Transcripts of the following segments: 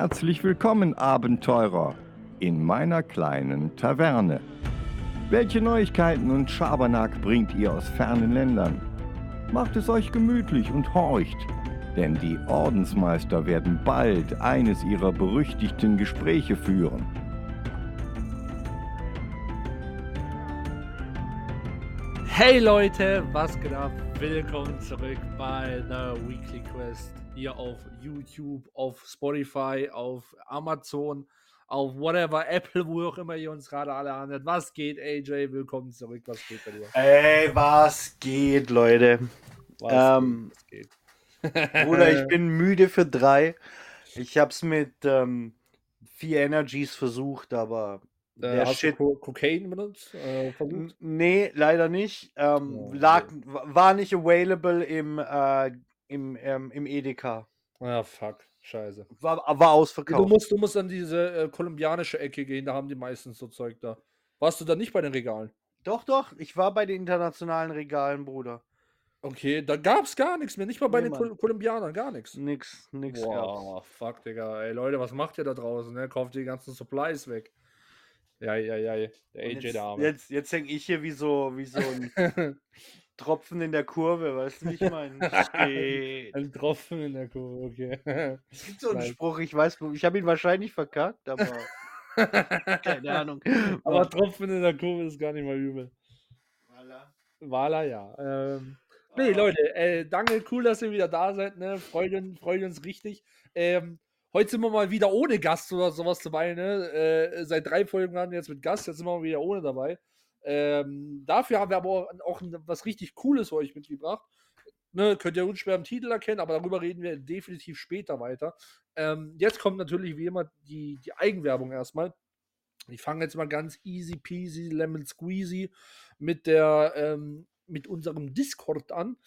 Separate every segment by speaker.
Speaker 1: Herzlich willkommen, Abenteurer, in meiner kleinen Taverne. Welche Neuigkeiten und Schabernack bringt ihr aus fernen Ländern? Macht es euch gemütlich und horcht, denn die Ordensmeister werden bald eines ihrer berüchtigten Gespräche führen.
Speaker 2: Hey Leute, was geht ab? Willkommen zurück bei The Weekly Quest hier auf YouTube, auf Spotify, auf Amazon, auf whatever, Apple, wo auch immer ihr uns gerade alle anhört. Was geht, AJ? Willkommen zurück. Was geht bei dir?
Speaker 3: Ey, was geht, Leute?
Speaker 2: Was
Speaker 3: Ähm,
Speaker 2: geht?
Speaker 3: Bruder, ich bin müde für drei. Ich hab's mit ähm, vier Energies versucht, aber
Speaker 2: äh,
Speaker 3: der
Speaker 2: hast
Speaker 3: Shit.
Speaker 2: du Co Cocaine benutzt? Äh?
Speaker 3: Nee, leider nicht. Ähm,
Speaker 2: Oh,
Speaker 3: lag, war nicht available im, äh, im, ähm, im Edeka.
Speaker 2: Ah, fuck. Scheiße.
Speaker 3: War, war
Speaker 2: Du
Speaker 3: ausverkauft.
Speaker 2: musst, du musst an diese äh, kolumbianische Ecke gehen, da haben die meistens so Zeug da. Warst du da nicht bei den Regalen?
Speaker 3: Doch, doch, ich war bei den internationalen Regalen, Bruder.
Speaker 2: Okay, da gab's gar nichts mehr. Nicht mal bei
Speaker 3: Nee,
Speaker 2: den
Speaker 3: Mann.
Speaker 2: Kol Kolumbianern, gar nichts.
Speaker 3: Nix, nix gab's.
Speaker 2: Boah, fuck, Digga. Ey, Leute, was macht ihr da draußen? Ne? Kauft die ganzen Supplies weg. Ja, ja, ja. Der AJ
Speaker 3: jetzt,
Speaker 2: der Arme.
Speaker 3: jetzt, jetzt häng ich hier wie so, wie so ein Tropfen in der Kurve, weißt du, wie ich meine?
Speaker 2: Ein Tropfen in der Kurve, okay.
Speaker 3: Es gibt so einen
Speaker 2: Nice.
Speaker 3: Spruch, ich weiß, ich habe ihn wahrscheinlich verkackt, aber keine Ahnung.
Speaker 2: Aber Tropfen in der Kurve ist gar nicht mal übel.
Speaker 3: Voilà.
Speaker 2: Wala, ja. Ähm, nee, Leute, äh, danke, cool, dass ihr wieder da seid. Ne? Freut, uns, freut uns richtig. Ähm, heute sind wir mal wieder ohne Gast oder sowas dabei. Ne? Äh, seit drei Folgen waren wir jetzt mit Gast, jetzt sind wir mal wieder ohne dabei. Ähm, dafür haben wir aber auch, was richtig Cooles euch mitgebracht. Ne, könnt ihr unschwer im Titel erkennen, aber darüber reden wir definitiv später weiter. Ähm, jetzt kommt natürlich wie immer die, die Eigenwerbung erstmal. Ich fange jetzt mal ganz easy peasy, lemon squeezy mit der ähm, mit unserem Discord an.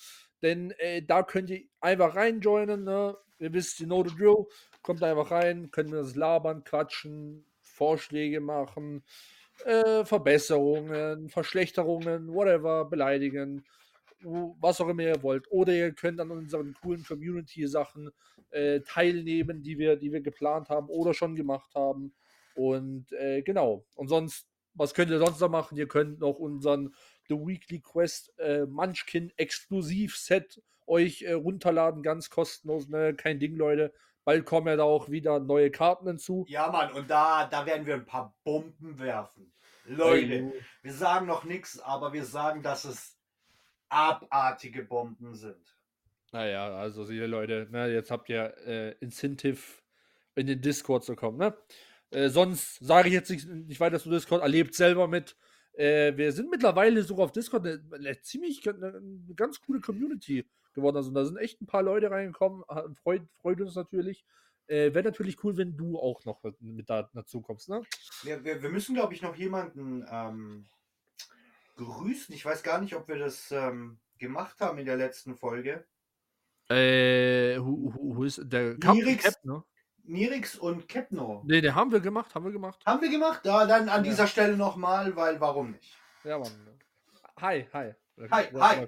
Speaker 2: Denn äh, da könnt ihr einfach reinjoinen. Ne? Ihr wisst, you know the drill. Kommt einfach rein, könnt mir das labern, quatschen, Vorschläge machen, äh, Verbesserungen, Verschlechterungen, whatever, beleidigen, was auch immer ihr wollt. Oder ihr könnt an unseren coolen Community-Sachen äh, teilnehmen, die wir, die wir geplant haben oder schon gemacht haben. Und äh, genau. Und sonst, was könnt ihr sonst noch machen? Ihr könnt noch unseren The Weekly Quest äh, Munchkin Exklusiv-Set euch äh, runterladen, ganz kostenlos. Ne? Kein Ding, Leute. Bald kommen ja da auch wieder neue Karten hinzu.
Speaker 3: Ja, Mann, und da, da werden wir ein paar Bomben werfen. Leute,
Speaker 2: Ey,
Speaker 3: wir sagen noch nichts, aber wir sagen, dass es abartige Bomben sind.
Speaker 2: Naja, also ihr Leute, ne, jetzt habt ihr äh, Incentive in den Discord zu kommen. Ne? Äh, sonst sage ich jetzt nicht, nicht weiter zu Discord, erlebt selber mit. Äh, wir sind mittlerweile sogar auf Discord eine, eine ziemlich eine, eine ganz coole Community geworden. Also da sind echt ein paar Leute reingekommen, freut, freut uns natürlich. Äh, Wäre natürlich cool, wenn du auch noch mit, mit da, dazu kommst. Ne?
Speaker 3: Wir, wir, wir müssen, glaube ich, noch jemanden ähm, grüßen. Ich weiß gar nicht, ob wir das ähm, gemacht haben in der letzten Folge.
Speaker 2: Äh, who, who, who ist der
Speaker 3: Nirix.
Speaker 2: Cap, ne?
Speaker 3: Nirix und Kepno.
Speaker 2: Nee, den haben wir gemacht, haben wir gemacht.
Speaker 3: Haben wir gemacht? Ja, dann an
Speaker 2: Ja.
Speaker 3: dieser Stelle nochmal, weil warum nicht?
Speaker 2: Ja, Mann. Hi, hi.
Speaker 3: Hi, hi.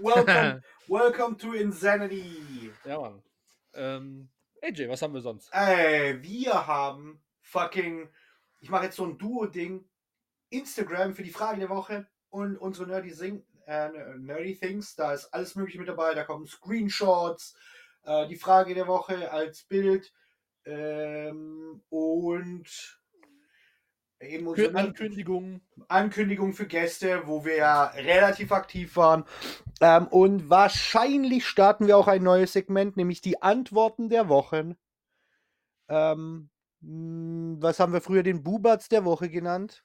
Speaker 3: Welcome, welcome to Insanity.
Speaker 2: Ja, Mann. Ähm, AJ, was haben wir sonst?
Speaker 3: Ey, wir haben fucking. Ich mache jetzt so ein Duo-Ding. Instagram für die Frage der Woche und unsere Nerdy, Sing, äh, Nerdy Things. Da ist alles Mögliche mit dabei. Da kommen Screenshots, äh, die Frage der Woche als Bild ähm, und eben
Speaker 2: Für Ankündigungen.
Speaker 3: Ankündigung für Gäste, wo wir ja relativ aktiv waren. Ähm, und wahrscheinlich starten wir auch ein neues Segment, nämlich die Antworten der Wochen. Ähm, mh, was haben wir früher den Bubatz der Woche genannt?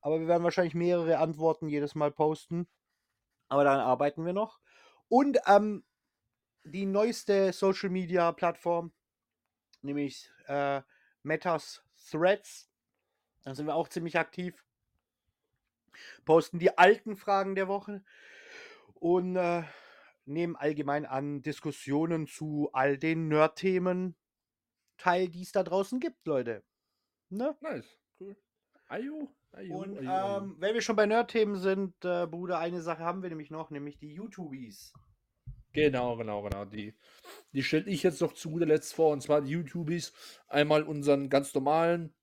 Speaker 3: Aber wir werden wahrscheinlich mehrere Antworten jedes Mal posten. Aber daran arbeiten wir noch. Und ähm, die neueste Social Media Plattform, nämlich äh, Metas Threads. Da sind wir auch ziemlich aktiv. Posten die alten Fragen der Woche und äh, nehmen allgemein an Diskussionen zu all den Nerd-Themen teil, die es da draußen gibt, Leute. Ne?
Speaker 2: Nice, cool. Ayo, ayo,
Speaker 3: Und
Speaker 2: ayo, ayo.
Speaker 3: ähm, wenn wir schon bei Nerd-Themen sind, äh, Bruder, eine Sache haben wir nämlich noch, nämlich die YouTubies.
Speaker 2: Genau, genau, genau. Die, die stelle ich jetzt noch zu guter Letzt vor, und zwar die YouTubies. Einmal unseren ganz normalen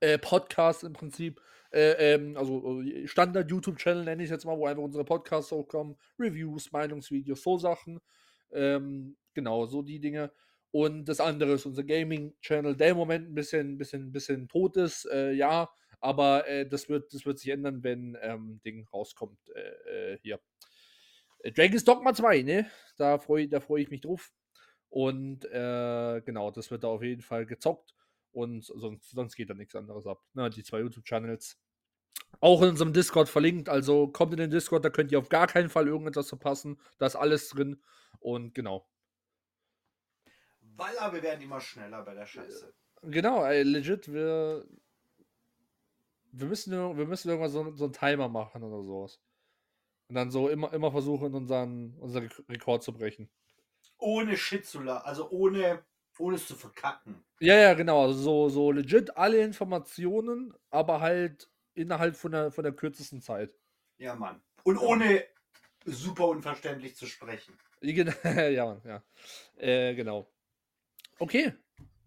Speaker 2: äh, Podcast im Prinzip. Äh, ähm, also äh, Standard-YouTube-Channel nenne ich jetzt mal, wo einfach unsere Podcasts hochkommen. Reviews, Meinungsvideos, so Sachen. Ähm, genau, so die Dinge. Und das andere ist unser Gaming-Channel, der im Moment ein bisschen, bisschen, bisschen tot ist, äh, ja, aber äh, das, wird, das wird sich ändern, wenn ähm, Ding rauskommt äh, äh hier. Dragon's Dogma 2, ne? Da freue da freu ich mich drauf. Und genau, das wird da auf jeden Fall gezockt. Und sonst, sonst geht da nichts anderes ab. Na, die zwei YouTube-Channels. Auch in unserem Discord verlinkt. Also kommt in den Discord, da könnt ihr auf gar keinen Fall irgendetwas verpassen. Da ist alles drin. Und genau.
Speaker 3: Weil wir werden immer schneller bei der Scheiße.
Speaker 2: Genau, ey, legit, wir. Wir müssen, wir müssen irgendwann so, so einen Timer machen oder sowas. Und dann so immer, immer versuchen, unseren, unseren Rekord zu brechen.
Speaker 3: Ohne Shit zu la also ohne, ohne es zu verkacken.
Speaker 2: Ja, ja, genau. Also so, so legit alle Informationen, aber halt innerhalb von der, von der kürzesten Zeit.
Speaker 3: Ja, Mann. Und ohne super unverständlich zu sprechen.
Speaker 2: ja, Mann, ja. Äh, genau. Okay.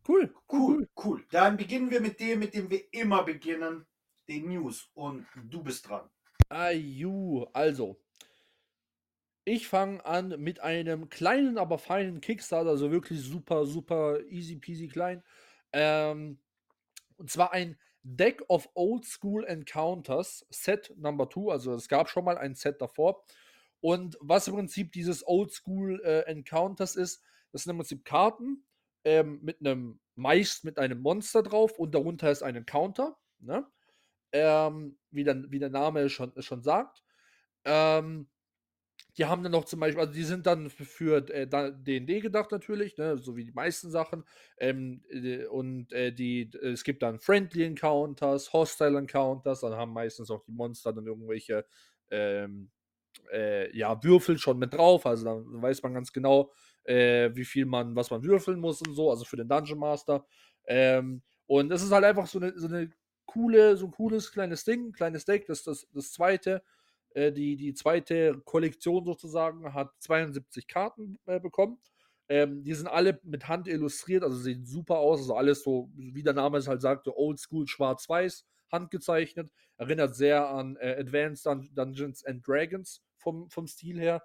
Speaker 2: Cool.
Speaker 3: Cool, cool. Dann beginnen wir mit dem, mit dem wir immer beginnen, den News. Und du bist dran.
Speaker 2: Aju, also. Ich fange an mit einem kleinen, aber feinen Kickstarter, also wirklich super, super easy peasy klein. Ähm, und zwar ein Deck of Old School Encounters, Set Number 2. Also es gab schon mal ein Set davor. Und was im Prinzip dieses Old School äh, Encounters ist, das sind im Prinzip Karten ähm, mit einem, meist mit einem Monster drauf und darunter ist ein Encounter. Ne? ähm, wie, der, wie der Name schon, schon sagt. Ähm, die haben dann noch zum Beispiel, also die sind dann für äh, D&D gedacht natürlich, ne, so wie die meisten Sachen. Ähm, äh, und äh, die, es gibt dann Friendly Encounters, Hostile Encounters, dann haben meistens auch die Monster dann irgendwelche ähm, äh, ja, Würfel schon mit drauf. Also dann weiß man ganz genau, äh, wie viel man, was man würfeln muss und so, also für den Dungeon Master. Ähm, und es ist halt einfach so eine, so eine coole, so ein cooles kleines Ding, kleines Deck. Das das, das zweite, äh, die, die zweite Kollektion sozusagen hat 72 Karten äh, bekommen. Ähm, die sind alle mit Hand illustriert, also sehen super aus. Also alles so, wie der Name es halt sagt, so oldschool schwarz-weiß, handgezeichnet. Erinnert sehr an äh, Advanced Dun Dungeons and Dragons vom, vom Stil her.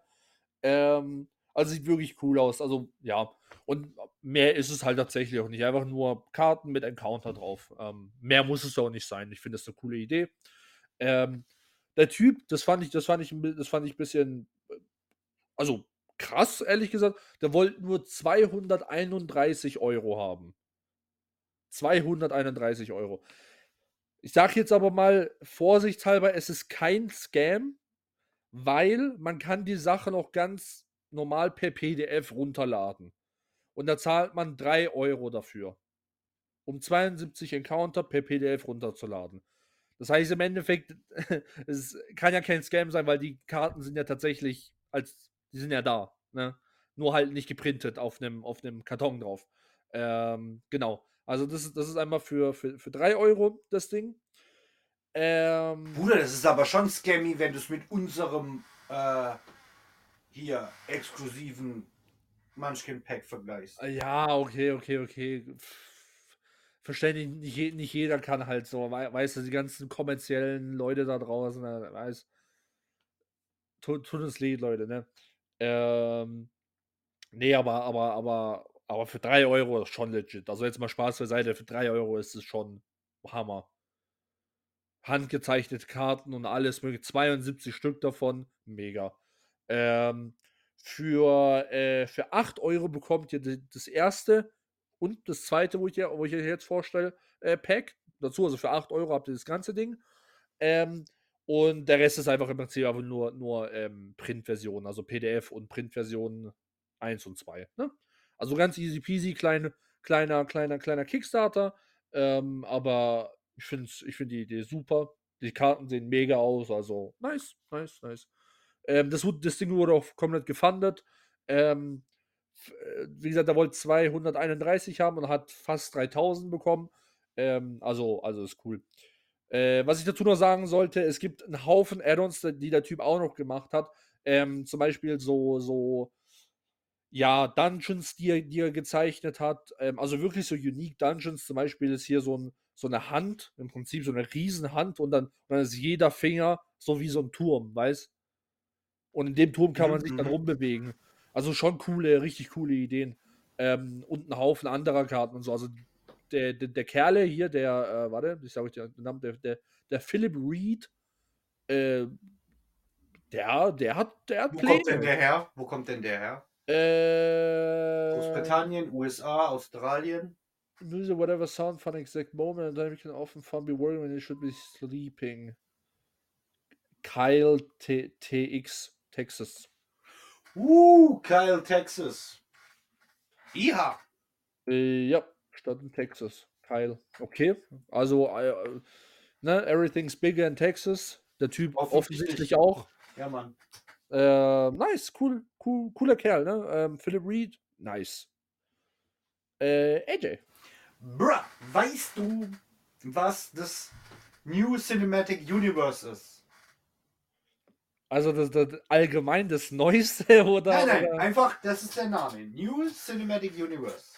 Speaker 2: Ähm, also sieht wirklich cool aus. Also ja. Und mehr ist es halt tatsächlich auch nicht. Einfach nur Karten mit Encounter drauf. Ähm, mehr muss es auch nicht sein. Ich finde das eine coole Idee. Ähm, der Typ, das fand ich, das fand ich, das fand ich ein bisschen, äh, also krass, ehrlich gesagt. Der wollte nur 231 Euro haben. 231 Euro. Ich sage jetzt aber mal vorsichtshalber, es ist kein Scam, weil man kann die Sache noch ganz normal per PDF runterladen. Und da zahlt man 3 Euro dafür, um 72 Encounter per PDF runterzuladen. Das heißt im Endeffekt, es kann ja kein Scam sein, weil die Karten sind ja tatsächlich als, die sind ja da, ne? Nur halt nicht geprintet auf einem auf Karton drauf. Ähm, genau. Also das ist, das ist einmal für, für, für 3 Euro das Ding.
Speaker 3: Ähm, Bruder, das ist aber schon scammy, wenn du es mit unserem äh, hier exklusiven Munchkin Pack vergleichst.
Speaker 2: Ja, okay, okay, okay. Verständlich, nicht, nicht jeder kann halt so, weißt du, die ganzen kommerziellen Leute da draußen, weiß. Tut, tut uns leid, Leute, ne? Ähm, nee, aber, aber, aber, aber für 3 Euro ist schon legit. Also jetzt mal Spaß beiseite, für 3 Euro ist es schon Hammer. Handgezeichnete Karten und alles mögliche. 72 Stück davon, mega. Ähm, für, äh, für 8 Euro bekommt ihr das erste und das zweite, wo ich, dir, wo ich euch jetzt vorstelle, äh, Pack. Dazu, also für 8 Euro habt ihr das ganze Ding. Ähm, und der Rest ist einfach im Prinzip einfach nur, nur ähm, Printversion, also PDF und Printversion 1 und 2. Ne? Also ganz easy peasy, kleine, kleiner, kleiner, kleiner Kickstarter. Ähm, aber ich finde ich find die Idee super. Die Karten sehen mega aus, also nice, nice, nice. Ähm, das, das, Ding wurde auch komplett gefundet. Ähm, äh, wie gesagt, er wollte 231 haben und hat fast 3000 bekommen. Ähm, also, also ist cool. Äh, was ich dazu noch sagen sollte, es gibt einen Haufen Add-ons, die der Typ auch noch gemacht hat. Ähm, zum Beispiel so, so ja, Dungeons, die er, die er gezeichnet hat. Ähm, also wirklich so unique Dungeons. Zum Beispiel ist hier so, ein, so eine Hand, im Prinzip so eine Riesenhand und dann, und dann ist jeder Finger so wie so ein Turm, weißt Und in dem Turm kann man sich dann
Speaker 3: Mhm.
Speaker 2: rumbewegen. Also schon coole, richtig coole Ideen. Ähm, und ein Haufen anderer Karten und so. Also der, der, der Kerle hier, der, äh, warte, ich sage euch den Namen, der, der, der Philip Reed, äh, der, der hat, der hat
Speaker 3: Wo kommt denn
Speaker 2: Pläne.
Speaker 3: der her? Wo kommt denn der her?
Speaker 2: Äh,
Speaker 3: Großbritannien, USA, Australien.
Speaker 2: Music, whatever sound, fun exact moment, and then we can often fun be working when you should be sleeping. Kyle T TX, Texas.
Speaker 3: Uh, Kyle, Texas. Iha.
Speaker 2: Ja, Stadt in Texas. Kyle. Okay. Also, äh, ne, everything's bigger in Texas. Der Typ
Speaker 3: Offensichtlich.
Speaker 2: offensichtlich auch.
Speaker 3: Ja, Mann.
Speaker 2: Äh, nice, cool, cool, cooler Kerl, ne? Ähm, Philip Reed, nice. Äh, AJ.
Speaker 3: Bruh, weißt du, was das New Cinematic Universe ist?
Speaker 2: Also das, das allgemein das Neueste oder?
Speaker 3: nein, nein,
Speaker 2: oder?
Speaker 3: einfach, das ist der Name. New Cinematic Universe.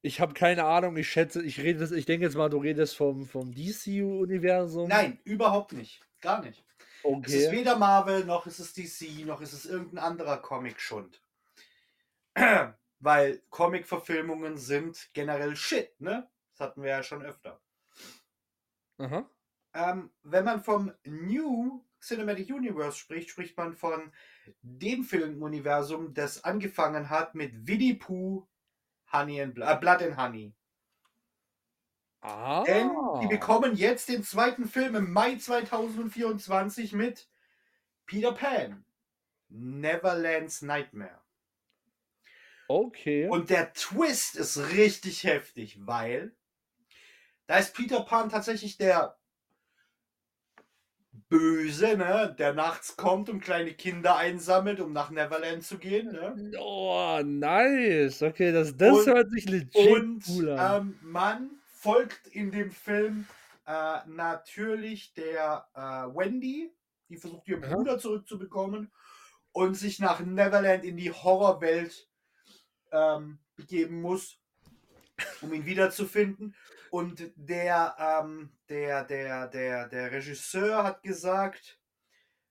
Speaker 2: Ich habe keine Ahnung, ich schätze, ich rede das, ich denke jetzt mal, du redest vom, vom DC-Universum.
Speaker 3: Nein, überhaupt nicht. Gar nicht. Es ist
Speaker 2: Okay.
Speaker 3: weder Marvel, noch ist es DC, noch ist es irgendein anderer Comic-Schund. Weil Comic-Verfilmungen sind generell Shit, ne? Das hatten wir ja schon öfter. Ähm, wenn man vom New Cinematic Universe spricht, spricht man von dem Filmuniversum, das angefangen hat mit Winnie Pooh, Honey and Bl äh, Blood and Honey.
Speaker 2: Ah.
Speaker 3: Denn die bekommen jetzt den zweiten Film im Mai 2024 mit Peter Pan. Neverland's Nightmare.
Speaker 2: Okay.
Speaker 3: Und der Twist ist richtig heftig, weil da ist Peter Pan tatsächlich der Böse, ne, der nachts kommt und kleine Kinder einsammelt, um nach Neverland zu gehen, ne?
Speaker 2: Oh, nice. Okay, das, das
Speaker 3: Und-
Speaker 2: hört sich legit
Speaker 3: Und
Speaker 2: cool an.
Speaker 3: ähm, man folgt in dem Film äh, natürlich der äh, Wendy, die versucht ihren
Speaker 2: Aha.
Speaker 3: Bruder zurückzubekommen und sich nach Neverland in die Horrorwelt ähm, begeben muss, um ihn wiederzufinden. Und der, ähm, der, der, der, der Regisseur hat gesagt,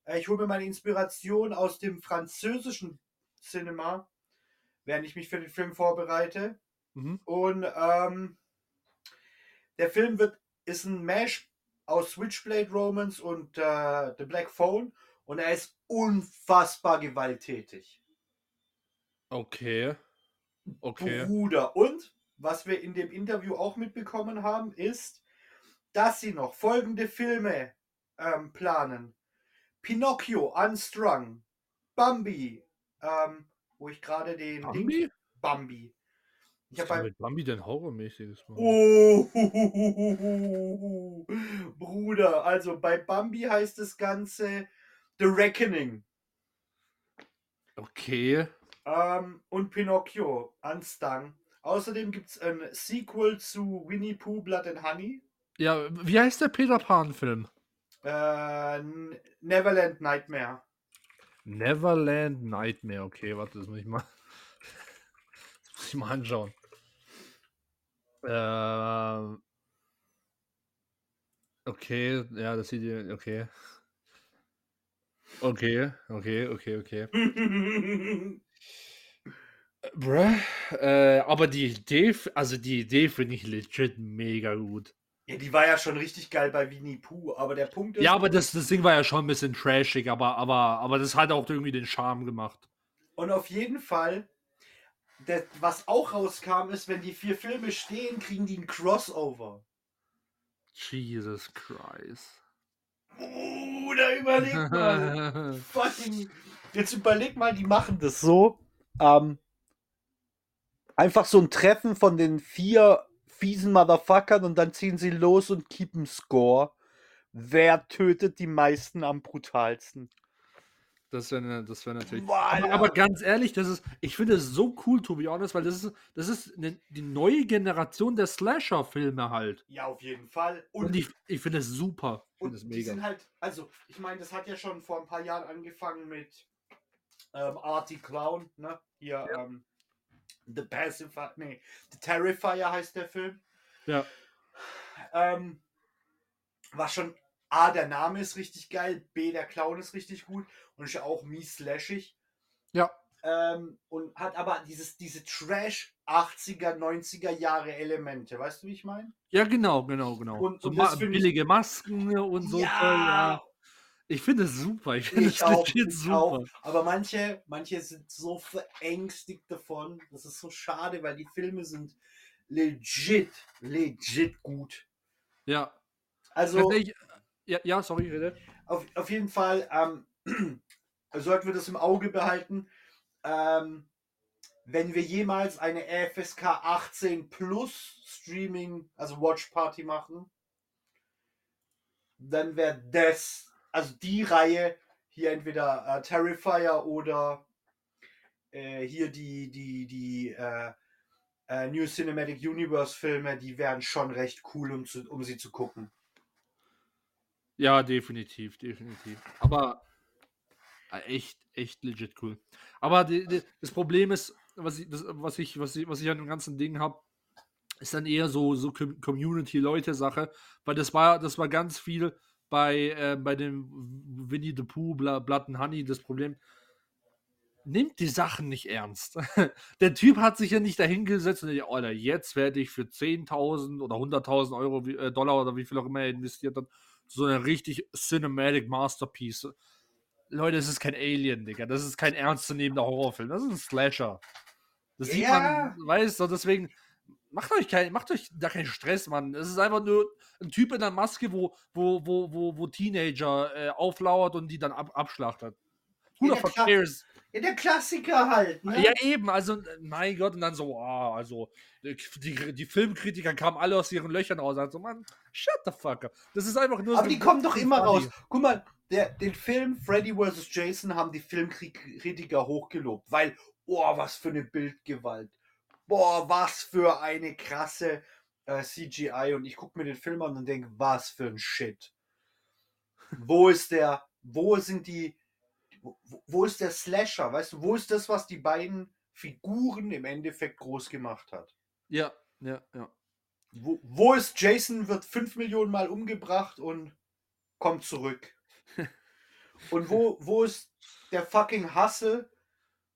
Speaker 3: äh, ich hole mir meine Inspiration aus dem französischen Cinema, während ich mich für den Film vorbereite.
Speaker 2: Mhm.
Speaker 3: Und ähm, der Film wird, ist ein Mesh aus Switchblade Romance und äh, The Black Phone und er ist unfassbar gewalttätig.
Speaker 2: Okay. Okay.
Speaker 3: Bruder. Und was wir in dem Interview auch mitbekommen haben, ist, dass sie noch folgende Filme ähm, planen. Pinocchio, Unstrung, Bambi, ähm, wo ich gerade den Ding-
Speaker 2: Bambi?
Speaker 3: Bambi. Ich
Speaker 2: Was
Speaker 3: habe
Speaker 2: mit Bambi denn Horrormäßiges machen?
Speaker 3: Oh, Bruder, also bei Bambi heißt das Ganze The Reckoning.
Speaker 2: Okay.
Speaker 3: Ähm, und Pinocchio, Unstung. Außerdem gibt es ein Sequel zu Winnie Pooh, Blood and Honey.
Speaker 2: Ja, wie heißt der Peter Pan-Film?
Speaker 3: Äh, Neverland Nightmare.
Speaker 2: Neverland Nightmare. Okay, warte, das muss ich mal. Das muss ich mal anschauen. Ähm. Okay, ja, das sieht ja. Okay. Okay, okay, okay, okay. Bruh, äh, aber die Idee, also die Idee finde ich legit mega gut.
Speaker 3: Ja, die war ja schon richtig geil bei Winnie Pooh, aber der Punkt ist,
Speaker 2: Ja, aber das, das Ding war ja schon ein bisschen trashig, aber, aber, aber das hat auch irgendwie den Charme gemacht.
Speaker 3: Und auf jeden Fall, das, was auch rauskam, ist, wenn die vier Filme stehen, kriegen die ein Crossover.
Speaker 2: Jesus Christ.
Speaker 3: Bruder, überleg mal. Fucking. Jetzt überleg mal, die machen das so. Ähm, einfach so ein Treffen von den vier fiesen Motherfuckern und dann ziehen sie los und keepen Score. Wer tötet die meisten am brutalsten?
Speaker 2: Das wäre das wär natürlich.
Speaker 3: Boah,
Speaker 2: Aber, aber ganz ehrlich, das ist, ich finde es so cool, to be honest, weil das ist, das ist ne, die neue Generation der Slasher-Filme halt.
Speaker 3: Ja, auf jeden Fall.
Speaker 2: Und,
Speaker 3: Und,
Speaker 2: ich, ich finde es super. Ich
Speaker 3: und
Speaker 2: finde es
Speaker 3: die
Speaker 2: mega.
Speaker 3: sind halt, also, ich meine, das hat ja schon vor ein paar Jahren angefangen mit ähm, Artie Clown, ne? Hier,
Speaker 2: Ja.
Speaker 3: ähm, The Pacifier, nee, The Terrifier heißt der Film.
Speaker 2: Ja.
Speaker 3: Ähm, war schon, A, der Name ist richtig geil, B, der Clown ist richtig gut und ist ja auch mies slashig.
Speaker 2: Ja.
Speaker 3: Ähm, und hat aber dieses, diese Trash 80er, 90er Jahre Elemente, weißt du, wie ich meine?
Speaker 2: Ja, genau, genau, genau.
Speaker 3: Und-
Speaker 2: so
Speaker 3: und ich-
Speaker 2: billige Masken und so. ja. Ich finde es super. Ich finde es
Speaker 3: Ich ich
Speaker 2: super.
Speaker 3: auch. Aber manche, manche sind so verängstigt davon. Das ist so schade, weil die Filme sind legit, legit gut.
Speaker 2: Ja.
Speaker 3: Also
Speaker 2: Tatsächlich- ja, ja, sorry, rede.
Speaker 3: auf, auf jeden Fall ähm, sollten wir das im Auge behalten. Ähm, wenn wir jemals eine FSK 18 Plus Streaming, also Watch Party machen, dann wäre das, also die Reihe hier entweder äh, Terrifier oder äh, hier die, die, die äh, äh, New Cinematic Universe Filme, die wären schon recht cool, um, zu, um sie zu gucken.
Speaker 2: Ja, definitiv, definitiv. Aber äh, echt, echt legit cool. Aber die, die, das Problem ist, was ich, das, was ich, was ich, was ich an dem ganzen Ding habe, ist dann eher so, so Com- Community-Leute-Sache, weil das war, das war ganz viel bei, äh, bei dem Winnie the Pooh, Bla, Blood and Honey, das Problem. Nimmt die Sachen nicht ernst. Der Typ hat sich ja nicht dahingesetzt und gesagt, Alter, jetzt werde ich für 10.000 oder 100.000 Euro, äh, Dollar oder wie viel auch immer er investiert hat, so eine richtig Cinematic Masterpiece. Leute, das ist kein Alien, Digga. Das ist kein ernstzunehmender Horrorfilm. Das ist ein Slasher. Das sieht
Speaker 3: Ja.
Speaker 2: man, weißt du, deswegen macht euch, kein, macht euch da keinen Stress, Mann. Es ist einfach nur ein Typ in der Maske, wo, wo, wo, wo, wo Teenager äh, auflauert und die dann ab, abschlachtet. Who the fuck cares?
Speaker 3: Ja, der Klassiker halt. Ne?
Speaker 2: Ja, eben, also, äh, mein Gott, und dann so, ah, also, die, die, die Filmkritiker kamen alle aus ihren Löchern raus. Also, Mann, shut the fuck up. Das ist einfach nur
Speaker 3: Aber
Speaker 2: so
Speaker 3: die kommen doch immer raus. Guck mal, der, den Film Freddy vs. Jason haben die Filmkritiker hochgelobt, weil, oh, was für eine Bildgewalt. Boah, was für eine krasse äh, CGI. Und ich gucke mir den Film an und denke, was für ein Shit. Wo ist der, wo sind die, wo, wo ist der Slasher? Weißt du, wo ist das, was die beiden Figuren im Endeffekt groß gemacht hat?
Speaker 2: Ja, ja, ja.
Speaker 3: Wo, wo ist Jason, wird 5 Millionen Mal umgebracht und kommt zurück? Und wo, wo ist der fucking Hustle,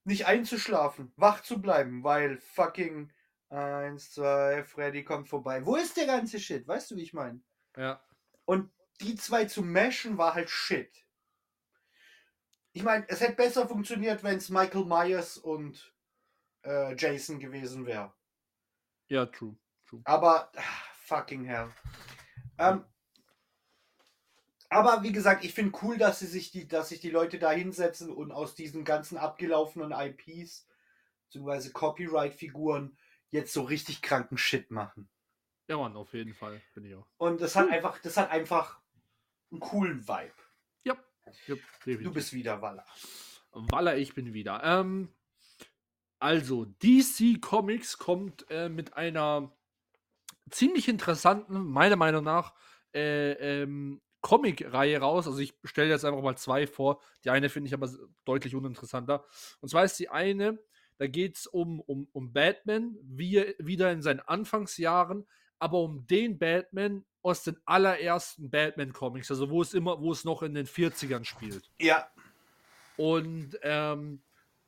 Speaker 3: nicht einzuschlafen, wach zu bleiben, weil fucking 1, 2, Freddy kommt vorbei. Wo ist der ganze Shit? Weißt du, wie ich meine?
Speaker 2: Ja,
Speaker 3: Und die zwei zu meshen war halt Shit. Ich meine, es hätte besser funktioniert, wenn es Michael Myers und äh, Jason gewesen wäre.
Speaker 2: ja, true, true.
Speaker 3: Aber ah, fucking hell. Ähm, aber wie gesagt, ich finde cool, dass sie sich die, dass sich die Leute da hinsetzen und aus diesen ganzen abgelaufenen IPs bzw. Copyright-Figuren jetzt so richtig kranken Shit machen.
Speaker 2: Ja, Mann, auf jeden Fall, bin ich auch.
Speaker 3: Und das hat einfach, das hat einfach einen coolen Vibe.
Speaker 2: Ja, ja
Speaker 3: Du bist wieder Waller.
Speaker 2: Walla, ich bin wieder. Ähm, also, DC Comics kommt äh, mit einer ziemlich interessanten, meiner Meinung nach, äh, ähm, Comic-Reihe raus. Also ich stelle jetzt einfach mal zwei vor. Die eine finde ich aber deutlich uninteressanter. Und zwar ist die eine, da geht es um, um, um Batman, wie er wieder in seinen Anfangsjahren, aber um den Batman aus den allerersten Batman-Comics, also wo es immer, wo es noch in den 40ern spielt.
Speaker 3: Ja,
Speaker 2: Und ähm,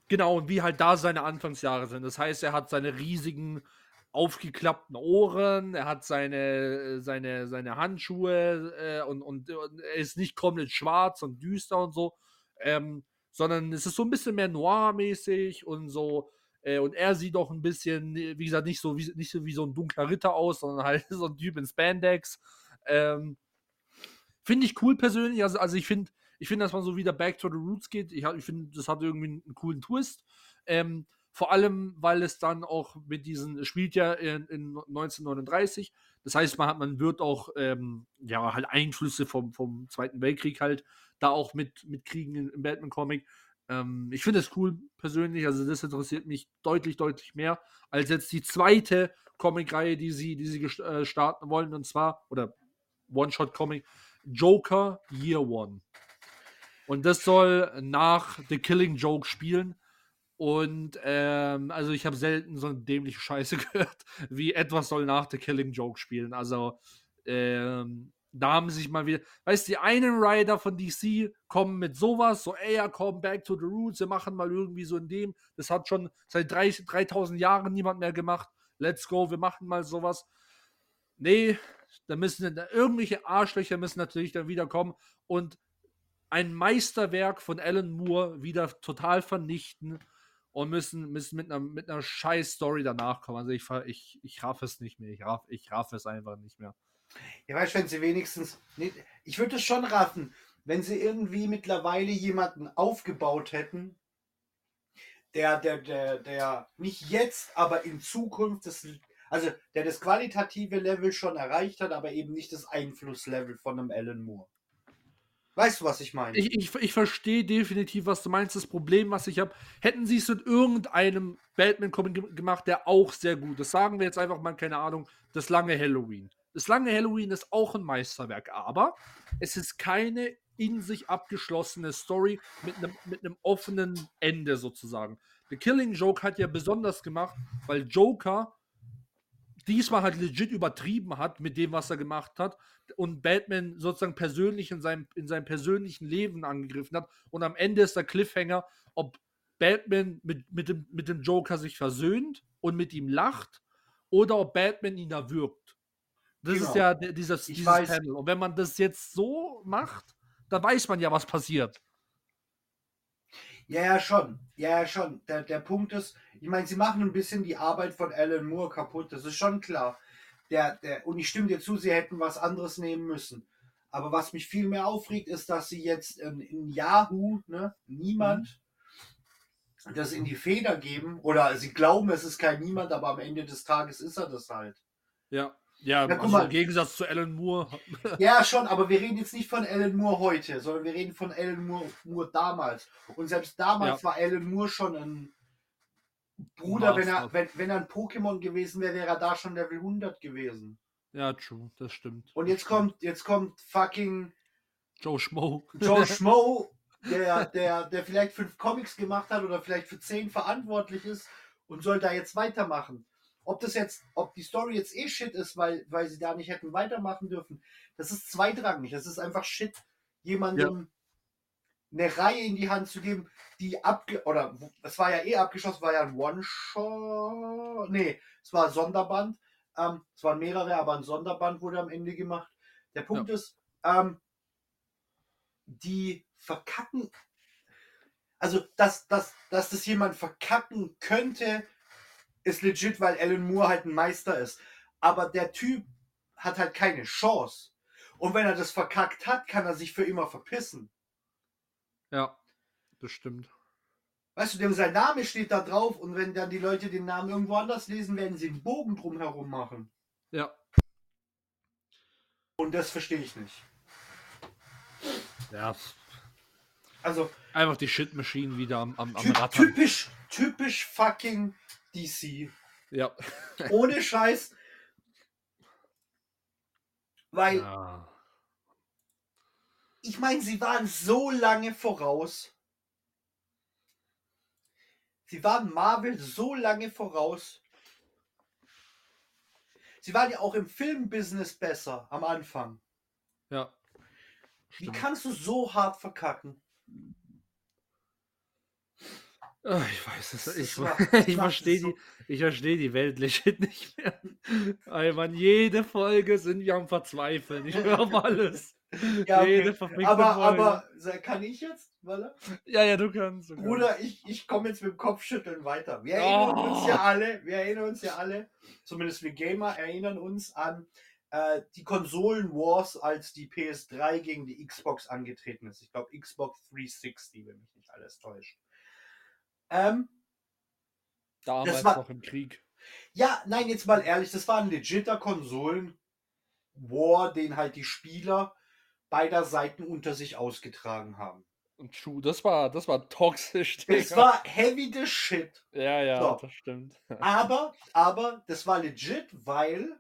Speaker 2: genau, und wie halt da seine Anfangsjahre sind. Das heißt, er hat seine riesigen aufgeklappten Ohren, er hat seine, seine, seine Handschuhe äh, und, und, und er ist nicht komplett schwarz und düster und so, ähm, sondern es ist so ein bisschen mehr noir-mäßig und so. Äh, und er sieht auch ein bisschen, wie gesagt, nicht so wie, nicht so wie so ein dunkler Ritter aus, sondern halt so ein Typ in Spandex. Ähm, finde ich cool persönlich. Also, also ich finde, ich finde, dass man so wieder back to the roots geht. Ich, ich finde, das hat irgendwie einen, einen coolen Twist. Ähm, vor allem, weil es dann auch mit diesen, es spielt ja in, in 1939. Das heißt, man, hat, man wird auch, ähm, ja, halt Einflüsse vom, vom Zweiten Weltkrieg halt da auch mit, mitkriegen im, im Batman-Comic. Ähm, ich finde es cool persönlich. Also, das interessiert mich deutlich, deutlich mehr als jetzt die zweite Comic-Reihe, die sie, die sie äh, starten wollen. Und zwar, oder One-Shot-Comic, Joker Year One. Und das soll nach The Killing Joke spielen. Und ähm, also ich habe selten so eine dämliche Scheiße gehört, wie etwas soll nach The Killing Joke spielen. Also ähm, da haben sich mal wieder, weißt du, die einen Rider von DC kommen mit sowas, so, ey, ja, komm, back to the roots, wir machen mal irgendwie so in dem, das hat schon seit 30, 3000 Jahren niemand mehr gemacht, let's go, wir machen mal sowas. Nee, da müssen da, irgendwelche Arschlöcher müssen natürlich dann wieder kommen und ein Meisterwerk von Alan Moore wieder total vernichten und müssen, müssen mit einer, mit einer scheiß Story danach kommen. Also ich, ich, ich raff es nicht mehr. Ich raff, ich raff es einfach nicht mehr.
Speaker 3: Ja, weißt wenn sie wenigstens. Nee, ich würde es schon raffen, wenn sie irgendwie mittlerweile jemanden aufgebaut hätten, der, der, der, der nicht jetzt, aber in Zukunft das, also der das qualitative Level schon erreicht hat, aber eben nicht das Einflusslevel von einem Alan Moore. Weißt du, was ich meine?
Speaker 2: Ich, ich, ich verstehe definitiv, was du meinst. Das Problem, was ich habe, hätten sie es mit irgendeinem Batman-Comic gemacht, der auch sehr gut ist. Sagen wir jetzt einfach mal, keine Ahnung, das lange Halloween. Das lange Halloween ist auch ein Meisterwerk, aber es ist keine in sich abgeschlossene Story mit einem mit offenen Ende sozusagen. The Killing Joke hat ja besonders gemacht, weil Joker diesmal halt legit übertrieben hat mit dem, was er gemacht hat und Batman sozusagen persönlich in seinem, in seinem persönlichen Leben angegriffen hat. Und am Ende ist der Cliffhanger, ob Batman mit, mit, dem, mit dem Joker sich versöhnt und mit ihm lacht oder ob Batman ihn erwürgt. Das genau. ist ja dieses, dieses Panel. Und wenn man das jetzt so macht, dann weiß man ja, was passiert.
Speaker 3: Ja, ja, schon. Ja, ja, schon. Der, der Punkt ist, ich meine, sie machen ein bisschen die Arbeit von Alan Moore kaputt. Das ist schon klar. Der, der, und ich stimme dir zu, sie hätten was anderes nehmen müssen. Aber was mich viel mehr aufregt, ist, dass sie jetzt in, in Yahoo, ne, niemand, mhm. das in die Feder geben. Oder sie glauben, es ist kein niemand, aber am Ende des Tages ist er das halt.
Speaker 2: Ja. Ja, ja also im Gegensatz zu Alan Moore.
Speaker 3: ja, schon, aber wir reden jetzt nicht von Alan Moore heute, sondern wir reden von Alan Moore, Moore damals. Und selbst damals ja. war Alan Moore schon ein Bruder, wenn er, wenn, wenn er ein Pokémon gewesen wäre, wäre er da schon Level 100 gewesen.
Speaker 2: Ja, true, das stimmt.
Speaker 3: Und jetzt kommt, jetzt kommt fucking
Speaker 2: Joe Schmo.
Speaker 3: Joe Schmo, der, der, der vielleicht fünf Comics gemacht hat oder vielleicht für zehn verantwortlich ist und soll da jetzt weitermachen. Ob das jetzt, ob die Story jetzt eh Shit ist, weil, weil sie da nicht hätten weitermachen dürfen, das ist zweitrangig. Das ist einfach Shit, jemandem ja. eine Reihe in die Hand zu geben, die abge oder es war ja eh abgeschossen, war ja ein One-Shot. Nee, es war ein Sonderband. Ähm, es waren mehrere, aber ein Sonderband wurde am Ende gemacht. Der Punkt ja. ist, ähm, die verkacken. Also, dass, dass, dass das jemand verkacken könnte, ist legit, weil Alan Moore halt ein Meister ist. Aber der Typ hat halt keine Chance. Und wenn er das verkackt hat, kann er sich für immer verpissen.
Speaker 2: Ja, das stimmt.
Speaker 3: Weißt du, dem sein Name steht da drauf und wenn dann die Leute den Namen irgendwo anders lesen, werden sie einen Bogen drumherum machen.
Speaker 2: Ja.
Speaker 3: Und das verstehe ich nicht.
Speaker 2: Ja.
Speaker 3: Also.
Speaker 2: Einfach die Shit-Maschinen wieder am, am, am
Speaker 3: Rattern. Typisch, typisch fucking DC.
Speaker 2: Ja.
Speaker 3: Ohne Scheiß. Weil. Ja. Ich meine, sie waren so lange voraus. Sie waren Marvel so lange voraus. Sie waren ja auch im Filmbusiness besser am Anfang.
Speaker 2: Ja.
Speaker 3: Stimmt. Wie kannst du so hart verkacken?
Speaker 2: Oh, ich weiß es. Ich, ich verstehe die, ich verstehe die Welt legit nicht mehr. Ey, man, jede Folge sind wir am Verzweifeln. Ich höre auf alles.
Speaker 3: Ja, okay. aber, aber kann ich jetzt? Walla?
Speaker 2: Ja, ja, du kannst. Du
Speaker 3: Bruder, kannst. ich, ich komme jetzt mit dem Kopfschütteln weiter. Wir erinnern oh. uns ja oh. alle, wir erinnern uns ja alle, zumindest wir Gamer erinnern uns an äh, die Konsolen-Wars, als die PS3 gegen die Xbox angetreten ist. Ich glaube Xbox 360, wenn mich nicht alles täuscht. Ähm,
Speaker 2: Damals war, noch im Krieg.
Speaker 3: Ja, nein, jetzt mal ehrlich, das war ein legitter Konsolen-War, den halt die Spieler beider Seiten unter sich ausgetragen haben.
Speaker 2: Und true, das war, das war toxisch.
Speaker 3: Das war heavy the shit.
Speaker 2: Ja, ja, so. das stimmt.
Speaker 3: aber, aber, das war legit, weil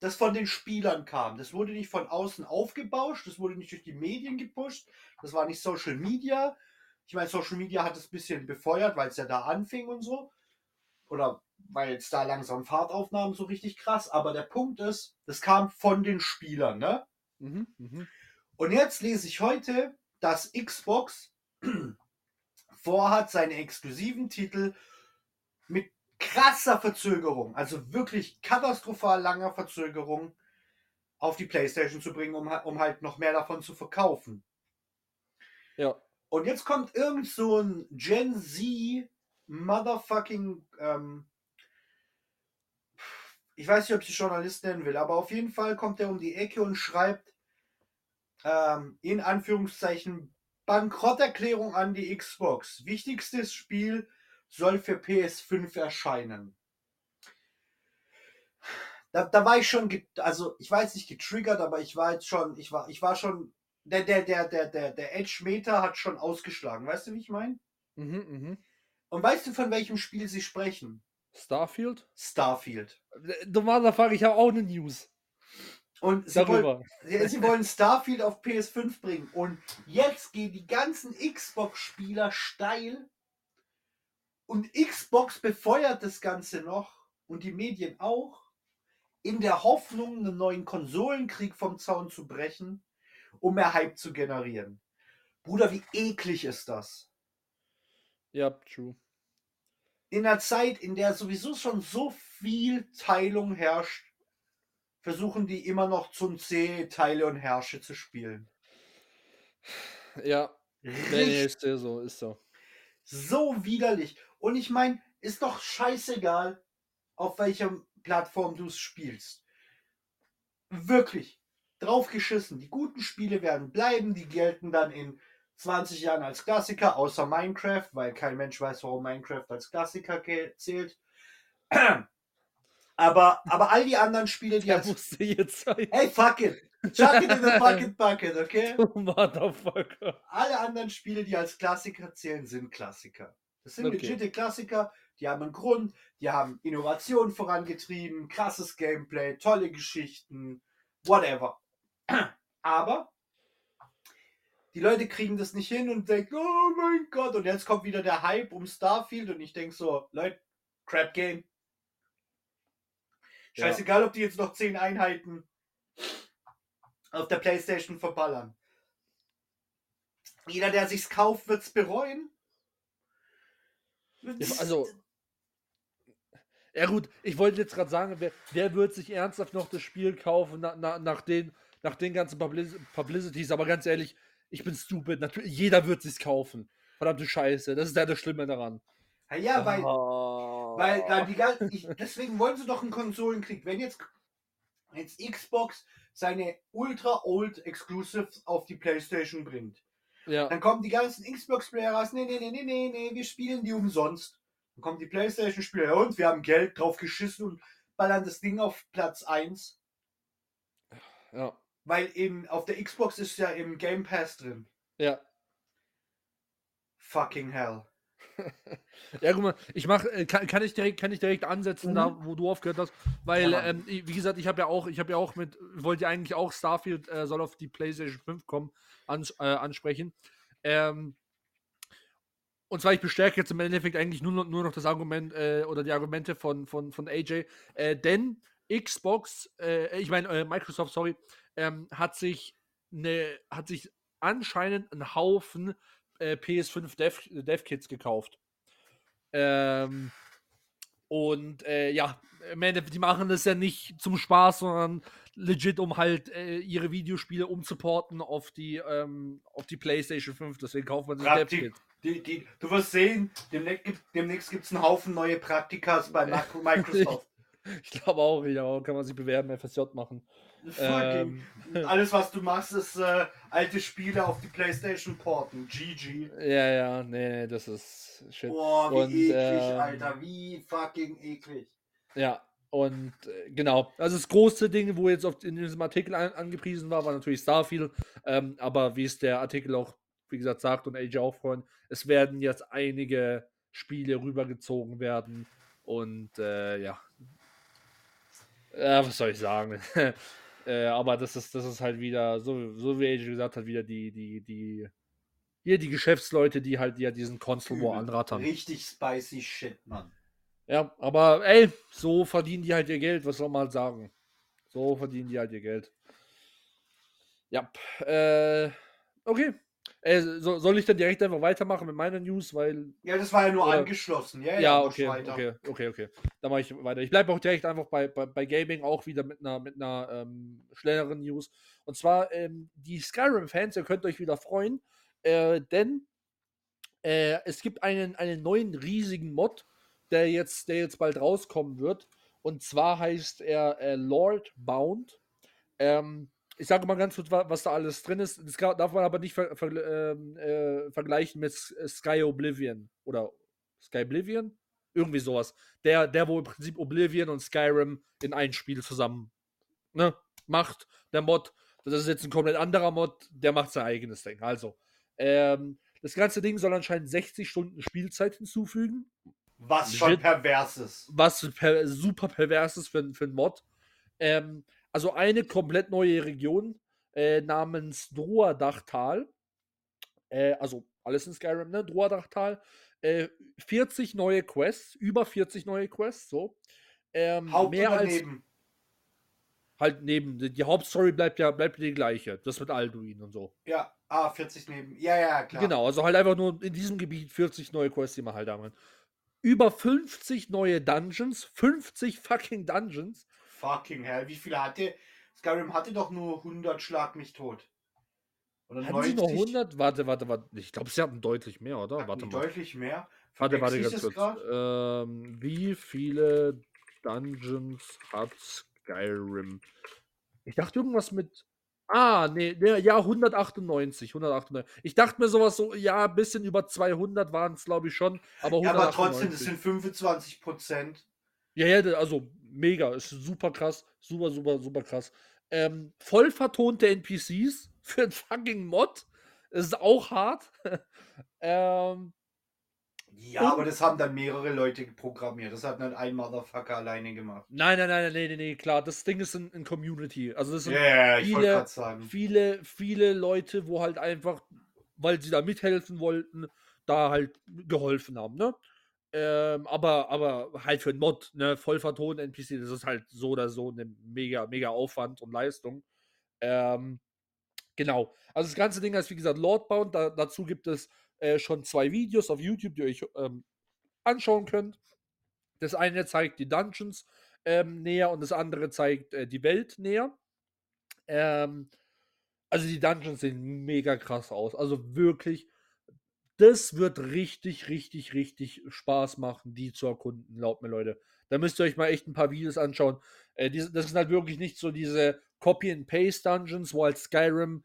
Speaker 3: das von den Spielern kam. Das wurde nicht von außen aufgebauscht, das wurde nicht durch die Medien gepusht, das war nicht Social Media. Ich meine, Social Media hat es ein bisschen befeuert, weil es ja da anfing und so. Oder weil es da langsam Fahrt aufnahm, so richtig krass. Aber der Punkt ist, das kam von den Spielern, ne?
Speaker 2: Mhm, mhm.
Speaker 3: Und jetzt lese ich heute, dass Xbox vorhat, seine exklusiven Titel mit krasser Verzögerung, also wirklich katastrophal langer Verzögerung, auf die PlayStation zu bringen, um, um halt noch mehr davon zu verkaufen.
Speaker 2: Ja.
Speaker 3: Und jetzt kommt irgend so ein Gen Z Motherfucking, ähm, ich weiß nicht, ob ich die Journalist nennen will, aber auf jeden Fall kommt er um die Ecke und schreibt ähm, in Anführungszeichen Bankrotterklärung an die Xbox. Wichtigstes Spiel soll für PS5 erscheinen. Da, da war ich schon, also ich weiß nicht getriggert, aber ich war jetzt schon, ich war, ich war schon, der, der, der, der, der, der Edge-Meter hat schon ausgeschlagen. Weißt du, wie ich meine?
Speaker 2: Mhm, mhm.
Speaker 3: Und weißt du, von welchem Spiel sie sprechen?
Speaker 2: Starfield?
Speaker 3: Starfield.
Speaker 2: Motherfucker, ich habe auch eine News.
Speaker 3: Und sie
Speaker 2: Darüber.
Speaker 3: wollen, sie wollen Starfield auf PS5 bringen. Und jetzt gehen die ganzen Xbox-Spieler steil. Und Xbox befeuert das Ganze noch und die Medien auch, in der Hoffnung, einen neuen Konsolenkrieg vom Zaun zu brechen, um mehr Hype zu generieren. Bruder, wie eklig ist das?
Speaker 2: Ja, true.
Speaker 3: In einer Zeit, in der sowieso schon so viel Teilung herrscht, versuchen die immer noch zum C Teile und Herrsche zu spielen.
Speaker 2: Ja, nee, nee, ist so, ist so.
Speaker 3: So widerlich. Und ich meine, ist doch scheißegal, auf welcher Plattform du es spielst. Wirklich. Drauf geschissen. Die guten Spiele werden bleiben, die gelten dann in 20 Jahren als Klassiker, außer Minecraft, weil kein Mensch weiß, warum Minecraft als Klassiker zählt. Aber, aber all die anderen Spiele, die als.
Speaker 2: musste jetzt.
Speaker 3: Hey, fuck it! Chuck it in the bucket bucket, okay?
Speaker 2: Du Motherfucker.
Speaker 3: Alle anderen Spiele, die als Klassiker zählen, sind Klassiker. Das sind
Speaker 2: Okay.
Speaker 3: legitime Klassiker, die haben einen Grund, die haben Innovation vorangetrieben, krasses Gameplay, tolle Geschichten, whatever. Aber die Leute kriegen das nicht hin und denken, oh mein Gott, und jetzt kommt wieder der Hype um Starfield und ich denke so, Leute, Crap Game.
Speaker 2: Ja.
Speaker 3: Scheißegal, ob die jetzt noch 10 Einheiten auf der Playstation verballern. Jeder, der sich's kauft, wird's bereuen.
Speaker 2: Ja, also, ja gut, ich wollte jetzt gerade sagen, wer, wer wird sich ernsthaft noch das Spiel kaufen na, na, nach, den, nach den ganzen Publici Publicities, aber ganz ehrlich, ich bin stupid, natürlich, jeder wird sich's kaufen. Verdammte Scheiße, das ist ja das Schlimme daran.
Speaker 3: Ja, ja weil,
Speaker 2: Oh.
Speaker 3: weil dann die ganzen, ich, deswegen wollen sie doch einen Konsolenkrieg. Wenn jetzt, jetzt Xbox seine Ultra Old Exclusives auf die Playstation bringt,
Speaker 2: Ja,
Speaker 3: dann kommen die ganzen Xbox-Player raus, nee, nee, nee, nee, nee, nee, wir spielen die umsonst. Dann kommen die Playstation-Spieler, und wir haben Geld drauf geschissen und ballern das Ding auf Platz 1.
Speaker 2: ja,
Speaker 3: Weil eben auf der Xbox ist ja im Game Pass drin.
Speaker 2: ja.
Speaker 3: Fucking hell.
Speaker 2: Ja, guck mal, ich mach, äh, kann, kann ich direkt, kann ich direkt ansetzen,
Speaker 3: Mhm.
Speaker 2: da wo du aufgehört hast, weil,
Speaker 3: Ja,
Speaker 2: ähm, wie gesagt, ich habe ja auch, ich habe ja auch mit, wollte ja eigentlich auch Starfield äh, soll auf die PlayStation 5 kommen, ans, äh, ansprechen. Ähm, und zwar, ich bestärke jetzt im Endeffekt eigentlich nur noch, nur noch das Argument äh, oder die Argumente von, von, von AJ, äh, denn Xbox, äh, ich meine, äh, Microsoft, sorry, ähm, hat sich ne, hat sich anscheinend einen Haufen äh, PS5 Dev, Dev-Kits gekauft. Ähm, und äh, ja, die machen das ja nicht zum Spaß, sondern legit, um halt äh, ihre Videospiele umzuporten auf die, ähm, auf die PlayStation 5. Deswegen kauft man sich
Speaker 3: Praktik. Die, die, du wirst sehen, demnächst, gibt- demnächst gibt es einen Haufen neue Praktikas bei Microsoft.
Speaker 2: Ich glaube auch, ja, kann man sich bewerben, FSJ machen.
Speaker 3: Fucking.
Speaker 2: Ähm,
Speaker 3: Alles, was du machst, ist äh, alte Spiele auf die Playstation porten. GG.
Speaker 2: ja, ja, nee, nee, das ist shit.
Speaker 3: Boah, wie
Speaker 2: Und,
Speaker 3: eklig,
Speaker 2: ähm,
Speaker 3: Alter. Wie fucking eklig.
Speaker 2: Ja, und äh, genau. Also das große Ding, wo jetzt in diesem Artikel an, angepriesen war, war natürlich Starfield. Ähm, aber wie es der Artikel auch, wie gesagt, sagt und AJ auch vorhin, es werden jetzt einige Spiele rübergezogen werden. Und äh, ja. Ja, was soll ich sagen? äh, aber das ist, das ist halt wieder, so, so wie AJ gesagt hat, wieder die, die, die, hier die Geschäftsleute, die halt ja diesen Console War anrattern.
Speaker 3: Richtig spicy Shit, Mann.
Speaker 2: Ja, aber ey, so verdienen die halt ihr Geld, was soll man halt sagen? So verdienen die halt ihr Geld. Ja, äh, okay. Äh, so, soll ich dann direkt einfach weitermachen mit meiner News, weil
Speaker 3: Ja, das war ja nur
Speaker 2: Oder-
Speaker 3: angeschlossen. Ja,
Speaker 2: ja, okay, okay, okay, okay. Dann mache ich weiter. Ich bleibe auch direkt einfach bei, bei, bei Gaming auch wieder mit einer, mit einer ähm, schnelleren News. Und zwar ähm, die Skyrim-Fans, ihr könnt euch wieder freuen, äh, denn äh, es gibt einen, einen neuen riesigen Mod, der jetzt, der jetzt bald rauskommen wird. Und zwar heißt er äh, Lord Bound. Ähm, ich sage mal ganz kurz, wa- was da alles drin ist. Das darf man aber nicht ver ver ähm, äh, vergleichen mit äh, Sky Oblivion oder Sky Oblivion? Irgendwie sowas. Der, der, wo im Prinzip Oblivion und Skyrim in ein Spiel zusammen ne, macht. Der Mod, das ist jetzt ein komplett anderer Mod, der macht sein eigenes Ding. Also, ähm, das ganze Ding soll anscheinend 60 Stunden Spielzeit hinzufügen
Speaker 3: Was schon
Speaker 2: Shit.
Speaker 3: pervers ist.
Speaker 2: was per, super pervers ist für, für einen Mod. Ähm, also eine komplett neue Region äh, namens Droadachtal. Äh, also alles in Skyrim, ne? Droadachtal. Äh, 40 neue Quests, über 40 neue Quests, so. Ähm,
Speaker 3: Haupt
Speaker 2: mehr als
Speaker 3: neben?
Speaker 2: halt neben. Die die Hauptstory bleibt ja bleibt die gleiche. Das mit Alduin und so.
Speaker 3: Ja, ah, 40 neben. Ja, ja, klar.
Speaker 2: Genau, also halt einfach nur in diesem Gebiet 40 neue Quests, die man halt haben kann. Über 50 neue Dungeons, 50 fucking Dungeons.
Speaker 3: Fucking hell. Wie viele hatte? Skyrim hatte doch nur 100 Schlag mich tot. Oder
Speaker 2: Hatten sie noch 100? Warte, warte, warte. Ich glaube, sie hatten deutlich mehr, oder?
Speaker 3: Hatten
Speaker 2: warte mal.
Speaker 3: deutlich mehr.
Speaker 2: Warte, warte ganz kurz. Ähm, wie viele Dungeons hat Skyrim? Ich dachte irgendwas mit. Ah, nee, nee ja, 198, 198. Ich dachte mir sowas so, ja, ein bisschen über 200 waren es, glaube ich, schon. Aber
Speaker 3: Ja,
Speaker 2: 198.
Speaker 3: aber trotzdem, das sind 25 Prozent.
Speaker 2: Ja, ja, also mega, ist super krass, super, super, super krass. Ähm, voll vertonte NPCs für ein fucking Mod. Das ist auch hart. ähm,
Speaker 3: Ja,
Speaker 2: Und-
Speaker 3: aber das haben dann mehrere Leute programmiert. Das hat nicht ein Motherfucker alleine gemacht.
Speaker 2: nein, nein, nein, nein, nee, nee, klar, das Ding ist in, in Community. Also das sind
Speaker 3: yeah,
Speaker 2: viele- viele, viele Leute, wo halt einfach, weil sie da mithelfen wollten, da halt geholfen haben, ne? Ähm, aber, aber halt für einen Mod, ne, voll vertonen NPC, das ist halt so oder so eine mega, mega Aufwand und Leistung. Ähm, genau. Also das ganze Ding heißt, wie gesagt, Lordbound. Da, dazu gibt es äh, schon zwei Videos auf YouTube, die ihr euch ähm, anschauen könnt. Das eine zeigt die Dungeons ähm, näher und das andere zeigt äh, die Welt näher. Ähm, also die Dungeons sehen mega krass aus. Also wirklich, das wird richtig, richtig, richtig Spaß machen, die zu erkunden, glaubt mir, Leute. Da müsst ihr euch mal echt ein paar Videos anschauen. Äh, diese, das sind halt wirklich nicht so diese Copy-and-Paste-Dungeons, wo halt Skyrim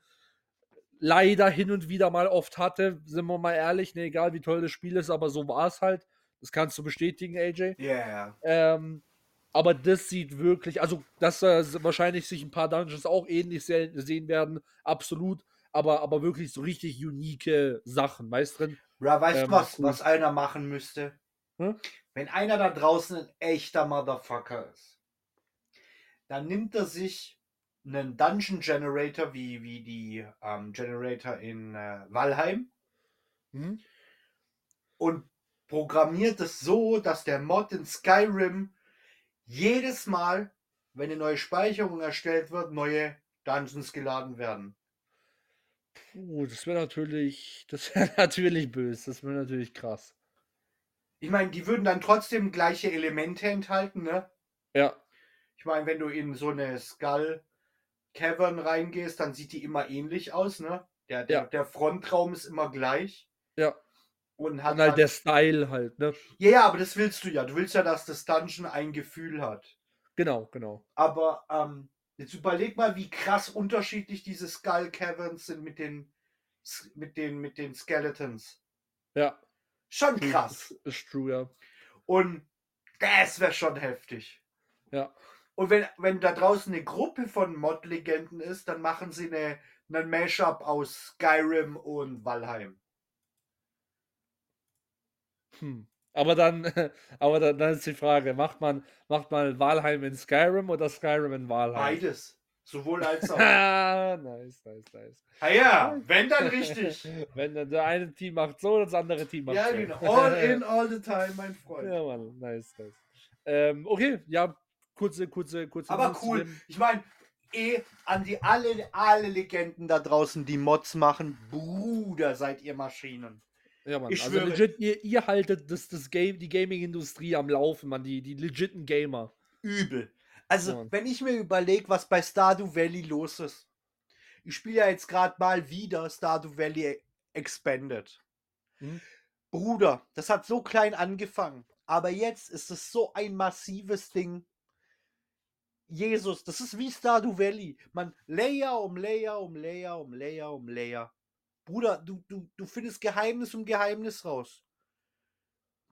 Speaker 2: leider hin und wieder mal oft hatte, sind wir mal ehrlich, ne, egal wie toll das Spiel ist, aber so war es halt. Das kannst du bestätigen, AJ.
Speaker 3: Ja, ja.
Speaker 2: Ähm, aber das sieht wirklich, also dass äh, wahrscheinlich sich ein paar Dungeons auch ähnlich se sehen werden, absolut. Aber, aber wirklich so richtig unique Sachen, weißt drin?
Speaker 3: Bra, weißt du
Speaker 2: Ähm,
Speaker 3: was, was einer machen müsste?
Speaker 2: Hm?
Speaker 3: Wenn einer da draußen ein echter Motherfucker ist, dann nimmt er sich einen Dungeon Generator wie, wie die ähm, Generator in äh, Valheim
Speaker 2: Hm?
Speaker 3: und programmiert es so, dass der Mod in Skyrim jedes Mal, wenn eine neue Speicherung erstellt wird, neue Dungeons geladen werden.
Speaker 2: Puh, das wäre natürlich, das wäre natürlich böse, das wäre natürlich krass.
Speaker 3: Ich meine, die würden dann trotzdem gleiche Elemente enthalten, ne?
Speaker 2: Ja,
Speaker 3: Ich meine, wenn du in so eine Skull Cavern reingehst, dann sieht die immer ähnlich aus, ne? Der, der,
Speaker 2: Ja.
Speaker 3: der Frontraum ist immer gleich.
Speaker 2: ja.
Speaker 3: Und hat
Speaker 2: Und halt
Speaker 3: dann-
Speaker 2: der Style halt, ne?
Speaker 3: ja, ja, aber das willst du ja. Du willst ja, dass das Dungeon ein Gefühl hat.
Speaker 2: Genau, genau.
Speaker 3: Aber ähm, jetzt überleg mal, wie krass unterschiedlich diese Skull Caverns sind mit den, mit den, mit den Skeletons.
Speaker 2: Ja.
Speaker 3: Schon krass.
Speaker 2: Ist, ist true, ja.
Speaker 3: Und das wäre schon heftig.
Speaker 2: Ja.
Speaker 3: Und wenn, wenn da draußen eine Gruppe von Mod-Legenden ist, dann machen sie eine, einen Mashup aus Skyrim und Valheim.
Speaker 2: Hm. Aber dann, aber dann, dann ist die Frage, macht man, macht man Valheim in Skyrim oder Skyrim in Valheim?
Speaker 3: Beides. Sowohl als auch.
Speaker 2: Ah, nice, nice, nice.
Speaker 3: ah ja, wenn dann richtig.
Speaker 2: Wenn dann der eine Team macht so, das andere Team macht
Speaker 3: ja,
Speaker 2: so.
Speaker 3: genau. All in, all the time, mein Freund.
Speaker 2: Ja, Mann, nice, nice. Ähm, okay, ja, kurze, kurze, kurze.
Speaker 3: Aber cool. Ich meine, eh an die alle, alle Legenden da draußen, die Mods machen. Bruder, seid ihr Maschinen.
Speaker 2: Ja, Mann,
Speaker 3: Ich
Speaker 2: also
Speaker 3: schwöre.
Speaker 2: legit, ihr, ihr haltet das, das Game, die Gaming-Industrie am Laufen, Mann, die, die legiten Gamer.
Speaker 3: Übel. Also,
Speaker 2: Ja,
Speaker 3: wenn ich mir überlege, was bei Stardew Valley los ist. Ich spiele ja jetzt gerade mal wieder Stardew Valley Expanded.
Speaker 2: Mhm.
Speaker 3: Bruder, das hat so klein angefangen. Aber jetzt ist es so ein massives Ding. Jesus, das ist wie Stardew Valley. Man Layer um Layer um Layer um Layer um Layer. Bruder, du, du, du findest Geheimnis um Geheimnis raus.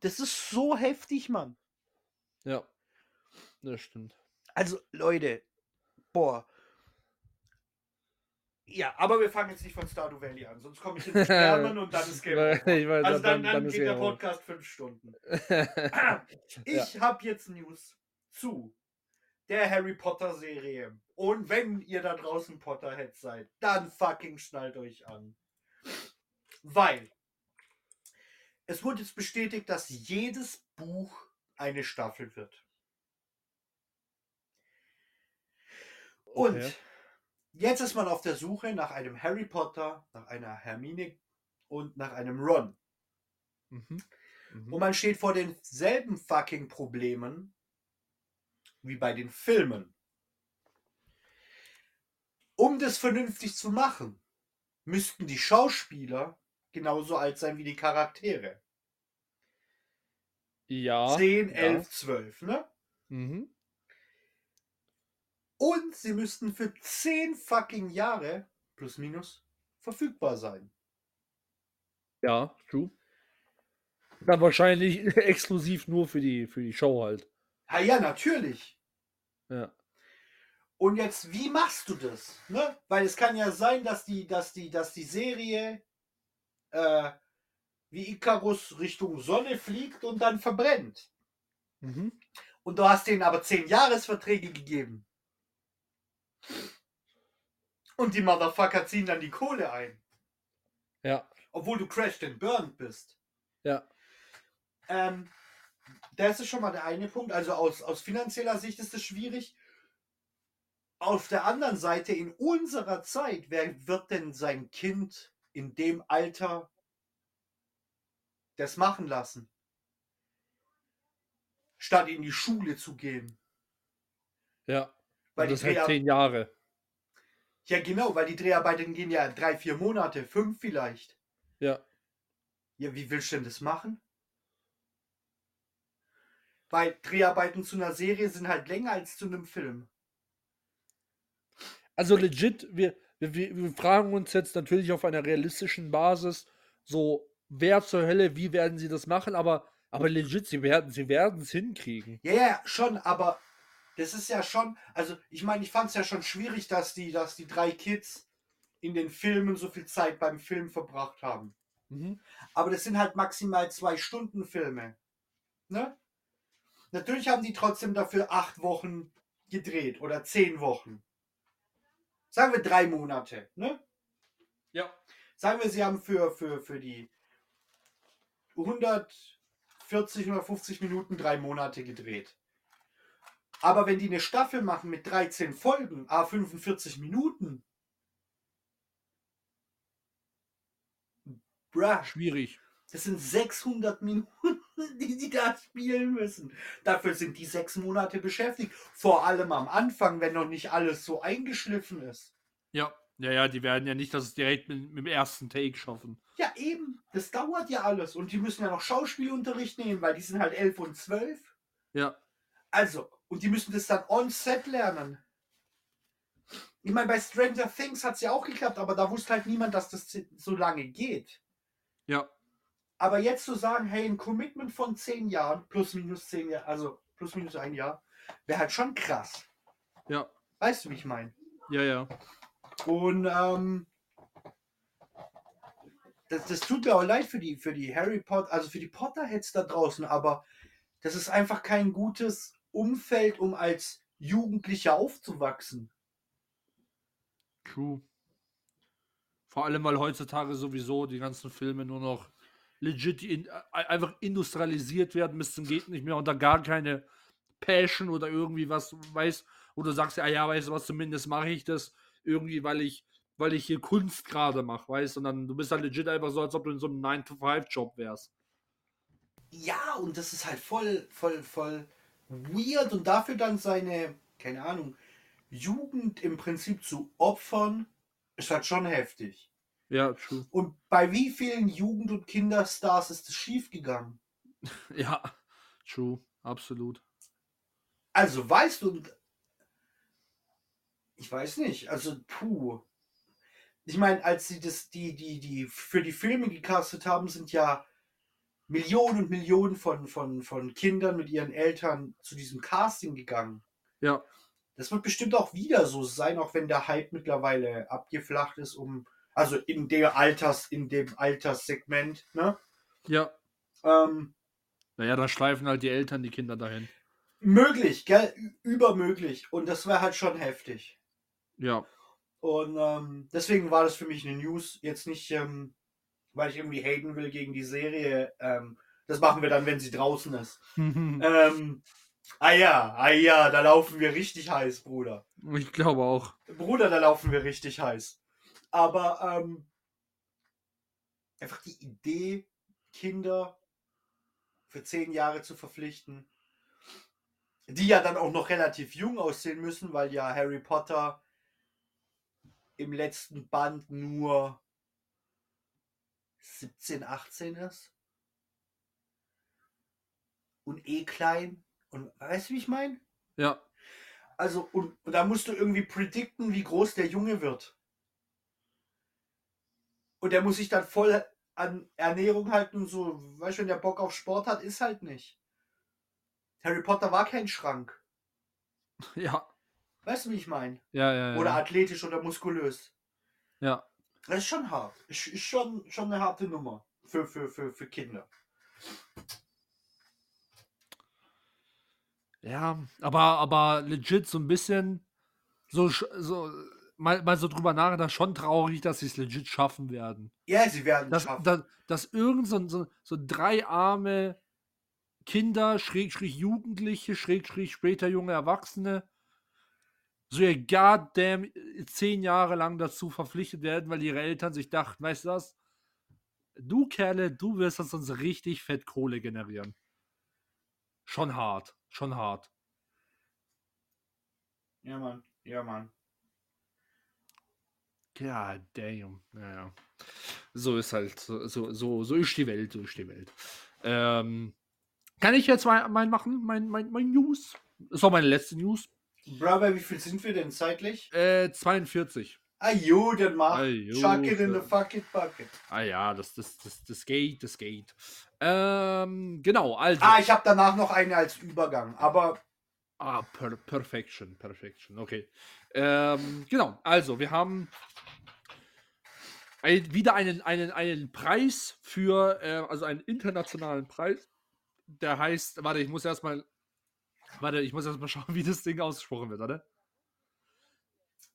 Speaker 3: Das ist so heftig, Mann.
Speaker 2: Ja, das stimmt.
Speaker 3: Also, Leute, boah. Ja, aber wir fangen jetzt nicht von Stardew Valley an, sonst komme ich in die Sternen und dann ist Game
Speaker 2: weiß,
Speaker 3: Also dann, dann,
Speaker 2: ist
Speaker 3: geht der. Podcast fünf Stunden.
Speaker 2: ja.
Speaker 3: Ich habe jetzt News zu der Harry Potter Serie. Und wenn ihr da draußen Potterheads seid, dann fucking schnallt euch an. Weil es wurde jetzt bestätigt, dass jedes Buch eine Staffel wird. Und
Speaker 2: Okay.
Speaker 3: jetzt ist man auf der Suche nach einem Harry Potter, nach einer Hermine und nach einem Ron.
Speaker 2: Mhm. Mhm.
Speaker 3: Und man steht vor denselben fucking Problemen wie bei den Filmen. Um das vernünftig zu machen, müssten die Schauspieler genauso alt sein wie die Charaktere.
Speaker 2: ja.
Speaker 3: 10,
Speaker 2: ja.
Speaker 3: 11, 12, ne?
Speaker 2: Mhm.
Speaker 3: Und sie müssten für 10 fucking Jahre, plus minus, verfügbar sein.
Speaker 2: Ja, true. Dann wahrscheinlich exklusiv nur für die, für die Show halt.
Speaker 3: Ja, ja, natürlich.
Speaker 2: Ja.
Speaker 3: Und jetzt, wie machst du das? Ne? Weil es kann ja sein, dass die, dass die, dass die Serie äh, wie Icarus Richtung Sonne fliegt und dann verbrennt.
Speaker 2: Mhm.
Speaker 3: Und du hast denen aber 10 Jahresverträge gegeben. Und die Motherfucker ziehen dann die Kohle ein.
Speaker 2: Ja.
Speaker 3: Obwohl du crashed and burned bist.
Speaker 2: Ja.
Speaker 3: Ähm, das ist schon mal der eine Punkt. Also aus, aus finanzieller Sicht ist es schwierig. Auf der anderen Seite, in unserer Zeit, wer wird denn sein Kind in dem Alter das machen lassen? Statt in die Schule zu gehen.
Speaker 2: Ja.
Speaker 3: Weil
Speaker 2: das halt
Speaker 3: Dreharbeiten,
Speaker 2: zehn Jahre.
Speaker 3: ja genau, weil die Dreharbeiten gehen ja drei, vier Monate, fünf vielleicht.
Speaker 2: Ja.
Speaker 3: Ja, wie willst du denn das machen? Weil Dreharbeiten zu einer Serie sind halt länger als zu einem Film.
Speaker 2: Also legit, wir, wir, wir fragen uns jetzt natürlich auf einer realistischen Basis, so, wer zur Hölle, wie werden sie das machen, aber, aber legit, sie werden sie es hinkriegen.
Speaker 3: Ja, ja, schon, aber das ist ja schon, also ich meine, ich fand es ja schon schwierig, dass die, dass die drei Kids in den Filmen so viel Zeit beim Film verbracht haben.
Speaker 2: Mhm.
Speaker 3: Aber das sind halt maximal zwei Stunden Filme. Ne? Natürlich haben die trotzdem dafür acht Wochen gedreht oder zehn Wochen. Sagen wir drei Monate. Ne?
Speaker 2: Ja.
Speaker 3: Sagen wir, sie haben für, für, für die 140 oder 50 Minuten drei Monate gedreht. Aber wenn die eine Staffel machen mit 13 Folgen, a 45 Minuten, bruh,
Speaker 2: Schwierig.
Speaker 3: Das sind 600 Minuten, die die da spielen müssen. Dafür sind die sechs Monate beschäftigt. Vor allem am Anfang, wenn noch nicht alles so eingeschliffen ist.
Speaker 2: Ja. Ja, ja, die werden ja nicht das direkt mit, mit dem ersten Take schaffen.
Speaker 3: Ja, eben. Das dauert ja alles. Und die müssen ja noch Schauspielunterricht nehmen, weil die sind halt 11 und 12.
Speaker 2: Ja.
Speaker 3: Also, und die müssen das dann on-set lernen. Ich meine, bei Stranger Things hat es ja auch geklappt, aber da wusste halt niemand, dass das so lange geht.
Speaker 2: Ja.
Speaker 3: Aber jetzt zu sagen, hey, ein Commitment von 10 Jahren, plus minus 10 Jahre, also plus minus ein Jahr, wäre halt schon krass.
Speaker 2: Ja.
Speaker 3: Weißt du, wie ich meine?
Speaker 2: Ja, ja.
Speaker 3: Und ähm, das, das tut mir auch leid für die, für die Harry Potter, also für die Potterheads da draußen, aber das ist einfach kein gutes Umfeld, um als Jugendlicher aufzuwachsen.
Speaker 2: True. Vor allem, weil heutzutage sowieso die ganzen Filme nur noch legit in, äh, einfach industrialisiert werden zum geht nicht mehr und da gar keine Passion oder irgendwie was weiß, wo du sagst, ja, ja, weißt du was, zumindest mache ich das irgendwie, weil ich, weil ich hier Kunst gerade mache, weißt du, und dann du bist halt legit einfach so, als ob du in so einem 9-to-5-Job wärst.
Speaker 3: Ja, und das ist halt voll, voll, voll weird und dafür dann seine, keine Ahnung, Jugend im Prinzip zu opfern, ist halt schon heftig.
Speaker 2: Ja, true.
Speaker 3: Und bei wie vielen Jugend- und Kinderstars ist es schiefgegangen?
Speaker 2: Ja, true, absolut.
Speaker 3: Also weißt du, ich weiß nicht, also puh. Ich meine, als sie das, die, die, die für die Filme gecastet haben, sind ja Millionen und Millionen von, von, von Kindern mit ihren Eltern zu diesem Casting gegangen.
Speaker 2: Ja.
Speaker 3: Das wird bestimmt auch wieder so sein, auch wenn der Hype mittlerweile abgeflacht ist, um, also in der Alters, in dem Alterssegment, ne?
Speaker 2: Ja.
Speaker 3: Ähm,
Speaker 2: Naja, da schleifen halt die Eltern die Kinder dahin.
Speaker 3: möglich, gell? Übermöglich. Und das wäre halt schon heftig.
Speaker 2: Ja.
Speaker 3: Und ähm, deswegen war das für mich eine News. Jetzt nicht, ähm, weil ich irgendwie haten will gegen die Serie. Ähm, das machen wir dann, wenn sie draußen ist. Ähm, ah ja, ah ja, da laufen wir richtig heiß, Bruder.
Speaker 2: ich glaube auch.
Speaker 3: Bruder, da laufen wir richtig heiß. Aber ähm, einfach die Idee, Kinder für zehn Jahre zu verpflichten, die ja dann auch noch relativ jung aussehen müssen, weil ja Harry Potter im letzten Band nur 17, 18 ist. Und eh klein. Und weißt du, wie ich meine?
Speaker 2: Ja.
Speaker 3: Also, und, und da musst du irgendwie predikten, wie groß der Junge wird. Und der muss sich dann voll an Ernährung halten und so. Weißt du, wenn der Bock auf Sport hat, ist halt nicht. Harry Potter war kein Schrank.
Speaker 2: Ja.
Speaker 3: Weißt du, wie ich meine?
Speaker 2: Ja, ja, ja.
Speaker 3: Oder athletisch oder muskulös.
Speaker 2: Ja.
Speaker 3: Das ist schon hart. Ist, ist schon, schon eine harte Nummer. Für, für, für, für Kinder.
Speaker 2: Ja, aber, aber legit so ein bisschen so, so mal, mal so drüber nachgedacht, schon traurig, dass sie es legit schaffen werden.
Speaker 3: Ja, sie werden
Speaker 2: Dass,
Speaker 3: schaffen.
Speaker 2: dass, dass irgend so, so, so drei arme Kinder, Schrägstrich Jugendliche, Schrägstrich später junge Erwachsene, so ihr goddamn äh, zehn Jahre lang dazu verpflichtet werden, weil ihre Eltern sich dachten, weißt du was? Du Kerle, du wirst uns uns richtig fett Kohle generieren. Schon hart, schon hart.
Speaker 3: Ja, Mann. Ja, Mann.
Speaker 2: God damn. Naja. So ist halt, so, so, so, ist die Welt, so ist die Welt. Ähm, kann ich jetzt mal mein machen, mein, mein, mein News? Das war meine letzte News.
Speaker 3: Brother, wie viel sind wir denn zeitlich?
Speaker 2: Äh, 42.
Speaker 3: Ah, jo, dann mach.
Speaker 2: Ah, jo,
Speaker 3: Chuck it in the fucking bucket.
Speaker 2: Ah ja, das, das, das, das geht, das geht. Ähm, genau, also.
Speaker 3: Ah, ich habe danach noch eine als Übergang, aber
Speaker 2: Ah, per Perfection, Perfection, okay. Ähm, genau, also wir haben ein, wieder einen, einen, einen Preis für, äh, also einen internationalen Preis. Der heißt, warte, ich muss erstmal, warte, ich muss erstmal schauen, wie das Ding ausgesprochen wird, oder?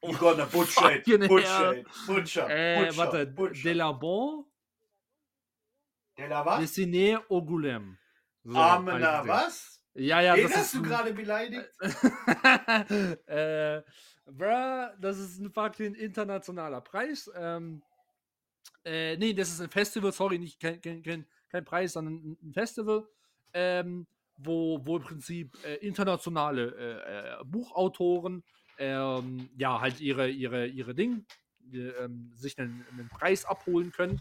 Speaker 3: butcher it.
Speaker 2: fucking
Speaker 3: Butcher it. Butcher.
Speaker 2: Äh,
Speaker 3: butcher,
Speaker 2: warte,
Speaker 3: Butcher.
Speaker 2: de la
Speaker 3: Der was?
Speaker 2: Dessiné Angoulême. So,
Speaker 3: Amena, was?
Speaker 2: Ja, ja,
Speaker 3: Den
Speaker 2: das
Speaker 3: hast
Speaker 2: ist
Speaker 3: du gerade beleidigt?
Speaker 2: äh, bruh, das ist ein fucking internationaler Preis. Ähm, äh, nee, das ist ein Festival, sorry, nicht kein, kein, kein, Preis, sondern ein- Festival, ähm, wo, wo im Prinzip äh, internationale äh, äh, Buchautoren ähm, ja halt ihre, ihre, ihre Ding, äh, ähm, sich einen, einen Preis abholen können.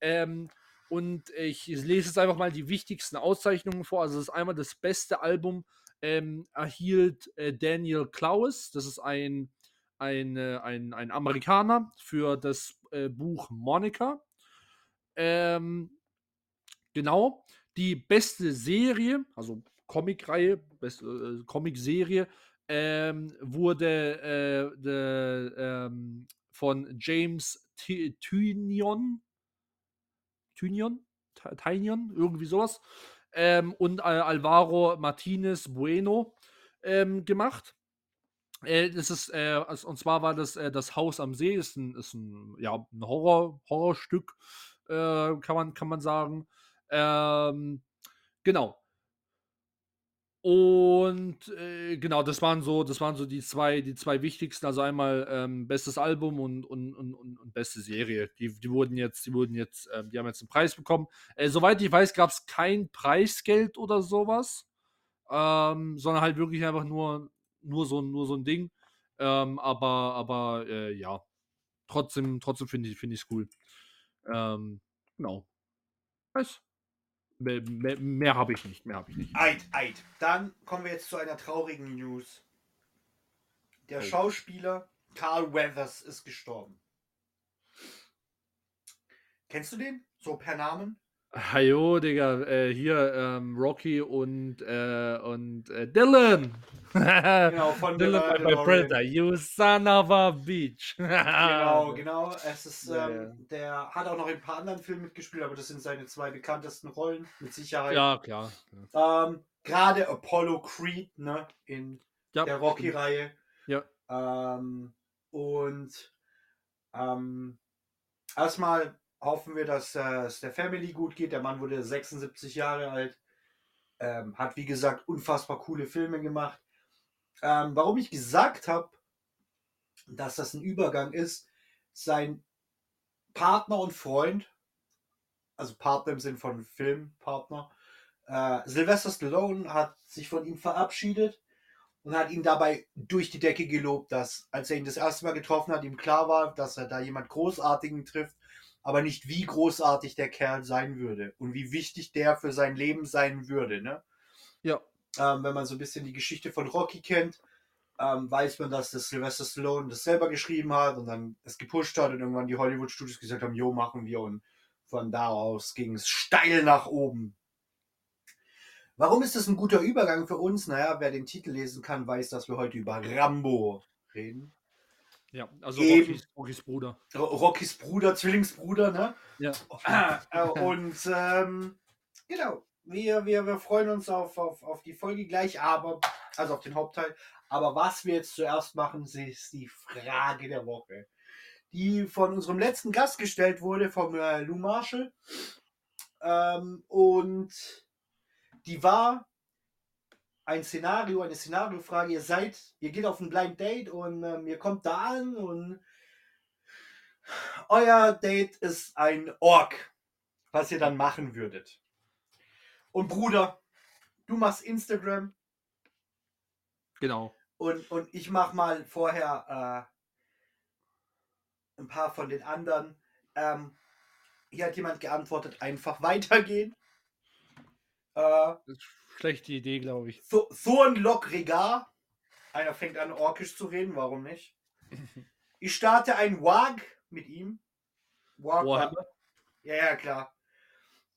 Speaker 2: Ähm, und ich lese jetzt einfach mal die wichtigsten Auszeichnungen vor. Also, das ist einmal das beste Album ähm, erhielt äh, Daniel Klaus. Das ist ein, ein, äh, ein, ein Amerikaner für das äh, Buch Monica. Ähm, genau. Die beste Serie, also Comicreihe, beste äh, Comicserie, ähm, wurde äh, de, ähm, von James Ty- Tynion Tynion, Tynion, irgendwie sowas. Ähm, und Al Alvaro Martinez Bueno ähm, gemacht. Äh, das ist, äh, und zwar war das äh, das Haus am See, ist ein, ist ein, ja, ein Horror, Horrorstück, äh, kann, man, kann man sagen. Ähm, genau. Und äh, genau, das waren so, das waren so die zwei, die zwei wichtigsten. Also einmal ähm, bestes Album und, und, und, und, beste Serie. Die, die wurden jetzt, die wurden jetzt, äh, die haben jetzt einen Preis bekommen. Äh, soweit ich weiß, gab es kein Preisgeld oder sowas, ähm, sondern halt wirklich einfach nur, nur so, nur so ein Ding. Ähm, aber, aber äh, ja, trotzdem, trotzdem finde ich, finde ich es cool. Ähm, genau. Nice. Mehr, mehr, mehr habe ich nicht. Mehr habe ich nicht.
Speaker 3: Eid, Eid. Dann kommen wir jetzt zu einer traurigen News. Der oh. Schauspieler Carl Weathers ist gestorben. Kennst du den? So per Namen?
Speaker 2: Hajo, Digga, äh, hier ähm, Rocky und, äh, und äh, Dylan. genau, von Dylan bei Predator. You son of a bitch.
Speaker 3: genau, genau. Es ist, ähm, ja. der hat auch noch in ein paar anderen Filmen mitgespielt, aber das sind seine zwei bekanntesten Rollen, mit Sicherheit.
Speaker 2: Ja, klar.
Speaker 3: Ähm, Gerade Apollo Creed, ne, in ja, der Rocky-Reihe.
Speaker 2: Ja.
Speaker 3: Ähm, und ähm, erstmal hoffen wir, dass äh, es der Family gut geht. Der Mann wurde 76 Jahre alt, ähm, hat wie gesagt unfassbar coole Filme gemacht. Ähm, warum ich gesagt habe, dass das ein Übergang ist, sein Partner und Freund, also Partner im Sinn von Filmpartner, äh, Sylvester Stallone hat sich von ihm verabschiedet und hat ihn dabei durch die Decke gelobt, dass als er ihn das erste Mal getroffen hat, ihm klar war, dass er da jemand Großartigen trifft aber nicht wie großartig der Kerl sein würde und wie wichtig der für sein Leben sein würde. Ne?
Speaker 2: Ja.
Speaker 3: Ähm, wenn man so ein bisschen die Geschichte von Rocky kennt, ähm, weiß man, dass das Sylvester Stallone das selber geschrieben hat und dann es gepusht hat und irgendwann die Hollywood-Studios gesagt haben, jo, machen wir und von da aus ging es steil nach oben. Warum ist das ein guter Übergang für uns? Naja, wer den Titel lesen kann, weiß, dass wir heute über Rambo reden.
Speaker 2: Ja, also Rockys, Rockys, Bruder.
Speaker 3: Rockys Bruder, Zwillingsbruder, ne?
Speaker 2: Ja.
Speaker 3: Äh, und ähm, genau, wir, wir, wir freuen uns auf, auf, auf die Folge gleich, aber, also auf den Hauptteil. Aber was wir jetzt zuerst machen, ist die Frage der Woche, die von unserem letzten Gast gestellt wurde, vom äh, Lou Marshall. Ähm, und die war, ein Szenario, eine Szenariofrage. Ihr seid, ihr geht auf ein Blind Date und ähm, ihr kommt da an und euer Date ist ein Ork, was ihr dann machen würdet. Und Bruder, du machst Instagram.
Speaker 2: Genau.
Speaker 3: Und, und ich mach mal vorher äh, ein paar von den anderen. Ähm, hier hat jemand geantwortet, einfach weitergehen.
Speaker 2: Äh, Schlechte Idee, glaube ich.
Speaker 3: Thornlock Regar. Einer fängt an, orkisch zu reden, warum nicht? Ich starte ein Wag mit ihm. Wag? Ja, ja, klar.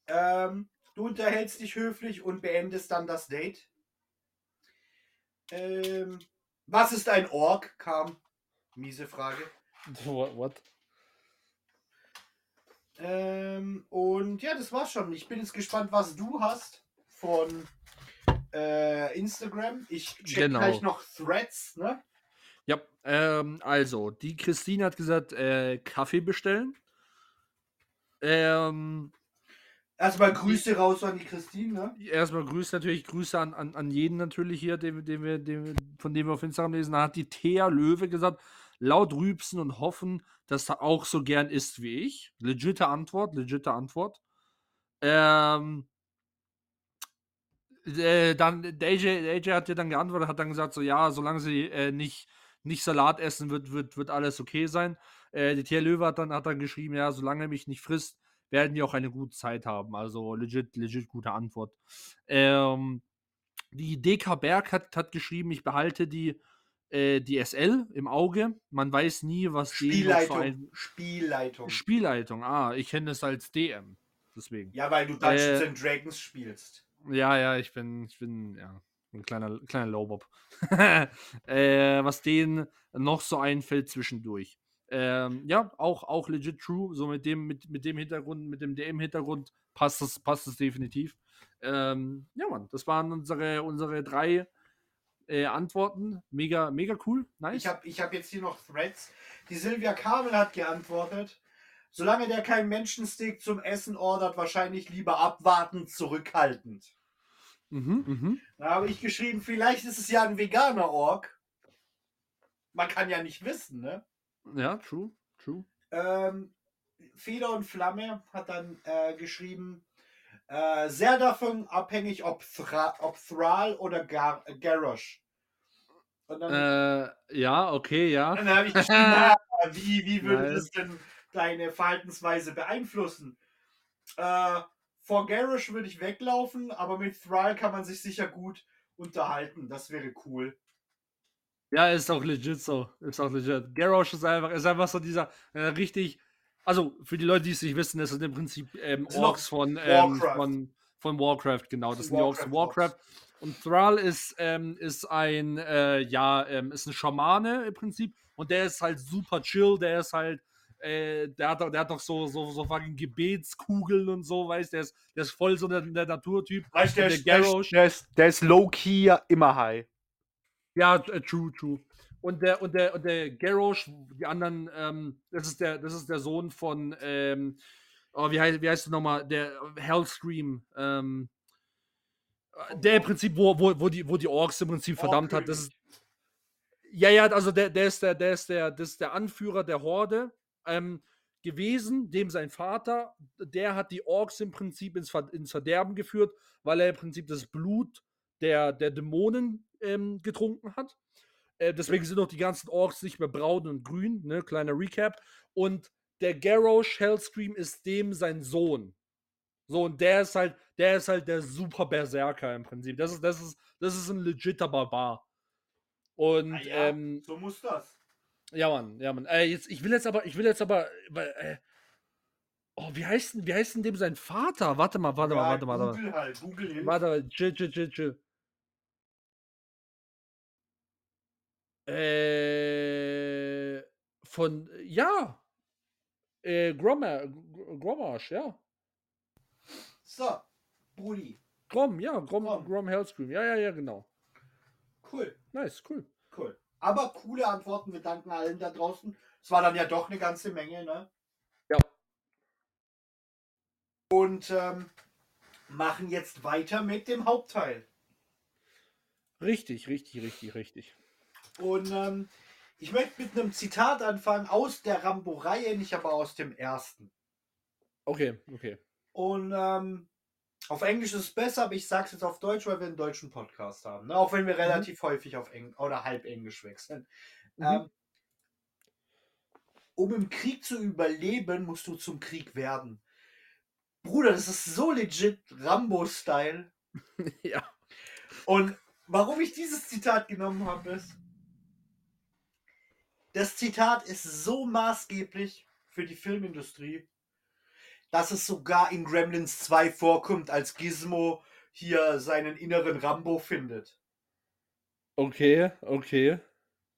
Speaker 3: Ähm, du unterhältst dich höflich und beendest dann das Date. Ähm, was ist ein Ork? kam. Miese Frage.
Speaker 2: What? what?
Speaker 3: Ähm, und ja, das war's schon. Ich bin jetzt gespannt, was du hast von äh, Instagram. Ich check genau. gleich noch Threads, ne?
Speaker 2: Ja, ähm, also, die Christine hat gesagt, äh, Kaffee bestellen. Ähm,
Speaker 3: Erstmal Grüße raus an die Christine, ne?
Speaker 2: Erstmal Grüße natürlich, Grüße an, an, an jeden natürlich hier, den, den wir, den, von dem wir auf Instagram lesen. Da hat die Thea Löwe gesagt, laut rübsen und hoffen, dass er auch so gern ist wie ich. Legitte Antwort, legitte Antwort. Ähm, äh, dann, der AJ, der AJ hat dir dann geantwortet, hat dann gesagt, so ja, solange sie äh, nicht, nicht Salat essen, wird, wird, wird alles okay sein. Äh, die Tier Löwe hat dann, hat dann geschrieben, ja, solange er mich nicht frisst, werden die auch eine gute Zeit haben. Also legit, legit gute Antwort. Ähm, die DK Berg hat, hat geschrieben, ich behalte die, äh, die SL im Auge. Man weiß nie, was
Speaker 3: Spielleitung. Ein... Spielleitung.
Speaker 2: Spielleitung, ah, ich kenne es als DM. Deswegen.
Speaker 3: Ja, weil du Dungeons äh, Dragons spielst.
Speaker 2: Ja, ja, ich bin, ich bin, ja, ein kleiner, kleiner Lowbob. äh, was denen noch so einfällt zwischendurch. Ähm, ja, auch, auch legit true. So mit dem, mit, mit dem Hintergrund, mit dem DM-Hintergrund passt es, passt es definitiv. Ähm, ja, Mann, das waren unsere, unsere drei äh, Antworten. Mega, mega cool. Nice.
Speaker 3: Ich habe ich hab jetzt hier noch Threads. Die Silvia Kabel hat geantwortet. Solange der keinen Menschenstick zum Essen ordert, wahrscheinlich lieber abwartend, zurückhaltend.
Speaker 2: mhm, mhm.
Speaker 3: Da habe ich geschrieben, vielleicht ist es ja ein veganer Ork. Man kann ja nicht wissen, ne?
Speaker 2: Ja, true, true.
Speaker 3: Ähm, Feder und Flamme hat dann äh, geschrieben, äh, sehr davon abhängig, ob, Thra ob Thrall oder Gar Garrosh. Dann,
Speaker 2: Äh, ja, okay, ja.
Speaker 3: dann habe ich geschrieben, na, wie, wie würde
Speaker 2: Nice.
Speaker 3: das denn deine Verhaltensweise beeinflussen? Äh, vor Garrosh würde ich weglaufen, aber mit Thrall kann man sich sicher gut unterhalten. Das wäre cool.
Speaker 2: Ja, ist auch legit so. Ist auch legit. Garrosh ist einfach, ist einfach so dieser äh, richtig. Also, für die Leute, die es nicht wissen, das sind im Prinzip ähm, Orks von, ähm,
Speaker 3: Warcraft.
Speaker 2: von, von Warcraft, genau. Das sind
Speaker 3: sind
Speaker 2: die Orks von. Warcraft. Und Thrall ist, ähm, ist ein, äh, ja, ähm, ist ein Schamane im Prinzip. Und der ist halt super chill. Der ist halt, äh, der hat, doch- der hat doch so, so, so fucking Gebetskugeln und so, weißt der ist, der ist voll so der, der Naturtyp.
Speaker 3: Weißt du, der, ist-
Speaker 2: der Garrosh-
Speaker 3: ist- der, ist, der ist low-key immer high.
Speaker 2: Ja, äh, true, true. Und der, und der, und der Garrosh, die anderen, ähm, das ist der, das ist der Sohn von, ähm, oh, wie heißt, wie heißt der nochmal? Der Hellscream, ähm, äh, der im Prinzip, wo, wo, wo die, wo die Orks im Prinzip verdammt hat. Das ist, ja, ja, also der, der ist der, der ist der, das ist der Anführer der Horde ähm, gewesen, dem sein Vater, der hat die Orks im Prinzip ins, Ver ins Verderben geführt, weil er im Prinzip das Blut der, der Dämonen ähm, getrunken hat. Äh, deswegen sind auch die ganzen Orks nicht mehr braun und grün, ne? Kleiner Recap. Und der Garrosh Hellscream ist dem sein Sohn. So, und der ist halt, der ist halt der super Berserker im Prinzip. Das ist, das ist, das ist ein legitter Barbar. Und
Speaker 3: Ah ja,
Speaker 2: ähm,
Speaker 3: so muss das.
Speaker 2: Ja, Mann, ja, Mann. Äh, jetzt, ich will jetzt aber, ich will jetzt aber, äh, oh, wie heißt denn, wie heißt denn dem sein Vater? Warte mal, warte mal,
Speaker 3: Ja,
Speaker 2: warte mal, warte mal.
Speaker 3: Google halt, Google hilft.
Speaker 2: Warte mal, chill, chill, chill, chill. Äh, von, ja. Äh, Grommer, Gr- Grommarsh, ja.
Speaker 3: So, Brudi,
Speaker 2: Grom, ja, Grom,
Speaker 3: Grom.
Speaker 2: Grom Hellscream. Ja, ja, ja, genau.
Speaker 3: cool,
Speaker 2: Nice, cool.
Speaker 3: cool. Aber coole Antworten, wir danken allen da draußen. Es war dann ja doch eine ganze Menge, ne?
Speaker 2: Ja.
Speaker 3: Und ähm, machen jetzt weiter mit dem Hauptteil.
Speaker 2: Richtig, richtig, richtig, richtig.
Speaker 3: Und ähm, ich möchte mit einem Zitat anfangen aus der Rambo-Reihe, nicht aber aus dem ersten.
Speaker 2: Okay, okay.
Speaker 3: Und ähm, auf Englisch ist es besser, aber ich sage es jetzt auf Deutsch, weil wir einen deutschen Podcast haben. Ne? Auch wenn wir relativ häufig auf Englisch oder halb Englisch wechseln.
Speaker 2: Mhm.
Speaker 3: Ähm, um im Krieg zu überleben, musst du zum Krieg werden. Bruder, das ist so legit Rambo-Style.
Speaker 2: ja.
Speaker 3: Und warum ich dieses Zitat genommen habe, ist, das Zitat ist so maßgeblich für die Filmindustrie, dass es sogar in Gremlins 2 vorkommt, als Gizmo hier seinen inneren Rambo findet.
Speaker 2: Okay, okay.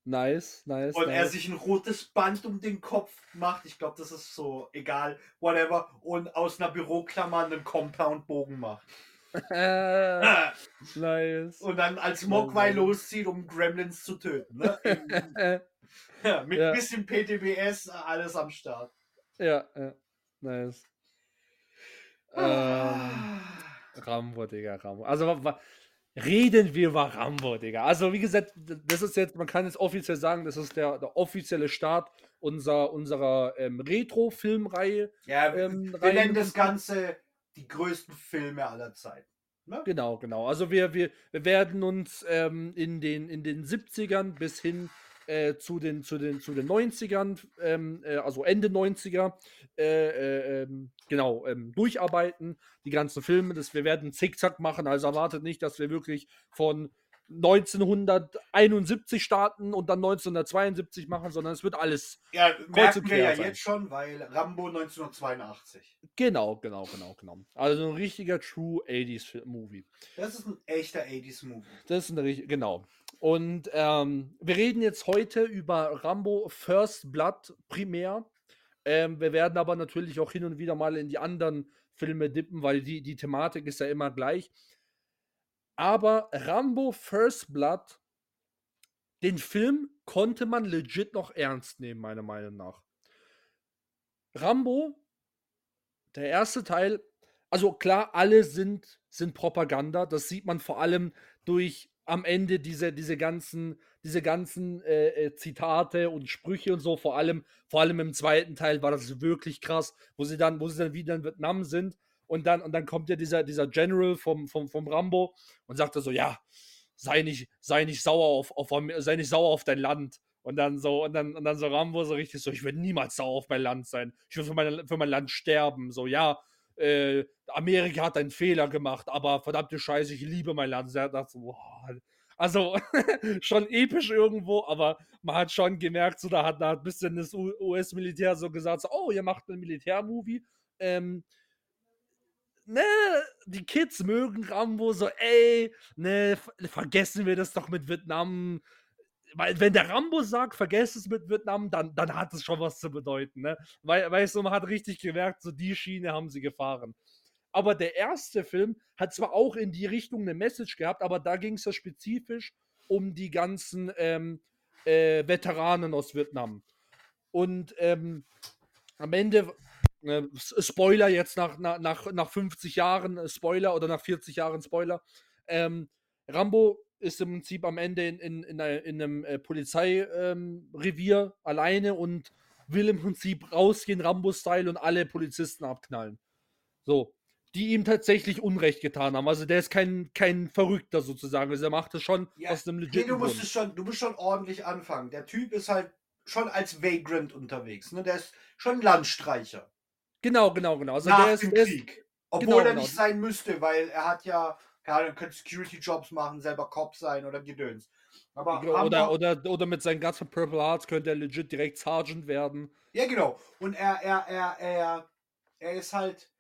Speaker 2: Nice, nice.
Speaker 3: Und er
Speaker 2: nice.
Speaker 3: sich ein rotes Band um den Kopf macht. Ich glaube, das ist so egal, whatever. Und aus einer Büroklammer einen Compound-Bogen macht.
Speaker 2: nice.
Speaker 3: Und dann als Mogwai
Speaker 2: Nein.
Speaker 3: loszieht, um Gremlins zu töten. Ne? Ja, mit
Speaker 2: Ja.
Speaker 3: ein bisschen PTBS, alles am Start.
Speaker 2: ja, ja. Nice. Ähm. Rambo, Digga, Rambo. Also reden wir über Rambo, Digga. Also wie gesagt, das ist jetzt, man kann jetzt offiziell sagen, das ist der, der offizielle Start unserer, unserer ähm, Retro-Filmreihe.
Speaker 3: Ja,
Speaker 2: Ähm,
Speaker 3: wir
Speaker 2: rein-
Speaker 3: nennen das Ganze die größten Filme aller Zeiten. Ne?
Speaker 2: Genau, genau. Also wir, wir, wir werden uns ähm, in, den, in den 70ern bis hin äh, zu, den, zu, den, zu den 90ern, ähm, äh, also Ende 90er, äh, äh, ähm, genau, ähm, durcharbeiten, die ganzen Filme. Das, wir werden Zickzack machen, also erwartet nicht, dass wir wirklich von 1971 starten und dann 1972 machen, sondern es wird alles.
Speaker 3: Ja, merken wir ja
Speaker 2: sein.
Speaker 3: jetzt schon, weil Rambo 1982.
Speaker 2: Genau, genau, genau, genau. Also ein richtiger True 80s Film- Movie.
Speaker 3: Das ist ein echter 80s-Movie.
Speaker 2: Das ist eine richtig, genau. Und ähm, wir reden jetzt heute über Rambo First Blood primär. Ähm, wir werden aber natürlich auch hin und wieder mal in die anderen Filme dippen, weil die, die Thematik ist ja immer gleich. Aber Rambo First Blood, den Film konnte man legit noch ernst nehmen, meiner Meinung nach. Rambo, der erste Teil, also klar, alle sind, sind Propaganda. Das sieht man vor allem durch am Ende diese, diese ganzen, diese ganzen äh, äh, Zitate und Sprüche und so, vor allem, vor allem im zweiten Teil war das wirklich krass, wo sie dann, wo sie dann wieder in Vietnam sind und dann, und dann kommt ja dieser, dieser General vom, vom, vom Rambo und sagt so, ja, sei nicht, sei nicht sauer auf, auf sei nicht sauer auf dein Land. Und dann so, und dann, und dann so Rambo so richtig so, ich werde niemals sauer auf mein Land sein. Ich will für mein, für mein Land sterben. So, ja, äh, Amerika hat einen Fehler gemacht, aber verdammte Scheiße, ich liebe mein Land. So, also schon episch irgendwo, aber man hat schon gemerkt, so da hat, da ein bisschen das US-Militär so gesagt, so, oh, ihr macht einen Militärmovie. Ähm, ne, die Kids mögen Rambo so, ey, ne, vergessen wir das doch mit Vietnam. Weil, wenn der Rambo sagt, vergesst es mit Vietnam, dann, dann hat es schon was zu bedeuten, ne? Weil, weißt du, man hat richtig gemerkt, so die Schiene haben sie gefahren. Aber der erste Film hat zwar auch in die Richtung eine Message gehabt, aber da ging es ja spezifisch um die ganzen ähm, äh, Veteranen aus Vietnam. Und ähm, am Ende äh, Spoiler jetzt nach, nach, nach 50 Jahren, äh, Spoiler oder nach 40 Jahren Spoiler. Ähm, Rambo ist im Prinzip am Ende in, in, in, in einem äh, Polizeirevier ähm, alleine und will im Prinzip rausgehen, Rambo-Style und alle Polizisten abknallen. So. Die ihm tatsächlich Unrecht getan haben. Also der ist kein, kein Verrückter sozusagen. Also er macht das schon
Speaker 3: ja, aus einem legit. Nee, du musst, schon, du musst schon ordentlich anfangen. Der Typ ist halt schon als Vagrant unterwegs. Ne? Der ist schon Landstreicher.
Speaker 2: Genau, genau, genau. Also
Speaker 3: Nach der ist, dem Krieg. Obwohl genau, er genau. nicht sein müsste, weil er hat ja, er könnte Security-Jobs machen, selber Cop sein oder Gedöns.
Speaker 2: Aber genau, oder, oder, oder mit seinen ganzen Purple Hearts könnte er legit direkt Sergeant werden.
Speaker 3: Ja, genau. Und er, er, er, er, er ist halt,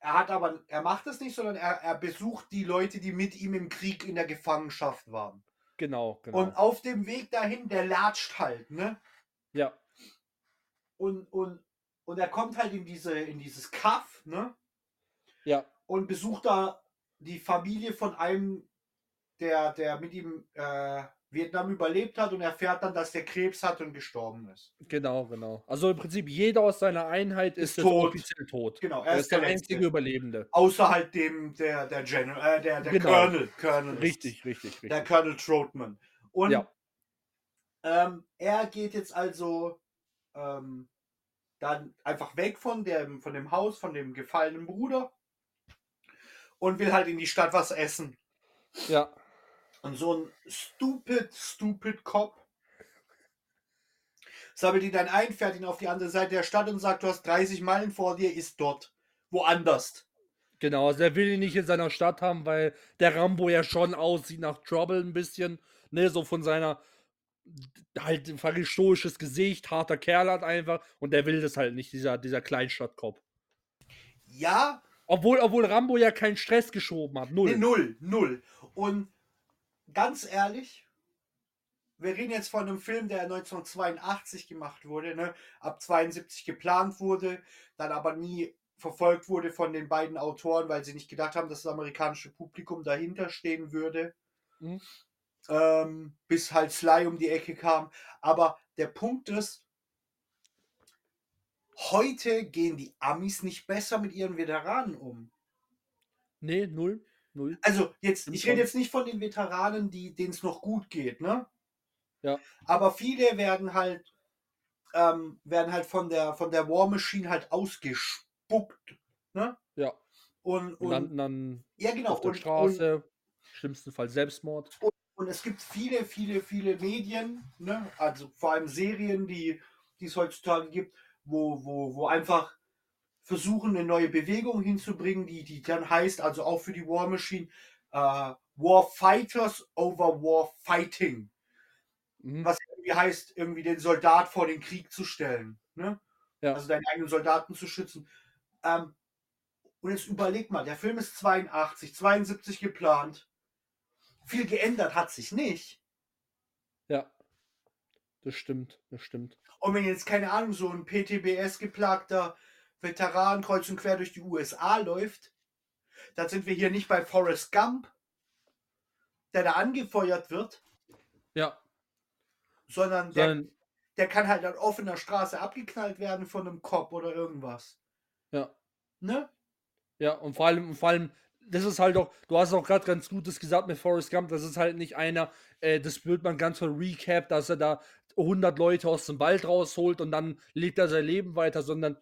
Speaker 3: er hat aber, er macht es nicht, sondern er, er besucht die Leute, die mit ihm im Krieg in der Gefangenschaft waren.
Speaker 2: Genau, genau.
Speaker 3: Und auf dem Weg dahin, der latscht halt, ne?
Speaker 2: Ja.
Speaker 3: Und, und und er kommt halt in, diese, in dieses Kaff, ne?
Speaker 2: Ja.
Speaker 3: Und besucht da die Familie von einem, der, der mit ihm äh, Vietnam überlebt hat und erfährt dann, dass der Krebs hat und gestorben ist.
Speaker 2: Genau, genau. Also im Prinzip jeder aus seiner Einheit ist, ist tot. offiziell tot.
Speaker 3: Genau,
Speaker 2: er, er ist der, der einzige Überlebende.
Speaker 3: Außer halt dem, der, der General, äh, der, der genau. Colonel. Colonel
Speaker 2: richtig, richtig, richtig.
Speaker 3: Der Colonel Trotman. Und ja. ähm, er geht jetzt also ähm, dann einfach weg von dem, von dem Haus, von dem gefallenen Bruder und will halt in die Stadt was essen.
Speaker 2: Ja.
Speaker 3: Und so ein stupid, stupid Cop sammelt ihn dann ein, fährt ihn auf die andere Seite der Stadt und sagt, du hast 30 Meilen vor dir, ist dort. Woanders.
Speaker 2: Genau, also er will ihn nicht in seiner Stadt haben, weil der Rambo ja schon aussieht nach Trouble ein bisschen. Ne, so von seiner halt ein stoisches Gesicht, harter Kerl hat einfach und der will das halt nicht, dieser, dieser Kleinstadtkopf.
Speaker 3: Ja.
Speaker 2: Obwohl, obwohl Rambo ja keinen Stress geschoben hat. Null.
Speaker 3: Nee, null, null. Und ganz ehrlich, wir reden jetzt von einem Film, der 1982 gemacht wurde, ne? ab 72 geplant wurde, dann aber nie verfolgt wurde von den beiden Autoren, weil sie nicht gedacht haben, dass das amerikanische Publikum dahinter stehen würde. Mhm ähm, bis halt Sly um die Ecke kam. Aber der Punkt ist, heute gehen die Amis nicht besser mit ihren Veteranen um.
Speaker 2: Nee, null. Null.
Speaker 3: Also jetzt, ich rede jetzt nicht von den Veteranen, die denen es noch gut geht, ne?
Speaker 2: Ja.
Speaker 3: Aber viele werden halt, ähm, werden halt von der von der War Machine halt ausgespuckt, ne?
Speaker 2: Ja.
Speaker 3: Und, und
Speaker 2: landen dann
Speaker 3: ja, genau,
Speaker 2: auf der und, Straße, und, schlimmsten Fall Selbstmord.
Speaker 3: Und, und es gibt viele, viele, viele Medien, ne? also vor allem Serien, die, die es heutzutage gibt, wo, wo, wo einfach versuchen, eine neue Bewegung hinzubringen, die, die dann heißt, also auch für die War Machine, uh, War Fighters over War Fighting. Mhm. Was irgendwie heißt, irgendwie den Soldat vor den Krieg zu stellen. Ne? Ja. Also deinen eigenen Soldaten zu schützen. Ähm, und jetzt überleg mal, der Film ist 82, 72 geplant. Viel geändert hat sich nicht.
Speaker 2: Ja. Das stimmt, das stimmt.
Speaker 3: Und wenn jetzt, keine Ahnung, so ein PTBS-geplagter Veteran kreuz und quer durch die USA läuft, dann sind wir hier nicht bei Forrest Gump, der da angefeuert wird,
Speaker 2: Ja.
Speaker 3: sondern der,
Speaker 2: Sondern,
Speaker 3: der kann halt an offener Straße abgeknallt werden von einem Cop oder irgendwas.
Speaker 2: ja.
Speaker 3: Ne?
Speaker 2: Ja, und vor allem, vor allem, das ist halt auch, du hast auch gerade ganz Gutes gesagt mit Forrest Gump, das ist halt nicht einer, äh, das wird man ganz so Recap, dass er da 100 Leute aus dem Wald rausholt und dann lebt er sein Leben weiter, sondern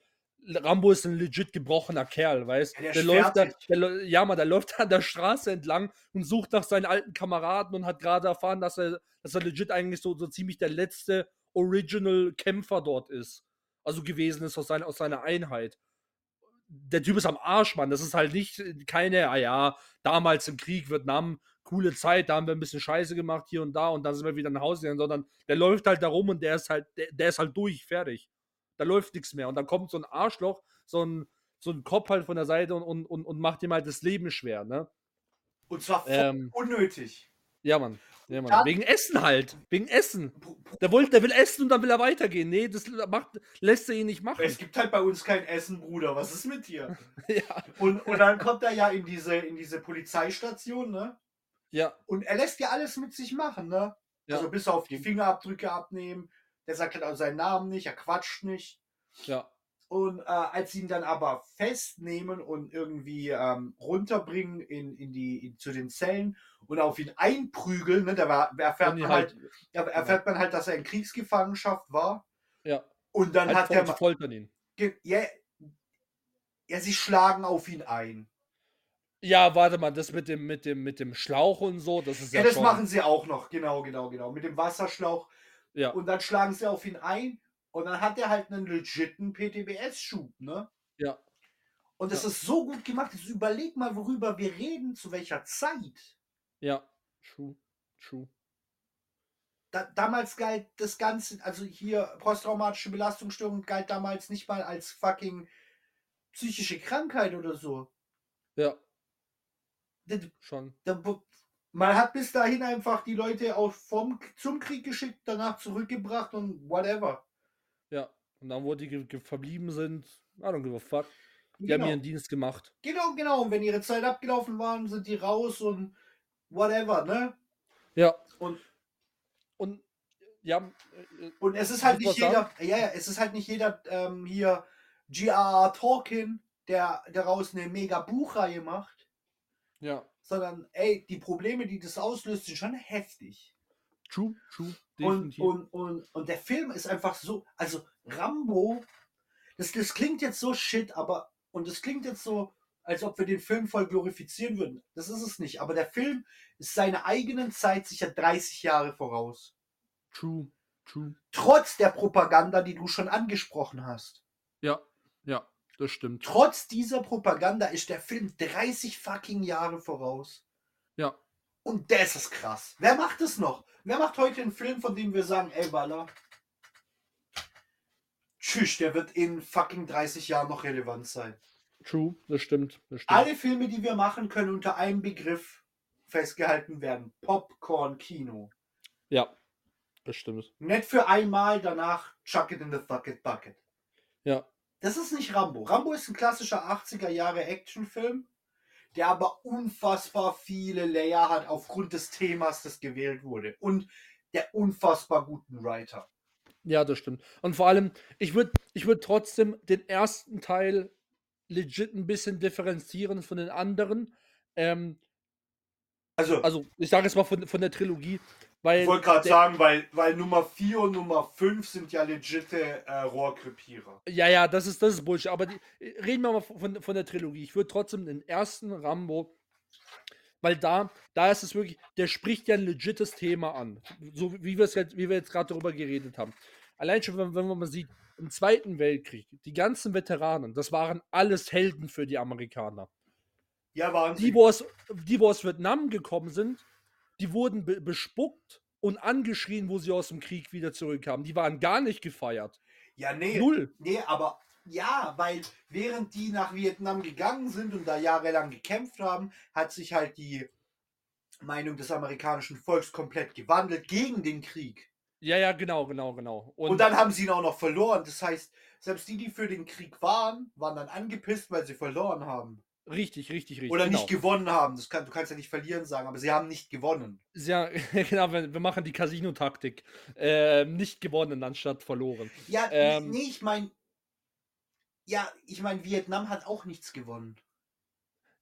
Speaker 2: Rambo ist ein legit gebrochener Kerl, weißt
Speaker 3: Ja, der
Speaker 2: der läuft da, der, ja, man, der läuft an der Straße entlang und sucht nach seinen alten Kameraden und hat gerade erfahren, dass er, dass er legit eigentlich so, so ziemlich der letzte Original-Kämpfer dort ist. Also gewesen ist aus, seiner aus seiner Einheit der Typ ist am Arsch, Mann. Das ist halt nicht äh, keine, ah ja, damals im Krieg, Vietnam, coole Zeit, da haben wir ein bisschen Scheiße gemacht hier und da und dann sind wir wieder nach Hause gegangen, sondern der läuft halt da rum und der ist halt, der, der ist halt durch, fertig. Da läuft nichts mehr. Und dann kommt so ein Arschloch, so ein, so ein Kopf halt von der Seite und, und, und, und macht ihm halt das Leben schwer, ne?
Speaker 3: Und zwar
Speaker 2: Ähm,
Speaker 3: unnötig.
Speaker 2: ja, Mann. Ja, Mann.
Speaker 3: Dann-
Speaker 2: Wegen Essen halt. Wegen Essen. Der, wollte, der will essen und dann will er weitergehen. Nee, das macht, lässt er ihn nicht machen.
Speaker 3: Es gibt halt bei uns kein Essen, Bruder. Was ist mit dir?
Speaker 2: ja.
Speaker 3: Und, und dann kommt er ja in diese, in diese Polizeistation, ne?
Speaker 2: Ja.
Speaker 3: Und er lässt ja alles mit sich machen, ne?
Speaker 2: Ja.
Speaker 3: Also bis auf die Fingerabdrücke abnehmen. Der sagt halt auch seinen Namen nicht, er quatscht nicht.
Speaker 2: Ja.
Speaker 3: Und äh, als sie ihn dann aber festnehmen und irgendwie ähm, runterbringen in, in die, in, zu den Zellen und auf ihn einprügeln, ne, da war, erfährt, man halt, da erfährt man halt, dass er in Kriegsgefangenschaft war.
Speaker 2: Ja.
Speaker 3: Und dann
Speaker 2: Halt
Speaker 3: hat
Speaker 2: foltern ihn.
Speaker 3: ge- ja, ja, sie schlagen auf ihn ein.
Speaker 2: Ja, warte mal, das mit dem, mit dem, mit dem Schlauch und so, das ist ja,
Speaker 3: Ja, das
Speaker 2: schon,
Speaker 3: machen sie auch noch, genau, genau, genau. Mit dem Wasserschlauch.
Speaker 2: Ja,
Speaker 3: Und dann schlagen sie auf ihn ein und dann hat er halt einen legiten PTBS-Schub, ne?
Speaker 2: ja,
Speaker 3: Und das
Speaker 2: Ja.
Speaker 3: ist so gut gemacht. Jetzt überleg mal, worüber wir reden, zu welcher Zeit.
Speaker 2: ja. True, true.
Speaker 3: Da, damals galt das Ganze, also hier posttraumatische Belastungsstörung galt damals nicht mal als fucking psychische Krankheit oder so.
Speaker 2: Ja, schon.
Speaker 3: da- Man hat bis dahin einfach die Leute auch vom, zum Krieg geschickt, danach zurückgebracht und whatever.
Speaker 2: Ja. Und dann, wo die verblieben sind, I don't give a fuck. Die
Speaker 3: Genau.
Speaker 2: haben ihren Dienst gemacht.
Speaker 3: Genau, genau. Und wenn ihre Zeit abgelaufen waren, sind die raus und whatever, ne?
Speaker 2: Ja.
Speaker 3: Und-
Speaker 2: Und ja, äh,
Speaker 3: Und es ist halt nicht jeder, ja, ja, es ist halt nicht jeder ähm, hier G.R.R. Tolkien, der daraus eine mega Buchreihe macht,
Speaker 2: ja.
Speaker 3: sondern ey, die Probleme, die das auslöst, sind schon heftig.
Speaker 2: True, true.
Speaker 3: Und,
Speaker 2: Definitiv.
Speaker 3: und, und, und der Film ist einfach so, also Rambo, das, das klingt jetzt so shit, aber, und das klingt jetzt so, als ob wir den Film voll glorifizieren würden. Das ist es nicht. Aber der Film ist seiner eigenen Zeit sicher 30 Jahre voraus.
Speaker 2: true, true.
Speaker 3: Trotz der Propaganda, die du schon angesprochen hast.
Speaker 2: Ja, ja, das stimmt.
Speaker 3: Trotz dieser Propaganda ist der Film 30 fucking Jahre voraus.
Speaker 2: Ja.
Speaker 3: Und das ist krass. Wer macht es noch? Wer macht heute einen Film, von dem wir sagen, ey, Baller? Tschüss, der wird in fucking 30 Jahren noch relevant sein.
Speaker 2: True, das stimmt. Das stimmt.
Speaker 3: Alle Filme, die wir machen, können unter einem Begriff festgehalten werden. Popcorn-Kino.
Speaker 2: Ja, das stimmt.
Speaker 3: Nicht für einmal, danach chuck it in the bucket bucket.
Speaker 2: Ja,
Speaker 3: Das ist nicht Rambo. Rambo ist ein klassischer 80er Jahre Actionfilm, der aber unfassbar viele Layer hat aufgrund des Themas, das gewählt wurde. Und der unfassbar guten Writer.
Speaker 2: ja, das stimmt. Und vor allem, ich würde ich würd trotzdem den ersten Teil legit ein bisschen differenzieren von den anderen. Ähm,
Speaker 3: Also,
Speaker 2: also, ich sage jetzt mal von, von der Trilogie, weil.
Speaker 3: ich wollte gerade sagen, weil, weil Nummer 4 und Nummer 5 sind ja legite äh, Rohrkrepierer.
Speaker 2: Ja, ja, das ist, das ist Bullshit. Aber die, reden wir mal von, von der Trilogie. Ich würde trotzdem den ersten Rambo, weil da, da ist es wirklich, der spricht ja ein legites Thema an. So wie wir es jetzt, wie wir jetzt gerade darüber geredet haben. Allein schon, wenn, wenn man mal sieht, im Zweiten Weltkrieg, die ganzen Veteranen, das waren alles Helden für die Amerikaner.
Speaker 3: Ja, waren
Speaker 2: Die,
Speaker 3: sie.
Speaker 2: wo aus, die, wo aus Vietnam gekommen sind, die wurden be bespuckt und angeschrien, wo sie aus dem Krieg wieder zurückkamen. Die waren gar nicht gefeiert.
Speaker 3: Ja, nee.
Speaker 2: Null.
Speaker 3: Nee, aber ja, weil während die nach Vietnam gegangen sind und da jahrelang gekämpft haben, hat sich halt die Meinung des amerikanischen Volks komplett gewandelt gegen den Krieg.
Speaker 2: Ja, ja, genau, genau, genau.
Speaker 3: Und, dann haben sie ihn auch noch verloren. Das heißt, selbst die, die für den Krieg waren, waren dann angepisst, weil sie verloren haben.
Speaker 2: Richtig, richtig, richtig.
Speaker 3: Oder
Speaker 2: genau.
Speaker 3: nicht gewonnen haben. Das kann, du kannst ja nicht verlieren sagen, aber sie haben nicht gewonnen.
Speaker 2: Ja, genau, wir, wir machen die Casino-Taktik. Äh, nicht gewonnen anstatt verloren.
Speaker 3: Ja,
Speaker 2: Ähm.
Speaker 3: nee, ich meine. Ja, ich meine, Vietnam hat auch nichts gewonnen.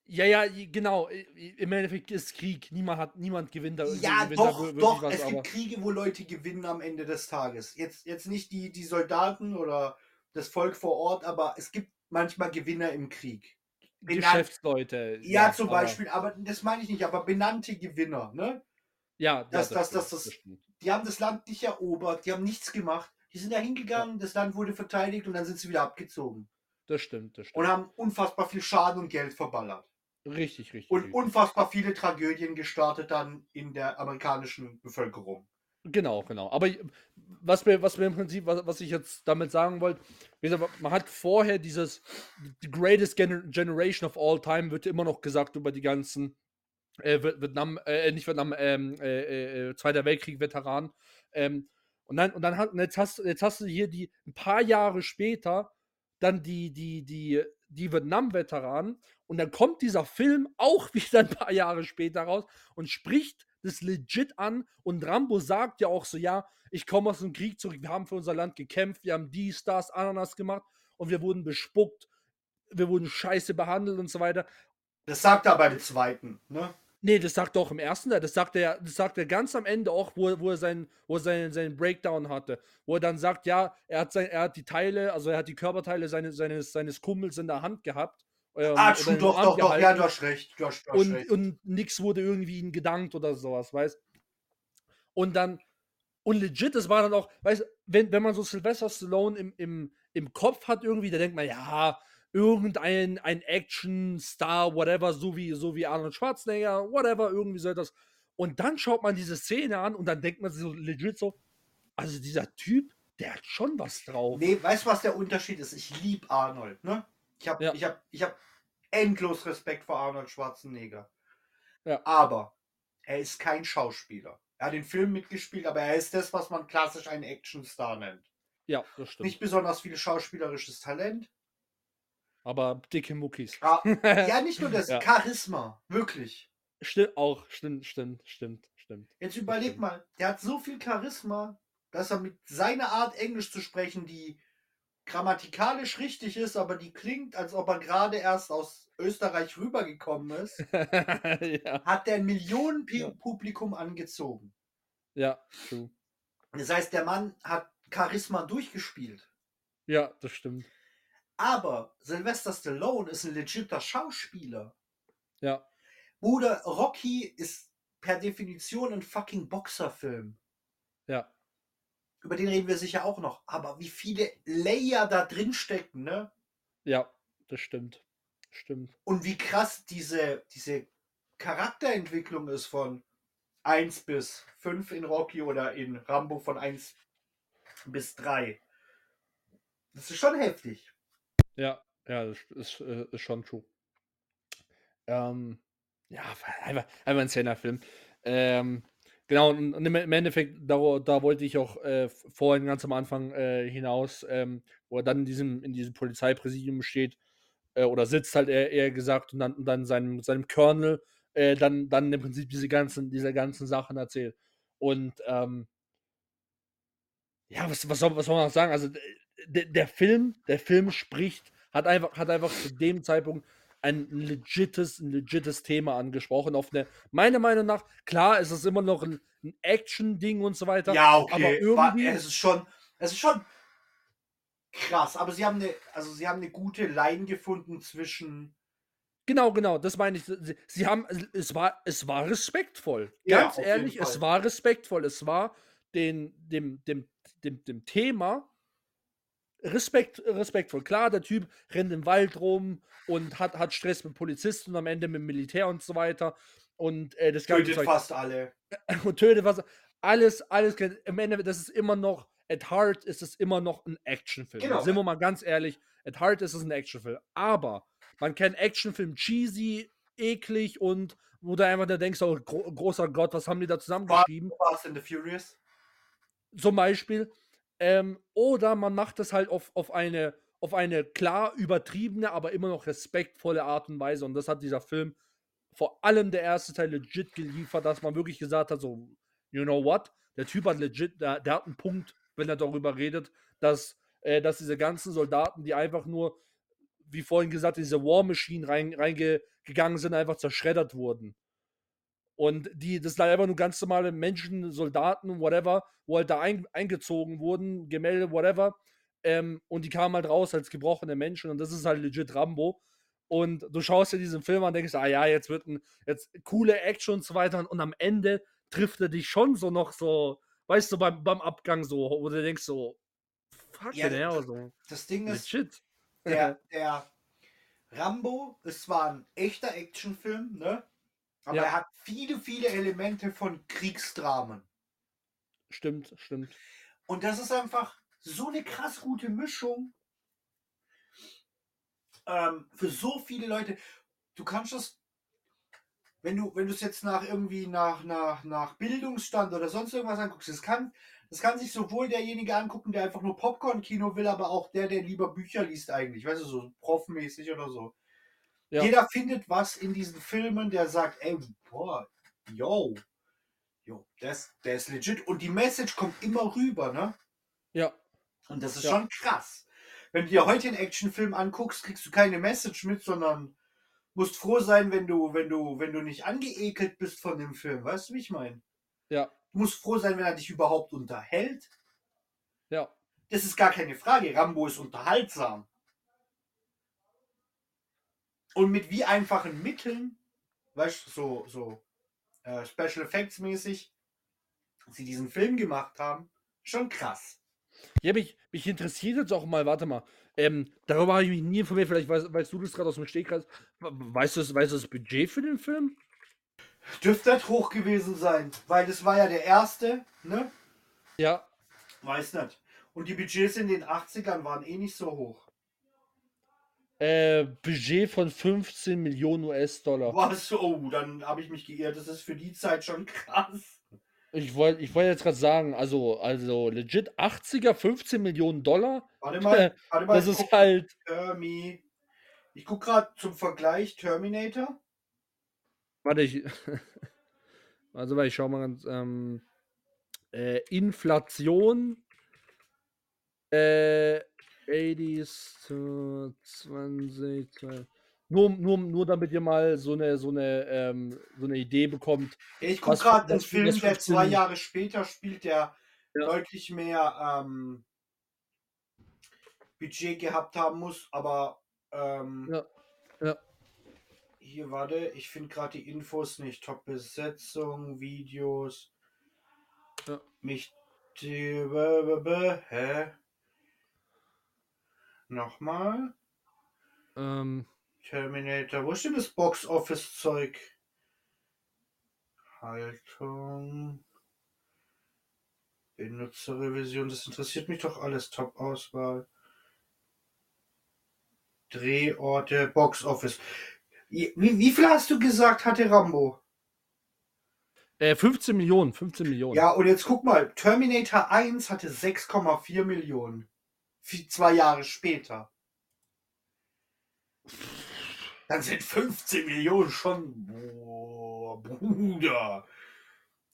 Speaker 2: Ja, ja, genau. Im Endeffekt ist Krieg. Niemand hat, niemand gewinnt da.
Speaker 3: Ja,
Speaker 2: gewinnt da
Speaker 3: doch,
Speaker 2: wirklich
Speaker 3: doch.
Speaker 2: was,
Speaker 3: es gibt Kriege, wo Leute gewinnen am Ende des Tages. Jetzt, jetzt nicht die, die Soldaten oder das Volk vor Ort, aber es gibt manchmal Gewinner im Krieg. Benannt-
Speaker 2: Geschäftsleute.
Speaker 3: Ja, zum
Speaker 2: aber-
Speaker 3: Beispiel, aber das meine ich nicht, aber benannte Gewinner, ne?
Speaker 2: Ja,
Speaker 3: Das-
Speaker 2: ja,
Speaker 3: das- das- das-
Speaker 2: stimmt.
Speaker 3: Die haben das Land nicht erobert, die haben nichts gemacht. Die sind da hingegangen, das Land wurde verteidigt und dann sind sie wieder abgezogen.
Speaker 2: Das stimmt, das
Speaker 3: Und
Speaker 2: stimmt.
Speaker 3: haben unfassbar viel Schaden und Geld verballert.
Speaker 2: Richtig, richtig.
Speaker 3: Und
Speaker 2: richtig.
Speaker 3: unfassbar viele Tragödien gestartet dann in der amerikanischen Bevölkerung.
Speaker 2: Genau, genau. Aber was mir, was mir im Prinzip, was, was ich jetzt damit sagen wollte, wie gesagt, man hat vorher dieses The Greatest Gener Generation of All Time wird immer noch gesagt über die ganzen äh, Viet- Vietnam, äh, nicht Vietnam, ähm, äh, äh, Zweiter Weltkrieg-Veteranen. Ähm, und dann, und dann hat, und jetzt hast, jetzt hast du hier die ein paar Jahre später dann die, die, die, die Vietnam-Veteranen und dann kommt dieser Film auch wieder ein paar Jahre später raus und spricht das legit an und Rambo sagt ja auch so, ja, ich komme aus dem Krieg zurück, wir haben für unser Land gekämpft, wir haben dies, das, Ananas gemacht und wir wurden bespuckt, wir wurden scheiße behandelt und so weiter.
Speaker 3: Das sagt er beim zweiten, ne?
Speaker 2: Nee, das sagt er auch im ersten Teil. Das sagt er, das sagt er ganz am Ende auch, wo, er- wo er seinen, wo er seinen, seinen Breakdown hatte. Wo er dann sagt, ja, er hat, sein, er hat die Teile, also er hat die Körperteile seines, seines, seines Kumpels in der Hand gehabt. Ähm,
Speaker 3: ah, true, doch,
Speaker 2: Arm
Speaker 3: doch, doch, ja,
Speaker 2: gehalten
Speaker 3: du hast recht. Du hast, du hast
Speaker 2: und,
Speaker 3: recht.
Speaker 2: und nichts wurde irgendwie ihnen gedankt oder sowas, weißt Und dann, und legit, das war dann auch, weißt wenn, wenn man so Sylvester Stallone im, im, im Kopf hat irgendwie, da denkt man, ja, irgendein ein Action-Star, whatever, so wie, so wie Arnold Schwarzenegger, whatever, irgendwie so etwas. Und dann schaut man diese Szene an und dann denkt man sich so legit so, also dieser Typ, der hat schon was drauf.
Speaker 3: Nee, weißt du, was der Unterschied ist? Ich liebe Arnold, ne? Ich habe
Speaker 2: Ja.
Speaker 3: ich hab, ich hab endlos Respekt vor Arnold Schwarzenegger.
Speaker 2: Ja.
Speaker 3: Aber er ist kein Schauspieler. Er hat den Film mitgespielt, aber er ist das, was man klassisch einen Actionstar nennt.
Speaker 2: Ja, das stimmt.
Speaker 3: Nicht besonders viel schauspielerisches Talent.
Speaker 2: Aber dicke Muckis.
Speaker 3: Ah, ja, nicht nur das,
Speaker 2: Ja.
Speaker 3: Charisma. Wirklich.
Speaker 2: Stimmt, auch, stimmt, stimmt, stimmt, stimmt.
Speaker 3: Jetzt überleg
Speaker 2: stimmt.
Speaker 3: mal, der hat so viel Charisma, dass er mit seiner Art Englisch zu sprechen, die grammatikalisch richtig ist, aber die klingt, als ob er gerade erst aus Österreich rübergekommen ist,
Speaker 2: ja,
Speaker 3: hat der ein Millionen
Speaker 2: Ja.
Speaker 3: Publikum angezogen.
Speaker 2: ja, true.
Speaker 3: Das heißt, der Mann hat Charisma durchgespielt.
Speaker 2: Ja, das stimmt.
Speaker 3: Aber Sylvester Stallone ist ein legitter Schauspieler.
Speaker 2: Ja,
Speaker 3: Bruder, Rocky ist per Definition ein fucking Boxerfilm.
Speaker 2: ja,
Speaker 3: Über den reden wir sicher auch noch. Aber wie viele Layer da drin stecken, ne?
Speaker 2: ja, das stimmt. Stimmt.
Speaker 3: Und wie krass diese, diese Charakterentwicklung ist von 1 bis 5 in Rocky oder in Rambo von 1 bis 3. Das ist schon heftig.
Speaker 2: Ja, ja, das ist, äh, ist schon true. Ähm, ja, einfach, einfach ein Szener-Film. Ähm, genau, und im Endeffekt, da, da wollte ich auch äh, vorhin ganz am Anfang äh, hinaus, ähm, wo er dann in diesem, in diesem Polizeipräsidium steht, äh, oder sitzt halt eher, eher gesagt, und dann, und dann seinem, seinem Colonel äh, dann, dann im Prinzip diese ganzen, diese ganzen Sachen erzählt. Und ähm, ja, was, was, soll, was soll man noch sagen? Also der Film, der Film spricht, hat einfach, hat einfach zu dem Zeitpunkt ein legites, ein legites Thema angesprochen. Auf eine, meiner Meinung nach, klar, es ist immer noch ein, ein Action-Ding und so weiter.
Speaker 3: Ja,
Speaker 2: aber
Speaker 3: okay.
Speaker 2: irgendwie-
Speaker 3: Wa- es ist schon, es ist schon krass. Aber sie haben eine, also sie haben eine gute Line gefunden zwischen.
Speaker 2: Genau, genau, das meine ich. Sie, haben, es war, es war respektvoll.
Speaker 3: Ja,
Speaker 2: Ganz
Speaker 3: jeden
Speaker 2: ehrlich, es war respektvoll. Es war den, dem, dem, dem, dem Thema Respekt, respektvoll. Klar, der Typ rennt im Wald rum und hat, hat Stress mit Polizisten und am Ende mit dem Militär und so weiter. Und äh, das ganze
Speaker 3: Tötet
Speaker 2: Zeug.
Speaker 3: fast alle.
Speaker 2: und tötet was. Alles, alles. Im Ende, das ist immer noch, at heart ist es immer noch ein Actionfilm.
Speaker 3: Genau.
Speaker 2: Sind wir mal ganz ehrlich, at heart ist es ein Actionfilm. Aber man kann Actionfilm cheesy eklig und wo du einfach da denkst, oh, gro großer Gott, was haben die da zusammengeschrieben?
Speaker 3: Fast and the Furious.
Speaker 2: Zum Beispiel. Ähm, oder man macht das halt auf, auf, eine, auf eine klar übertriebene, aber immer noch respektvolle Art und Weise. Und das hat dieser Film, vor allem der erste Teil, legit geliefert, dass man wirklich gesagt hat, so, you know what? Der Typ hat legit, der, der hat einen Punkt, wenn er darüber redet, dass, äh, dass diese ganzen Soldaten, die einfach nur, wie vorhin gesagt, in diese War Machine reingegangen rein sind, einfach zerschreddert wurden. Und die, das sind halt einfach nur ganz normale Menschen, Soldaten, whatever, wo halt da ein, eingezogen wurden, Gemälde, whatever. Ähm, und die kamen halt raus als gebrochene Menschen und das ist halt legit Rambo. Und du schaust dir diesen Film an und denkst, ah ja, jetzt wird ein, jetzt coole Action und so weiter. Und am Ende trifft er dich schon so noch so, weißt du, beim, beim Abgang so, wo du denkst so, fuck
Speaker 3: Ja,
Speaker 2: ja,
Speaker 3: das-
Speaker 2: so.
Speaker 3: Das Ding ist,
Speaker 2: Legit.
Speaker 3: der, der Rambo ist zwar ein echter Actionfilm, ne? Aber
Speaker 2: Ja.
Speaker 3: er hat viele, viele Elemente von Kriegsdramen.
Speaker 2: Stimmt, stimmt.
Speaker 3: Und das ist einfach so eine krass gute Mischung ähm, für so viele Leute. Du kannst das, wenn du, wenn du es jetzt nach irgendwie nach, nach, nach Bildungsstand oder sonst irgendwas anguckst, das kann, das kann sich sowohl derjenige angucken, der einfach nur Popcorn-Kino will, aber auch der, der lieber Bücher liest eigentlich, weißt du, so profmäßig oder so.
Speaker 2: Ja.
Speaker 3: Jeder findet was in diesen Filmen, der sagt, ey, boah, yo, yo, das, der ist legit. Und die Message kommt immer rüber, ne?
Speaker 2: Ja.
Speaker 3: Und das ist
Speaker 2: Ja.
Speaker 3: schon krass. Wenn du dir heute einen Actionfilm anguckst, kriegst du keine Message mit, sondern musst froh sein, wenn du, wenn du, wenn du nicht angeekelt bist von dem Film. Weißt du, wie ich meine?
Speaker 2: Ja.
Speaker 3: Du musst froh sein, wenn er dich überhaupt unterhält.
Speaker 2: Ja.
Speaker 3: Das ist gar keine Frage. Rambo ist unterhaltsam. Und mit wie einfachen Mitteln, weißt du, so, so äh, Special Effects mäßig, sie diesen Film gemacht haben, schon krass.
Speaker 2: Ja, mich, mich interessiert jetzt auch mal, warte mal. Ähm, darüber habe ich mich nie informiert, vielleicht weißt, weißt du das gerade aus dem Stegreif. We- Weißt du, das, weißt du das Budget für den Film?
Speaker 3: Dürfte nicht hoch gewesen sein, weil das war ja der erste, ne?
Speaker 2: Ja.
Speaker 3: Weiß nicht. Und die Budgets in den 80ern waren eh nicht so hoch.
Speaker 2: Äh, Budget von 15 Millionen US-Dollar.
Speaker 3: Was? Oh, dann habe ich mich geirrt. Das ist für die Zeit schon krass.
Speaker 2: Ich wollte ich wollt jetzt gerade sagen, also, also legit 80er, 15 Millionen Dollar.
Speaker 3: Warte mal, warte mal.
Speaker 2: Das ist
Speaker 3: guck,
Speaker 2: halt.
Speaker 3: Termi. Ich gucke gerade zum Vergleich Terminator.
Speaker 2: Warte, ich. Also, weil ich schau mal ganz. Ähm, äh, Inflation. Äh, 80s zu 20. 20 Nur, nur, nur damit ihr mal so eine, so eine, ähm, so eine Idee bekommt.
Speaker 3: Ich gucke gerade
Speaker 2: was-
Speaker 3: Film, der
Speaker 2: 15
Speaker 3: zwei Jahre später spielt, der
Speaker 2: Ja.
Speaker 3: deutlich mehr ähm, Budget gehabt haben muss, aber ähm,
Speaker 2: Ja, ja.
Speaker 3: hier, warte, ich finde gerade die Infos nicht. Top-Besetzung, Videos.
Speaker 2: Ja.
Speaker 3: Mich. Die, hä? Nochmal.
Speaker 2: Ähm,
Speaker 3: Terminator. Wo ist denn das Box-Office-Zeug? Haltung. Benutzerrevision. Das interessiert mich doch alles. Top-Auswahl. Drehorte. Box-Office. Wie, wie viel hast du gesagt, hatte Rambo?
Speaker 2: äh, 15 Millionen, 15 Millionen.
Speaker 3: Ja, und jetzt guck mal. Terminator 1 hatte 6,4 Millionen. Zwei Jahre später. Dann sind 15 Millionen schon. Boah, Bruder.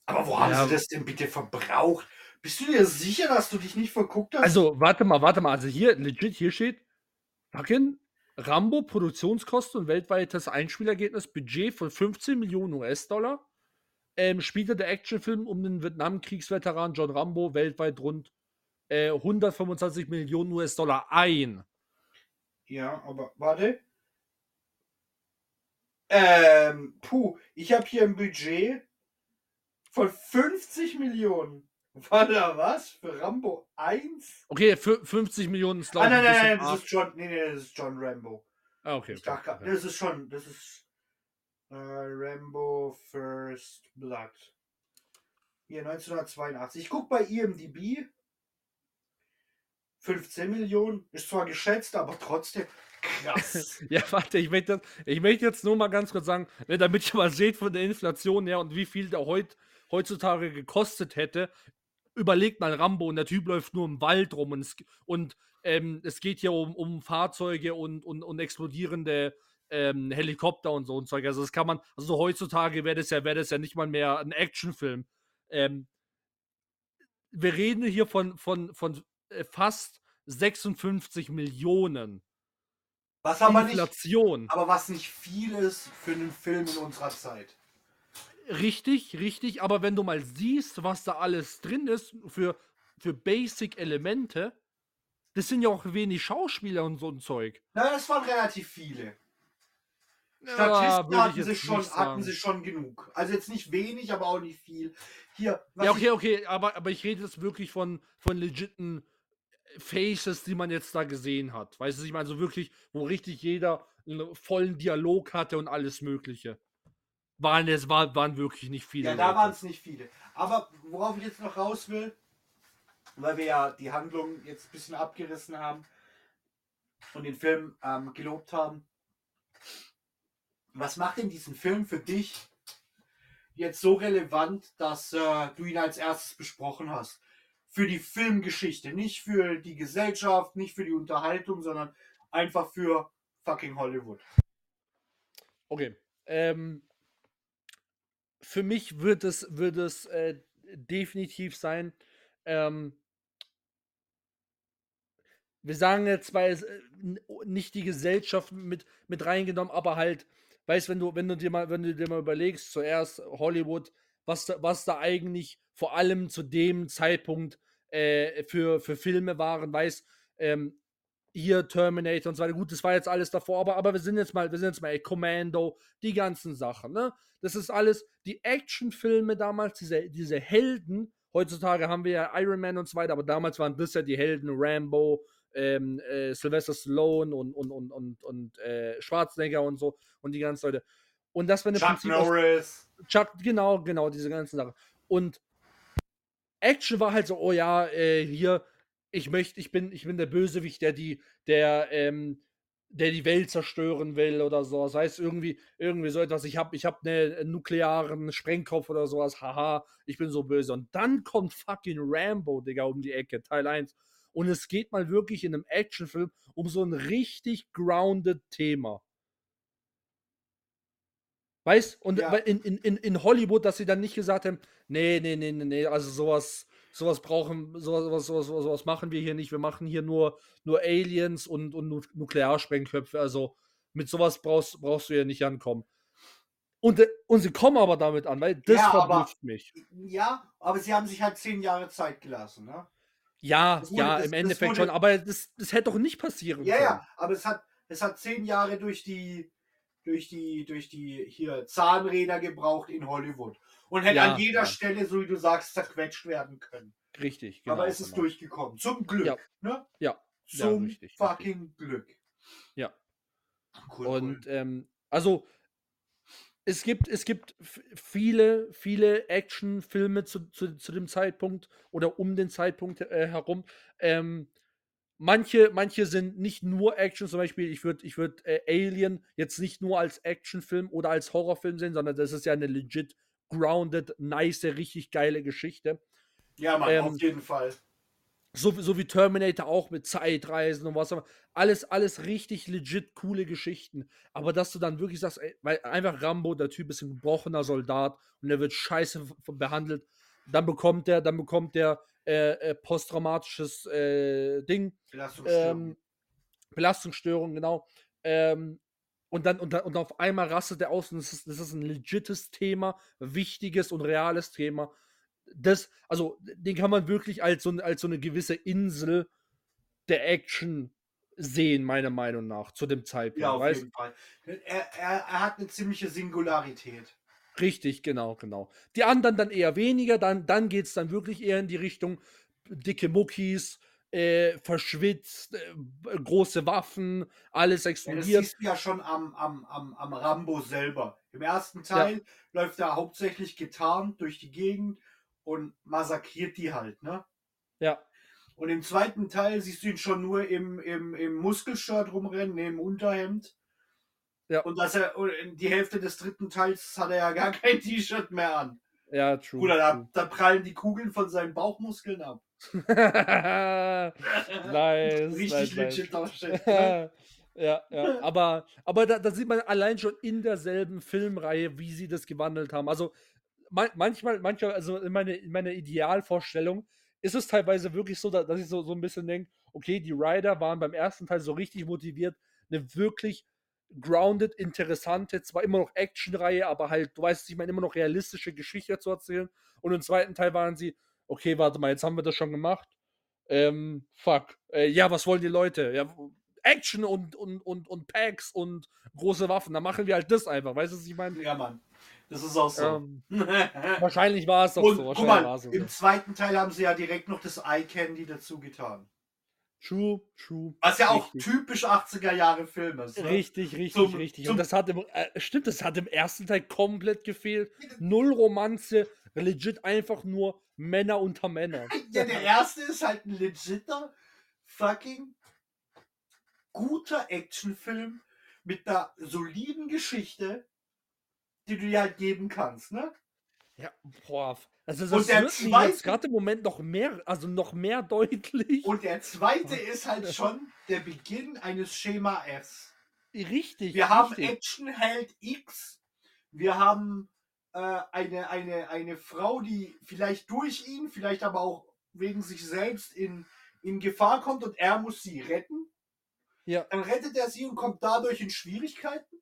Speaker 3: Aber wo haben
Speaker 2: Ja.
Speaker 3: sie das denn bitte verbraucht? Bist du dir sicher, dass du dich nicht verguckt hast?
Speaker 2: Also, warte mal, warte mal. Also hier, legit, hier steht, fucking Rambo, Produktionskosten und weltweites Einspielergebnis, Budget von 15 Millionen US-Dollar. Ähm, spielte der Actionfilm um den Vietnamkriegsveteran John Rambo weltweit rund äh, 125 Millionen US-Dollar ein.
Speaker 3: Ja, aber warte. Ähm, puh, ich habe hier ein Budget von 50 Millionen. War da was? Für Rambo 1?
Speaker 2: Okay, fü- 50 Millionen ist,
Speaker 3: Ah,
Speaker 2: glaube ich,
Speaker 3: nein,
Speaker 2: ein
Speaker 3: nein, nein, das
Speaker 2: arg.
Speaker 3: ist John, nee, nee, das ist John Rambo.
Speaker 2: Ah, okay.
Speaker 3: Ich dachte,
Speaker 2: okay,
Speaker 3: das ist schon, das ist äh, Rambo First Blood. Hier, 1982. Ich guck bei IMDb. 15 Millionen, ist zwar geschätzt, aber trotzdem. Krass.
Speaker 2: Ja, warte, ich möchte, ich möchte jetzt nur mal ganz kurz sagen, ne, damit ihr mal seht von der Inflation her und wie viel der heut, heutzutage gekostet hätte. Überlegt mal Rambo und der Typ läuft nur im Wald rum und es, und, ähm, es geht hier um, um Fahrzeuge und, und, und explodierende ähm, Helikopter und so ein Zeug. Also das kann man, also heutzutage wäre das ja, wäre das ja nicht mal mehr ein Actionfilm. Ähm, wir reden hier von, von, von fast 56 Millionen.
Speaker 3: Was aber nicht,
Speaker 2: Inflation.
Speaker 3: aber was nicht viel ist für einen Film in unserer Zeit.
Speaker 2: Richtig, richtig, aber wenn du mal siehst, was da alles drin ist für, für Basic-Elemente, das sind ja auch wenig Schauspieler und so ein Zeug.
Speaker 3: Na, das waren relativ viele.
Speaker 2: Ja,
Speaker 3: Statisten
Speaker 2: ich
Speaker 3: hatten, sie
Speaker 2: nicht
Speaker 3: schon, hatten sie schon genug. Also jetzt nicht wenig, aber auch nicht viel. Hier,
Speaker 2: Ja, okay, okay, aber, aber ich rede jetzt wirklich von, von legiten Faces, die man jetzt da gesehen hat. Weißt du, ich meine, so wirklich, wo richtig jeder einen vollen Dialog hatte und alles Mögliche. Waren es war, waren wirklich nicht viele.
Speaker 3: Ja, da waren es nicht viele. Aber worauf ich jetzt noch raus will, weil wir ja die Handlung jetzt ein bisschen abgerissen haben und den Film ähm, gelobt haben. Was macht denn diesen Film für dich jetzt so relevant, dass äh, du ihn als erstes besprochen hast? Für die Filmgeschichte, nicht für die Gesellschaft, nicht für die Unterhaltung, sondern einfach für fucking Hollywood.
Speaker 2: Okay. Ähm, für mich wird es, wird es äh, definitiv sein, ähm, wir sagen jetzt zwar äh, nicht die Gesellschaft mit, mit reingenommen, aber halt, weißt wenn du, wenn du dir mal, wenn du dir mal überlegst, zuerst Hollywood, was da, was da eigentlich vor allem zu dem Zeitpunkt äh, für, für Filme waren, weißt, ähm, hier Terminator und so weiter. Gut, das war jetzt alles davor, aber, aber wir sind jetzt mal, wir sind jetzt mal ey, Commando, die ganzen Sachen, ne? Das ist alles, die Actionfilme damals, diese, diese Helden, heutzutage haben wir ja Iron Man und so weiter, aber damals waren das ja die Helden, Rambo, ähm, äh, Sylvester Stallone und, und, und, und, und äh, Schwarzenegger und so und die ganzen Leute. Und das war
Speaker 3: Chuck
Speaker 2: Prinzip aus-
Speaker 3: Norris.
Speaker 2: Chuck, genau, genau, diese ganzen Sachen. Und Action war halt so, oh ja, äh, hier, ich möchte, ich bin, ich bin der Bösewicht, der die, der, ähm, der die Welt zerstören will oder so. Das heißt, irgendwie, irgendwie so etwas, ich habe ich hab einen nuklearen Sprengkopf oder sowas, haha, ich bin so böse. Und dann kommt fucking Rambo, Digga, um die Ecke, Teil 1. Und es geht mal wirklich in einem Actionfilm um so ein richtig grounded Thema. Weißt und
Speaker 3: Ja.
Speaker 2: in, in, in, Hollywood, dass sie dann nicht gesagt haben, nee, nee, nee, nee, nee, also sowas, sowas brauchen, sowas, sowas, sowas, sowas, machen wir hier nicht. Wir machen hier nur, nur Aliens und, und Nu- Nuklearsprengköpfe. Also mit sowas brauchst, brauchst du ja nicht ankommen. Und, und sie kommen aber damit an, weil das
Speaker 3: Ja,
Speaker 2: verblüfft mich.
Speaker 3: Ja, aber sie haben sich halt zehn Jahre Zeit gelassen, ne?
Speaker 2: Ja,
Speaker 3: wurde-
Speaker 2: ja,
Speaker 3: das-
Speaker 2: im
Speaker 3: das
Speaker 2: Endeffekt
Speaker 3: wurde-
Speaker 2: schon, aber das, das hätte doch nicht passieren
Speaker 3: Ja,
Speaker 2: können.
Speaker 3: ja, aber es hat, es hat zehn Jahre durch die, durch die, durch die hier Zahnräder gebraucht in Hollywood. Und hätte
Speaker 2: Ja,
Speaker 3: an jeder
Speaker 2: ja.
Speaker 3: Stelle, so wie du sagst, zerquetscht werden können.
Speaker 2: Richtig, genau.
Speaker 3: aber es ist
Speaker 2: genau.
Speaker 3: durchgekommen. Zum Glück.
Speaker 2: Ja.
Speaker 3: Ne?
Speaker 2: Ja,
Speaker 3: Zum
Speaker 2: richtig, richtig.
Speaker 3: fucking Glück.
Speaker 2: Ja.
Speaker 3: Cool,
Speaker 2: Und
Speaker 3: cool.
Speaker 2: ähm, also es gibt, es gibt viele, viele Actionfilme zu, zu, zu dem Zeitpunkt oder um den Zeitpunkt äh, herum. Ähm, manche, manche sind nicht nur Action, zum Beispiel, ich würde ich würd, äh, Alien jetzt nicht nur als Actionfilm oder als Horrorfilm sehen, sondern das ist ja eine legit grounded, nice, richtig geile Geschichte.
Speaker 3: Ja, Mann,
Speaker 2: ähm,
Speaker 3: auf jeden Fall.
Speaker 2: So, wie- so wie Terminator auch mit Zeitreisen und was auch immer. Alles, alles richtig legit coole Geschichten. Aber dass du dann wirklich sagst, ey, weil einfach Rambo, der Typ ist ein gebrochener Soldat und der wird scheiße behandelt. Dann bekommt der, dann bekommt der äh, äh, posttraumatisches äh, Ding,
Speaker 3: Belastungsstörung.
Speaker 2: ähm, Belastungsstörung, genau. Ähm, und dann, und dann und auf einmal rastet der aus und das ist, das ist ein legites Thema, wichtiges und reales Thema. Das, also, den kann man wirklich als so, als so eine gewisse Insel der Action sehen, meiner Meinung nach, zu dem Zeitpunkt.
Speaker 3: ja, auf
Speaker 2: weißt?
Speaker 3: jeden Fall. Er, er, er hat eine ziemliche Singularität.
Speaker 2: Richtig, genau, genau. Die anderen dann eher weniger, dann, dann geht es dann wirklich eher in die Richtung dicke Muckis, äh, verschwitzt, äh, große Waffen, alles
Speaker 3: Ja, das
Speaker 2: explodiert.
Speaker 3: siehst du ja schon am, am, am, am Rambo selber. Im ersten Teil läuft er hauptsächlich getarnt durch die Gegend und massakriert die halt, ne?
Speaker 2: Ja,
Speaker 3: Und im zweiten Teil siehst du ihn schon nur im, im, im Muskelshirt rumrennen, neben Unterhemd.
Speaker 2: Ja.
Speaker 3: Und dass er die Hälfte des dritten Teils hat er ja gar kein T-Shirt mehr an.
Speaker 2: Ja, true.
Speaker 3: Bruder, da, da prallen die Kugeln von seinen Bauchmuskeln ab.
Speaker 2: nice.
Speaker 3: Richtig
Speaker 2: nice,
Speaker 3: legit Darstellung. ne?
Speaker 2: ja, ja. Aber, aber da, da sieht man allein schon in derselben Filmreihe, wie sie das gewandelt haben. Also man, manchmal, manchmal, also in, meine, in meiner Idealvorstellung ist es teilweise wirklich so, da- dass ich so, so ein bisschen denke, okay, die Rider waren beim ersten Teil so richtig motiviert, eine wirklich grounded, interessante, zwar immer noch Actionreihe, aber halt, du weißt, ich meine, immer noch realistische Geschichte zu erzählen. Und im zweiten Teil waren sie, okay, warte mal, jetzt haben wir das schon gemacht. Ähm, fuck. Äh, ja, was wollen die Leute? Ja, Action und, und, und, und Packs und große Waffen. Dann machen wir halt das einfach. Weißt du, was ich meine?
Speaker 3: Ja, Mann. Das ist auch so.
Speaker 2: Ähm, wahrscheinlich war es doch
Speaker 3: Und
Speaker 2: so.
Speaker 3: guck
Speaker 2: Wahrscheinlich war
Speaker 3: mal,
Speaker 2: es so.
Speaker 3: im zweiten Teil haben sie ja direkt noch das Eye Candy dazu getan.
Speaker 2: True, true.
Speaker 3: Was ja auch
Speaker 2: Richtig.
Speaker 3: typisch 80er Jahre Film ist. Ne?
Speaker 2: Richtig, richtig,
Speaker 3: Zum-
Speaker 2: richtig.
Speaker 3: zum-
Speaker 2: Und das hat im, äh, stimmt, das hat im ersten Teil komplett gefehlt. Null Romanze, legit einfach nur Männer unter Männer.
Speaker 3: Ja, der erste ist halt ein legitter, fucking guter Actionfilm mit einer soliden Geschichte, die du dir halt geben kannst, ne?
Speaker 2: Ja, boah. Also
Speaker 3: Und
Speaker 2: das
Speaker 3: der
Speaker 2: wird mir
Speaker 3: zweite-
Speaker 2: jetzt gerade im Moment noch mehr, also noch mehr deutlich.
Speaker 3: Und der zweite ist halt schon der Beginn eines Schema S.
Speaker 2: richtig.
Speaker 3: Wir haben
Speaker 2: richtig.
Speaker 3: Actionheld X. Wir haben äh, eine, eine, eine Frau, die vielleicht durch ihn, vielleicht aber auch wegen sich selbst in, in Gefahr kommt und er muss sie retten.
Speaker 2: Ja.
Speaker 3: Dann rettet er sie und kommt dadurch in Schwierigkeiten.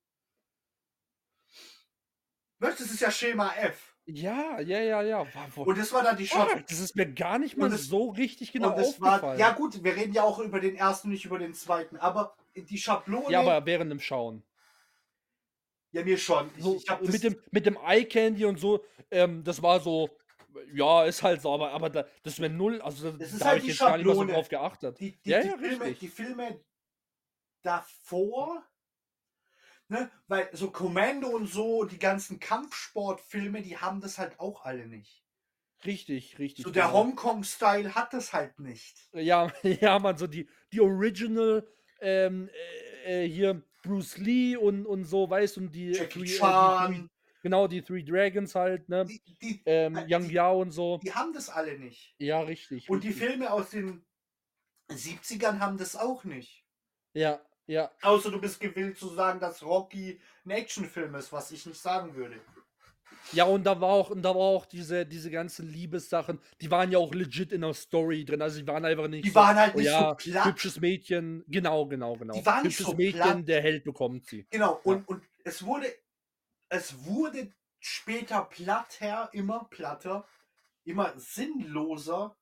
Speaker 3: Das ist ja Schema F.
Speaker 2: Ja, ja, ja, ja.
Speaker 3: Und das war dann die
Speaker 2: Fuck,
Speaker 3: Schab
Speaker 2: das ist mir gar nicht mal
Speaker 3: es-
Speaker 2: so richtig genau
Speaker 3: das
Speaker 2: aufgefallen.
Speaker 3: war, ja gut, wir reden ja auch über den ersten, nicht über den zweiten, aber die Schablone,
Speaker 2: Ja, aber während dem Schauen.
Speaker 3: ja mir schon. Ich,
Speaker 2: So,
Speaker 3: ich
Speaker 2: mit,
Speaker 3: das,
Speaker 2: dem, mit dem Eye Candy und so, ähm, das war so, ja, ist halt so, aber, da, das wäre null, also da,
Speaker 3: Das ist
Speaker 2: da
Speaker 3: halt
Speaker 2: habe ich jetzt gar nicht mal so
Speaker 3: Schablone.
Speaker 2: drauf geachtet.
Speaker 3: die, die,
Speaker 2: Ja,
Speaker 3: die,
Speaker 2: ja,
Speaker 3: Filme,
Speaker 2: richtig.
Speaker 3: die Filme davor, ne, weil so Commando und so, die ganzen Kampfsportfilme, die haben das halt auch alle nicht.
Speaker 2: Richtig, richtig.
Speaker 3: So der
Speaker 2: genau.
Speaker 3: Hongkong-Style hat das halt nicht.
Speaker 2: Ja, ja, man, so die, die Original, ähm, äh, äh, hier Bruce Lee und, und so, weißt du, und die,
Speaker 3: Jackie
Speaker 2: Three- äh, die
Speaker 3: Chan,
Speaker 2: genau, die Three Dragons halt, ne?
Speaker 3: die, die,
Speaker 2: Ähm,
Speaker 3: äh,
Speaker 2: Yang
Speaker 3: die-
Speaker 2: Yao und so.
Speaker 3: die haben das alle nicht.
Speaker 2: Ja, richtig.
Speaker 3: Und die
Speaker 2: richtig.
Speaker 3: Filme aus den 70ern haben das auch nicht.
Speaker 2: Ja, ja.
Speaker 3: Außer du bist gewillt zu sagen, dass Rocky ein Actionfilm ist, was ich nicht sagen würde.
Speaker 2: Ja, und da war auch, und da war auch diese, diese ganzen Liebessachen, die waren ja auch legit in der Story drin. Also die waren einfach nicht
Speaker 3: Die
Speaker 2: so,
Speaker 3: waren halt
Speaker 2: oh
Speaker 3: nicht
Speaker 2: ja,
Speaker 3: so platt.
Speaker 2: hübsches Mädchen, genau, genau, genau.
Speaker 3: Die waren nicht
Speaker 2: hübsches
Speaker 3: so
Speaker 2: Mädchen,
Speaker 3: platt.
Speaker 2: der Held bekommt sie.
Speaker 3: Genau, und, und es wurde, es wurde später platter, immer platter, immer sinnloser.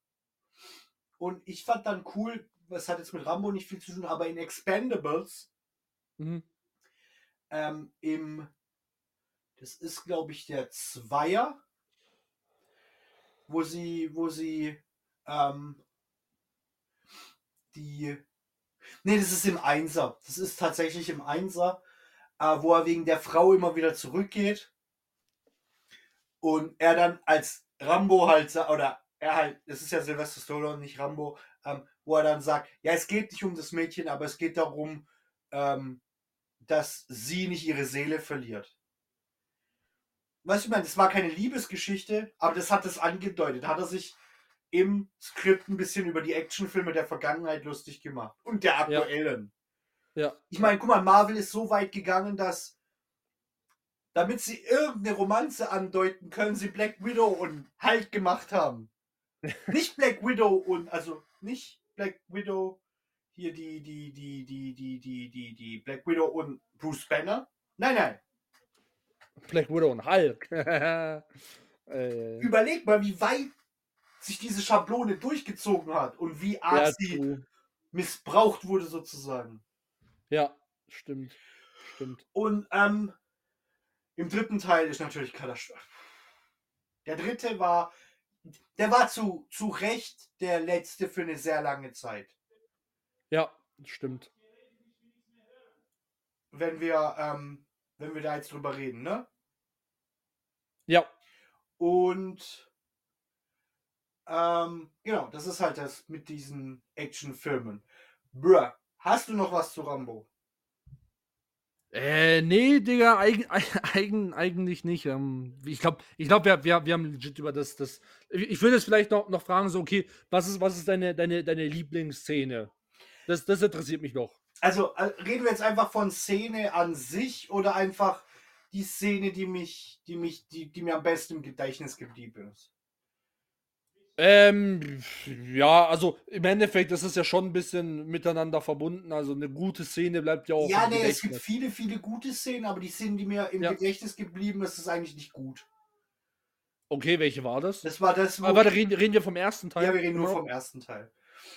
Speaker 3: Und ich fand dann cool, das hat jetzt mit Rambo nicht viel zu tun, aber in Expendables,
Speaker 2: Mhm.
Speaker 3: ähm, im, das ist glaube ich der Zweier, wo sie, wo sie, ähm, die, nee, das ist im Einser, das ist tatsächlich im Einser, äh, wo er wegen der Frau immer wieder zurückgeht und er dann als Rambo halt, oder er halt, das ist ja Sylvester Stallone, nicht Rambo, ähm, wo er dann sagt, ja, es geht nicht um das Mädchen, aber es geht darum, ähm, dass sie nicht ihre Seele verliert. Weißt du, ich meine, das war keine Liebesgeschichte, aber das hat es angedeutet. Hat er sich im Skript ein bisschen über die Actionfilme der Vergangenheit lustig gemacht. Und der aktuellen.
Speaker 2: Ja.
Speaker 3: Ich meine, guck mal, Marvel ist so weit gegangen, dass damit sie irgendeine Romanze andeuten, können sie Black Widow und Hulk gemacht haben. nicht Black Widow und, also nicht Black Widow, hier die, die, die, die, die, die, die, die Black Widow und Bruce Banner. Nein, nein.
Speaker 2: Black Widow und Hulk. äh,
Speaker 3: Überleg mal, wie weit sich diese Schablone durchgezogen hat und wie arg
Speaker 2: ja,
Speaker 3: sie missbraucht wurde sozusagen.
Speaker 2: ja, stimmt. Stimmt.
Speaker 3: Und ähm, im dritten Teil ist natürlich Katastrophe. Der dritte war, der war zu, zu Recht der letzte für eine sehr lange Zeit.
Speaker 2: Ja, stimmt.
Speaker 3: Wenn wir, ähm, wenn wir da jetzt drüber reden, ne?
Speaker 2: Ja,
Speaker 3: Und Ähm, genau, das ist halt das mit diesen Actionfilmen. Bruh, hast du noch was zu Rambo?
Speaker 2: Äh, nee, Digga, eigen, eigen, eigentlich nicht. Ähm, ich glaube, ich glaub, wir, wir, wir haben legit über das. das ich würde es vielleicht noch, noch fragen, so, okay, was ist, was ist deine, deine, deine Lieblingsszene? Das, das interessiert mich doch.
Speaker 3: Also, äh, reden wir jetzt einfach von Szene an sich oder einfach die Szene, die mich, die mich, die, die mir am besten im Gedächtnis geblieben ist?
Speaker 2: Ähm, ja, also im Endeffekt ist es ja schon ein bisschen miteinander verbunden. Also eine gute Szene bleibt ja auch.
Speaker 3: Ja, nee, es gibt viele, viele gute Szenen, aber die Szene, die mir im
Speaker 2: Ja.
Speaker 3: Gedächtnis geblieben ist, ist eigentlich nicht gut.
Speaker 2: Okay, welche war das?
Speaker 3: Das war das.
Speaker 2: Aber warte, reden, reden wir vom ersten Teil?
Speaker 3: ja, wir reden nur
Speaker 2: Immer
Speaker 3: vom ersten Teil.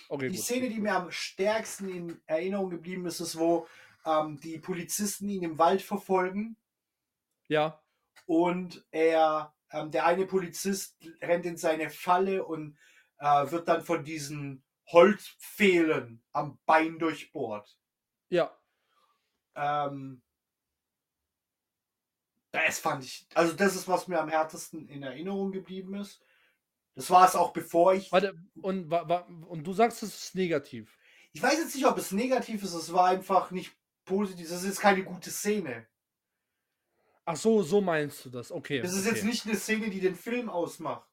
Speaker 2: Okay,
Speaker 3: Die
Speaker 2: gut.
Speaker 3: Szene, die mir am stärksten in Erinnerung geblieben ist, ist, wo ähm, die Polizisten ihn im Wald verfolgen
Speaker 2: Ja,
Speaker 3: und er, ähm, der eine Polizist rennt in seine Falle und äh, wird dann von diesen Holzpfählen am Bein durchbohrt.
Speaker 2: ja.
Speaker 3: Ähm, das fand ich, also das ist, was mir am härtesten in Erinnerung geblieben ist. Das war es auch bevor ich.
Speaker 2: Warte, und, und du sagst, es ist negativ.
Speaker 3: Ich weiß jetzt nicht, ob es negativ ist, es war einfach nicht positiv. Das ist keine gute Szene.
Speaker 2: Ach so, so meinst du das. Okay.
Speaker 3: Das ist
Speaker 2: okay.
Speaker 3: jetzt nicht eine Szene, die den Film ausmacht.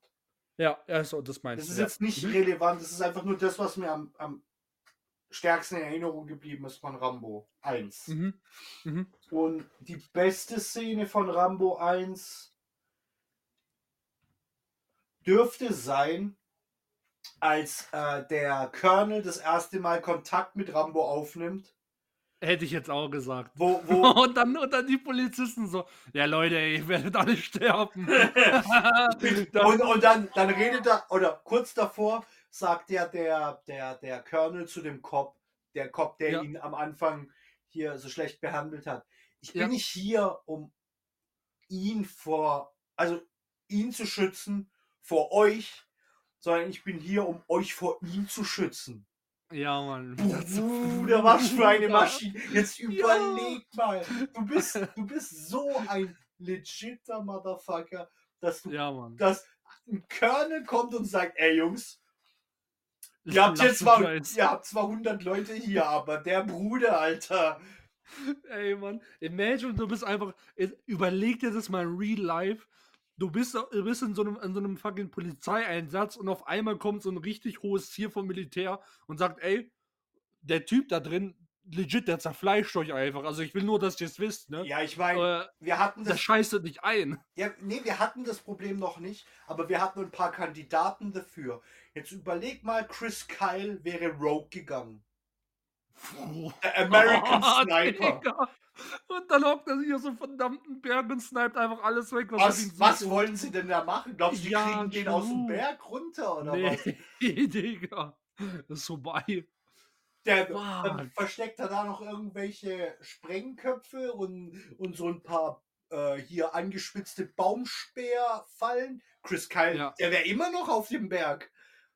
Speaker 2: Ja, ja, so, das meinst
Speaker 3: Das
Speaker 2: du.
Speaker 3: ist
Speaker 2: ja.
Speaker 3: jetzt nicht
Speaker 2: Mhm.
Speaker 3: relevant. Das ist einfach nur das, was mir am, am stärksten in Erinnerung geblieben ist von Rambo 1.
Speaker 2: Mhm. Mhm.
Speaker 3: Und die beste Szene von Rambo 1 dürfte sein, als äh, der Colonel das erste Mal Kontakt mit Rambo aufnimmt.
Speaker 2: Hätte ich jetzt auch gesagt.
Speaker 3: Wo, wo,
Speaker 2: Und dann, und dann die Polizisten so, ja Leute, ey, ihr werdet alle sterben.
Speaker 3: und, und dann, dann redet er, oder kurz davor sagt ja der, der, der Colonel zu dem Cop, der Cop, der
Speaker 2: Ja.
Speaker 3: ihn am Anfang hier so schlecht behandelt hat. Ich bin
Speaker 2: Ja.
Speaker 3: nicht hier, um ihn vor, also ihn zu schützen vor euch, sondern ich bin hier, um euch vor ihm zu schützen.
Speaker 2: Ja, Mann.
Speaker 3: Bruder, was für eine
Speaker 2: Ja.
Speaker 3: Maschine. Jetzt überleg mal. Du bist, du bist so ein legitter Motherfucker, dass du
Speaker 2: Ja, Mann.
Speaker 3: dass ein Colonel kommt und sagt, ey Jungs, ihr habt jetzt zwar, ihr habt zwar 100 Leute hier, aber der Bruder, Alter.
Speaker 2: Ey, Mann. Imagine, du bist einfach. Überleg dir das mal in real life. Du bist, du bist in, so einem, in so einem fucking Polizeieinsatz und auf einmal kommt so ein richtig hohes Tier vom Militär und sagt, ey, der Typ da drin, legit, der zerfleischt euch einfach. Also ich will nur, dass ihr es wisst, ne?
Speaker 3: Ja, ich meine,
Speaker 2: Aber
Speaker 3: wir hatten
Speaker 2: das
Speaker 3: das,
Speaker 2: scheißt nicht ein.
Speaker 3: ja, nee, wir hatten das Problem noch nicht, aber wir hatten ein paar Kandidaten dafür. Jetzt überleg mal, Chris Kyle wäre Rogue gegangen. Der American
Speaker 2: Oh,
Speaker 3: Sniper.
Speaker 2: Digga. Und dann hockt er sich auf so einen verdammten Berg und sniped einfach alles weg, was,
Speaker 3: Was, was wollen sie denn da machen? Glaubst du, die
Speaker 2: Ja,
Speaker 3: kriegen den aus dem. Berg runter oder
Speaker 2: Nee,
Speaker 3: was?
Speaker 2: Digga. Das ist vorbei.
Speaker 3: Der dann versteckt er da noch irgendwelche Sprengköpfe und, und so ein paar äh, hier angespitzte Baumspeerfallen. Chris Kyle,
Speaker 2: Ja.
Speaker 3: der wäre immer noch auf dem Berg.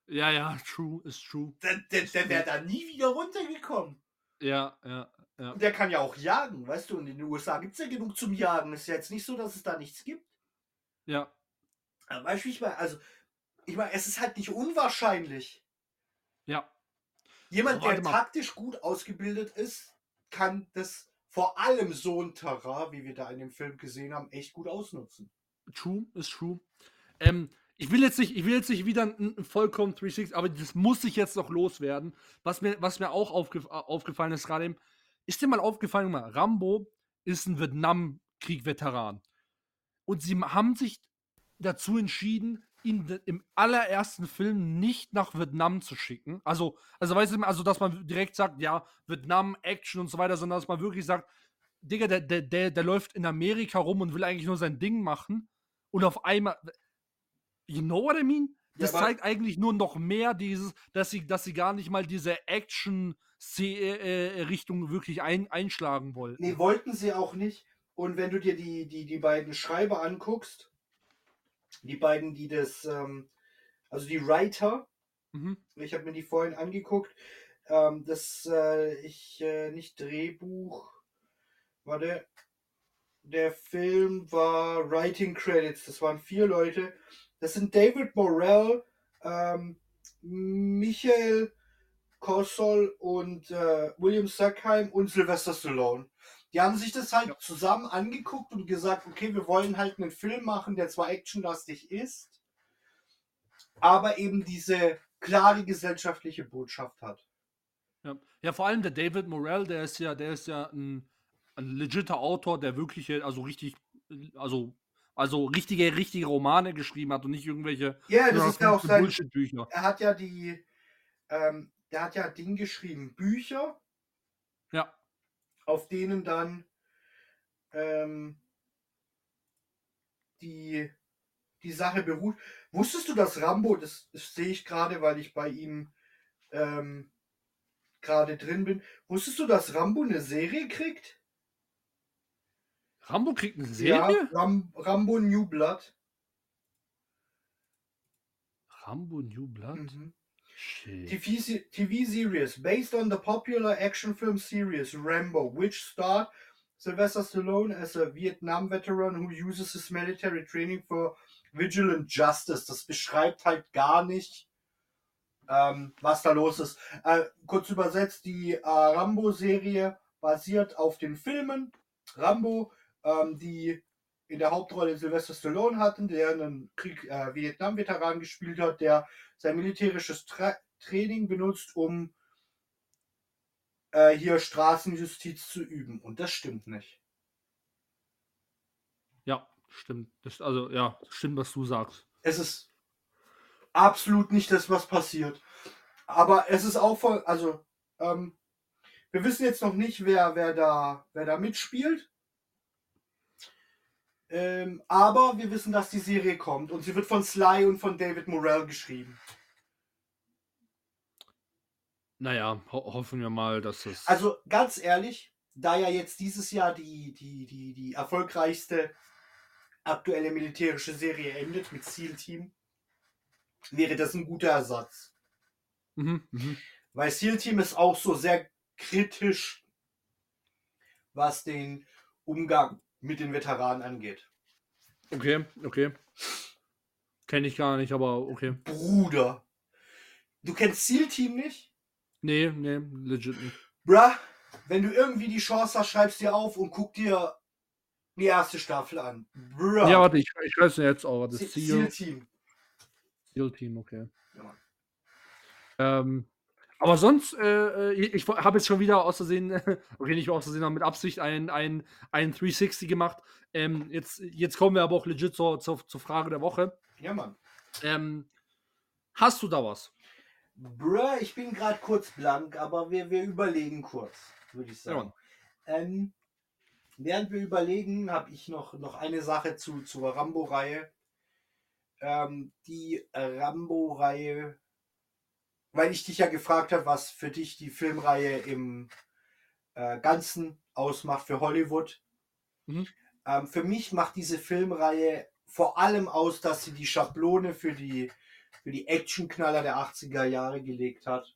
Speaker 2: Ja, ja, true, ist true.
Speaker 3: Der, der, der wäre da nie wieder runtergekommen.
Speaker 2: Ja, ja, ja.
Speaker 3: Der kann ja auch jagen, weißt du, und in den USA gibt es ja genug zum Jagen. Ist ja jetzt nicht so, dass es da nichts gibt.
Speaker 2: Ja,
Speaker 3: Aber weißt du, wie ich meine? Also, ich meine, es ist halt nicht unwahrscheinlich.
Speaker 2: ja.
Speaker 3: Jemand, der taktisch gut ausgebildet ist, kann das vor allem so ein Terrain, wie wir da in dem Film gesehen haben, echt gut ausnutzen.
Speaker 2: True, ist true. Ähm, ich will jetzt nicht, ich will jetzt nicht wieder ein, ein vollkommen 360, aber das muss ich jetzt noch loswerden. Was mir, was mir auch aufgef äh, aufgefallen ist gerade eben, ist dir mal aufgefallen, mal, Rambo ist ein Vietnamkrieg-Veteran. Und sie haben sich dazu entschieden, ihn im allerersten Film nicht nach Vietnam zu schicken. Also, also weißt du, also dass man direkt sagt, ja, Vietnam, Action und so weiter, sondern dass man wirklich sagt, Digga, der, der, der, der läuft in Amerika rum und will eigentlich nur sein Ding machen. Und auf einmal. You know what I mean?
Speaker 3: Ja,
Speaker 2: Das
Speaker 3: aber-
Speaker 2: zeigt eigentlich nur noch mehr dieses, dass sie, dass sie gar nicht mal diese Action-Richtung wirklich ein, einschlagen wollten.
Speaker 3: Nee, wollten sie auch nicht. Und wenn du dir die, die, die beiden Schreiber anguckst, die beiden, die das, ähm, also die Writer,
Speaker 2: Mhm.
Speaker 3: ich habe mir die vorhin angeguckt, ähm, das, äh, ich, äh, nicht Drehbuch, warte, der Film war Writing Credits, das waren vier Leute. Das sind David Morrell, ähm, Michael Kossol und äh, William Sackheim und Sylvester Stallone. Die haben sich das halt
Speaker 2: Ja.
Speaker 3: zusammen angeguckt und gesagt, okay, wir wollen halt einen Film machen, der zwar actionlastig ist, aber eben diese klare gesellschaftliche Botschaft hat.
Speaker 2: Ja. ja, vor allem der David Morell, der ist ja, der ist ja ein, ein legitter Autor, der wirkliche, also richtig, also, also richtige, richtige Romane geschrieben hat und nicht irgendwelche
Speaker 3: Ja, das ist ja auch sein,
Speaker 2: Bullshit-Bücher.
Speaker 3: er hat ja die, ähm, der hat ja Ding geschrieben, Bücher,
Speaker 2: Ja.
Speaker 3: auf denen dann ähm, die, die Sache beruht. Wusstest du, dass Rambo, das, das sehe ich gerade, weil ich bei ihm ähm, gerade drin bin, wusstest du, dass Rambo eine Serie kriegt?
Speaker 2: Rambo kriegt eine Serie?
Speaker 3: Ja, Ram, Rambo New Blood.
Speaker 2: Rambo New Blood?
Speaker 3: Mhm. TV, TV series based on the popular action film series Rambo, which starred Sylvester Stallone as a Vietnam veteran who uses his military training for vigilant justice. Das beschreibt halt gar nicht, ähm, was da los ist. Äh, kurz übersetzt, die äh, Rambo-Serie basiert auf den Filmen Rambo, ähm, die in der Hauptrolle Sylvester Stallone hatten, der einen Krieg äh, Vietnam-Veteran gespielt hat, der sein militärisches Tra Training benutzt, um äh, hier Straßenjustiz zu üben. Und das stimmt nicht.
Speaker 2: Ja, stimmt. Das, also, ja, stimmt, was du sagst.
Speaker 3: Es ist absolut nicht das, was passiert. Aber es ist auch voll, also ähm, wir wissen jetzt noch nicht, wer, wer, da, wer da mitspielt. Ähm, aber wir wissen, dass die Serie kommt und sie wird von Sly und von David Morrell geschrieben.
Speaker 2: Naja, ho hoffen wir mal, dass das.
Speaker 3: Also ganz ehrlich, da ja jetzt dieses Jahr die, die, die, die erfolgreichste aktuelle militärische Serie endet mit SEAL Team, wäre das ein guter Ersatz.
Speaker 2: Mhm, mhm.
Speaker 3: Weil SEAL Team ist auch so sehr kritisch, was den Umgang mit den Veteranen angeht.
Speaker 2: Okay, okay. Kenne ich gar nicht, aber okay.
Speaker 3: Bruder. Du kennst SEAL Team nicht?
Speaker 2: Nee, nee, legit nicht.
Speaker 3: Bruh, wenn du irgendwie die Chance hast, schreibst dir auf und guck dir die erste Staffel an. Bruh.
Speaker 2: Ja, warte, ich, ich weiß jetzt auch. Das
Speaker 3: Se-
Speaker 2: Seal,
Speaker 3: SEAL Team.
Speaker 2: Seal Team, okay.
Speaker 3: Ja, Mann.
Speaker 2: Ähm, aber sonst, äh, äh, ich, ich habe jetzt schon wieder aus Versehen, okay, nicht aus Versehen, aber mit Absicht ein, ein, ein 360 gemacht. Ähm, jetzt, jetzt kommen wir aber auch legit zur, zur, zur Frage der Woche.
Speaker 3: Ja, Mann.
Speaker 2: Ähm, hast du da was?
Speaker 3: Bruh, ich bin gerade kurz blank, aber wir, wir überlegen kurz, würde ich sagen. Ähm, während wir überlegen, habe ich noch, noch eine Sache zu, zur Rambo-Reihe. Ähm, die Rambo-Reihe, weil ich dich ja gefragt habe, was für dich die Filmreihe im äh, Ganzen ausmacht für Hollywood.
Speaker 2: Mhm.
Speaker 3: Ähm, für mich macht diese Filmreihe vor allem aus, dass sie die Schablone für die, für die Actionknaller der 80er Jahre gelegt hat.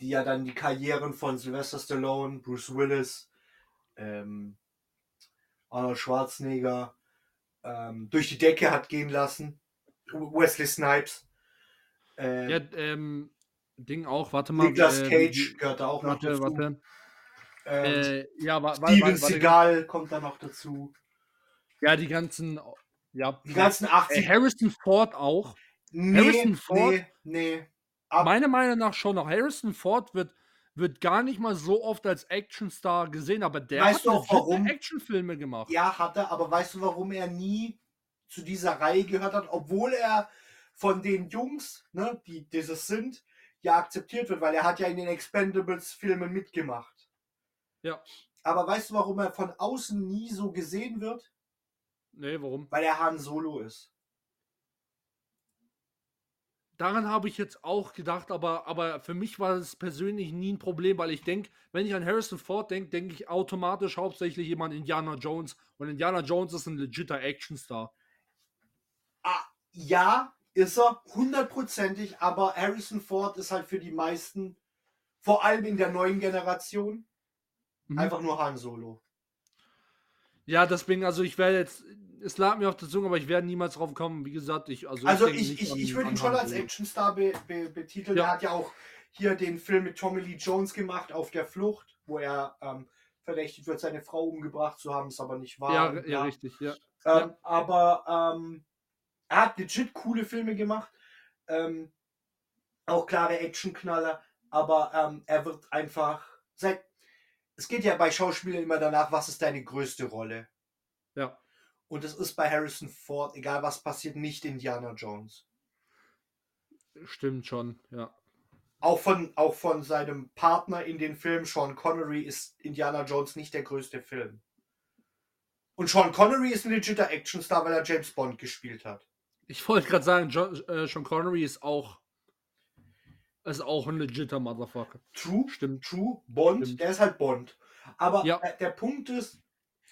Speaker 3: Die ja dann die Karrieren von Sylvester Stallone, Bruce Willis, ähm, Arnold Schwarzenegger ähm, durch die Decke hat gehen lassen. Wesley Snipes. Äh,
Speaker 2: Ja, ähm, Ding auch, warte mal.
Speaker 3: Nicolas
Speaker 2: ähm,
Speaker 3: Cage gehört da auch noch
Speaker 2: Warte,
Speaker 3: dazu.
Speaker 2: warte.
Speaker 3: Ähm,
Speaker 2: Äh, ja, wa,
Speaker 3: Steven
Speaker 2: warte,
Speaker 3: Seagal kommt da noch dazu.
Speaker 2: Ja, die ganzen. Ja,
Speaker 3: Die ganzen
Speaker 2: äh,
Speaker 3: 80
Speaker 2: Harrison Ford auch.
Speaker 3: Nee,
Speaker 2: Harrison Ford-
Speaker 3: nee, nee. Ab-
Speaker 2: Meiner Meinung nach schon noch. Harrison Ford wird, wird gar nicht mal so oft als Actionstar gesehen, aber der
Speaker 3: Weißt
Speaker 2: hat
Speaker 3: auch?
Speaker 2: Actionfilme gemacht.
Speaker 3: Ja, hat er, aber weißt du, warum er nie zu dieser Reihe gehört hat, obwohl er von den Jungs, ne, die dieses sind, ja akzeptiert wird, weil er hat ja in den Expendables-Filmen mitgemacht.
Speaker 2: Ja.
Speaker 3: Aber weißt du, warum er von außen nie so gesehen wird?
Speaker 2: Nee, warum?
Speaker 3: Weil er Han Solo ist.
Speaker 2: Daran habe ich jetzt auch gedacht, aber, aber für mich war es persönlich nie ein Problem, weil ich denke, wenn ich an Harrison Ford denke, denke ich automatisch hauptsächlich jemand Indiana Jones. Und Indiana Jones ist ein legitter Actionstar.
Speaker 3: Ah, ja, ist er, hundertprozentig, aber Harrison Ford ist halt für die meisten, vor allem in der neuen Generation,
Speaker 2: Mhm.
Speaker 3: einfach nur Han Solo.
Speaker 2: Ja, deswegen, also ich werde jetzt, es lag mir auf der Zunge, aber ich werde niemals drauf kommen. Wie gesagt, ich. Also,
Speaker 3: Also ich, ich,
Speaker 2: an-
Speaker 3: ich würde ihn schon als. Actionstar be, be, betiteln.
Speaker 2: Ja.
Speaker 3: Er hat ja auch hier den Film mit Tommy Lee Jones gemacht, Auf der Flucht, wo er ähm, verdächtigt wird, seine Frau umgebracht zu haben, es aber nicht wahr.
Speaker 2: Ja,
Speaker 3: Und
Speaker 2: ja, richtig, ja.
Speaker 3: Ähm, Aber ähm, er hat legit coole Filme gemacht. Ähm, auch klare Actionknaller. Aber ähm, er wird einfach. Seit, es geht ja bei Schauspielern immer danach, was ist deine größte Rolle?
Speaker 2: Ja.
Speaker 3: Und es ist bei Harrison Ford, egal was passiert, nicht Indiana Jones.
Speaker 2: Stimmt schon, ja.
Speaker 3: Auch von, auch von seinem Partner in den Film, Sean Connery, ist Indiana Jones nicht der größte Film. Und Sean Connery ist ein legitter Actionstar, weil er James Bond gespielt hat.
Speaker 2: Ich wollte gerade sagen, John, äh, Sean Connery ist auch. Ist auch ein legitter Motherfucker.
Speaker 3: True,
Speaker 2: Stimmt.
Speaker 3: True, Bond,
Speaker 2: Stimmt.
Speaker 3: der ist halt Bond. Aber
Speaker 2: Ja.
Speaker 3: äh, der Punkt ist,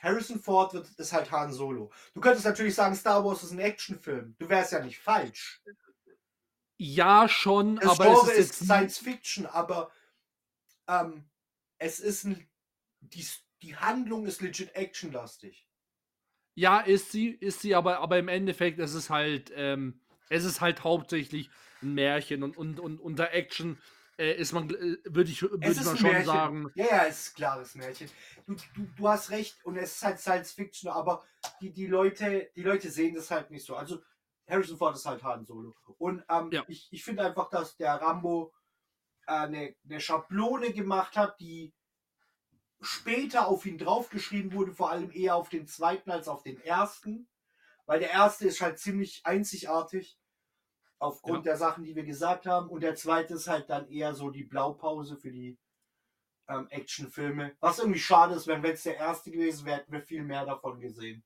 Speaker 3: Harrison Ford wird, ist halt Han Solo. Du könntest natürlich sagen, Star Wars ist ein Actionfilm. Du wärst ja nicht falsch.
Speaker 2: Ja, schon,
Speaker 3: Das
Speaker 2: aber
Speaker 3: Genre
Speaker 2: es ist
Speaker 3: ist Science Fiction, aber ähm, es ist ein, die, die Handlung ist legit actionlastig.
Speaker 2: Ja, ist sie, ist sie, aber, aber im Endeffekt ist es halt, ähm, es ist halt hauptsächlich ein Märchen und, und, und unter Action äh, ist man, äh, würde ich, würd ich mal schon
Speaker 3: Märchen.
Speaker 2: sagen.
Speaker 3: Ja, ja, es ist ein klares Märchen. Du, du, du hast recht und es ist halt Science Fiction, aber die, die, Leute, die Leute sehen das halt nicht so. Also Harrison Ford ist halt Han Solo. Und ähm,
Speaker 2: Ja.
Speaker 3: ich, ich finde einfach, dass der Rambo äh, eine, eine Schablone gemacht hat, die später auf ihn draufgeschrieben wurde, vor allem eher auf den zweiten als auf den ersten. Weil der erste ist halt ziemlich einzigartig aufgrund der Sachen, die wir gesagt haben. Und der zweite ist halt dann eher so die Blaupause für die ähm, Actionfilme. Was irgendwie schade ist, wenn es der erste gewesen wäre, hätten wir viel mehr davon gesehen.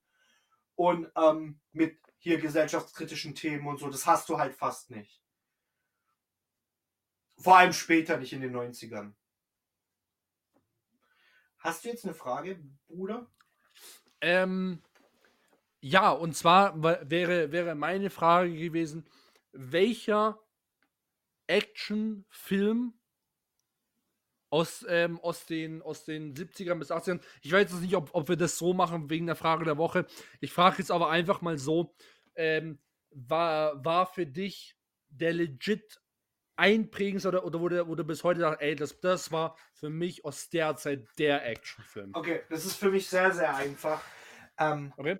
Speaker 3: Und ähm, mit hier gesellschaftskritischen Themen und so, das hast du halt fast nicht. Vor allem später, nicht in den 90ern. Hast du jetzt eine Frage, Bruder?
Speaker 2: Ähm, ja, und zwar wa- wäre, wäre meine Frage gewesen, welcher Actionfilm aus, ähm, aus, den, aus den 70ern bis 80ern, ich weiß jetzt nicht, ob, ob wir das so machen wegen der Frage der Woche, ich frage jetzt aber einfach mal so, ähm, war, war für dich der legit einprägendste oder, oder wo, du, wo du bis heute sagst, ey, das, das war für mich aus der Zeit der Actionfilm.
Speaker 3: Okay, das ist für mich sehr, sehr einfach. Ähm,
Speaker 2: Okay.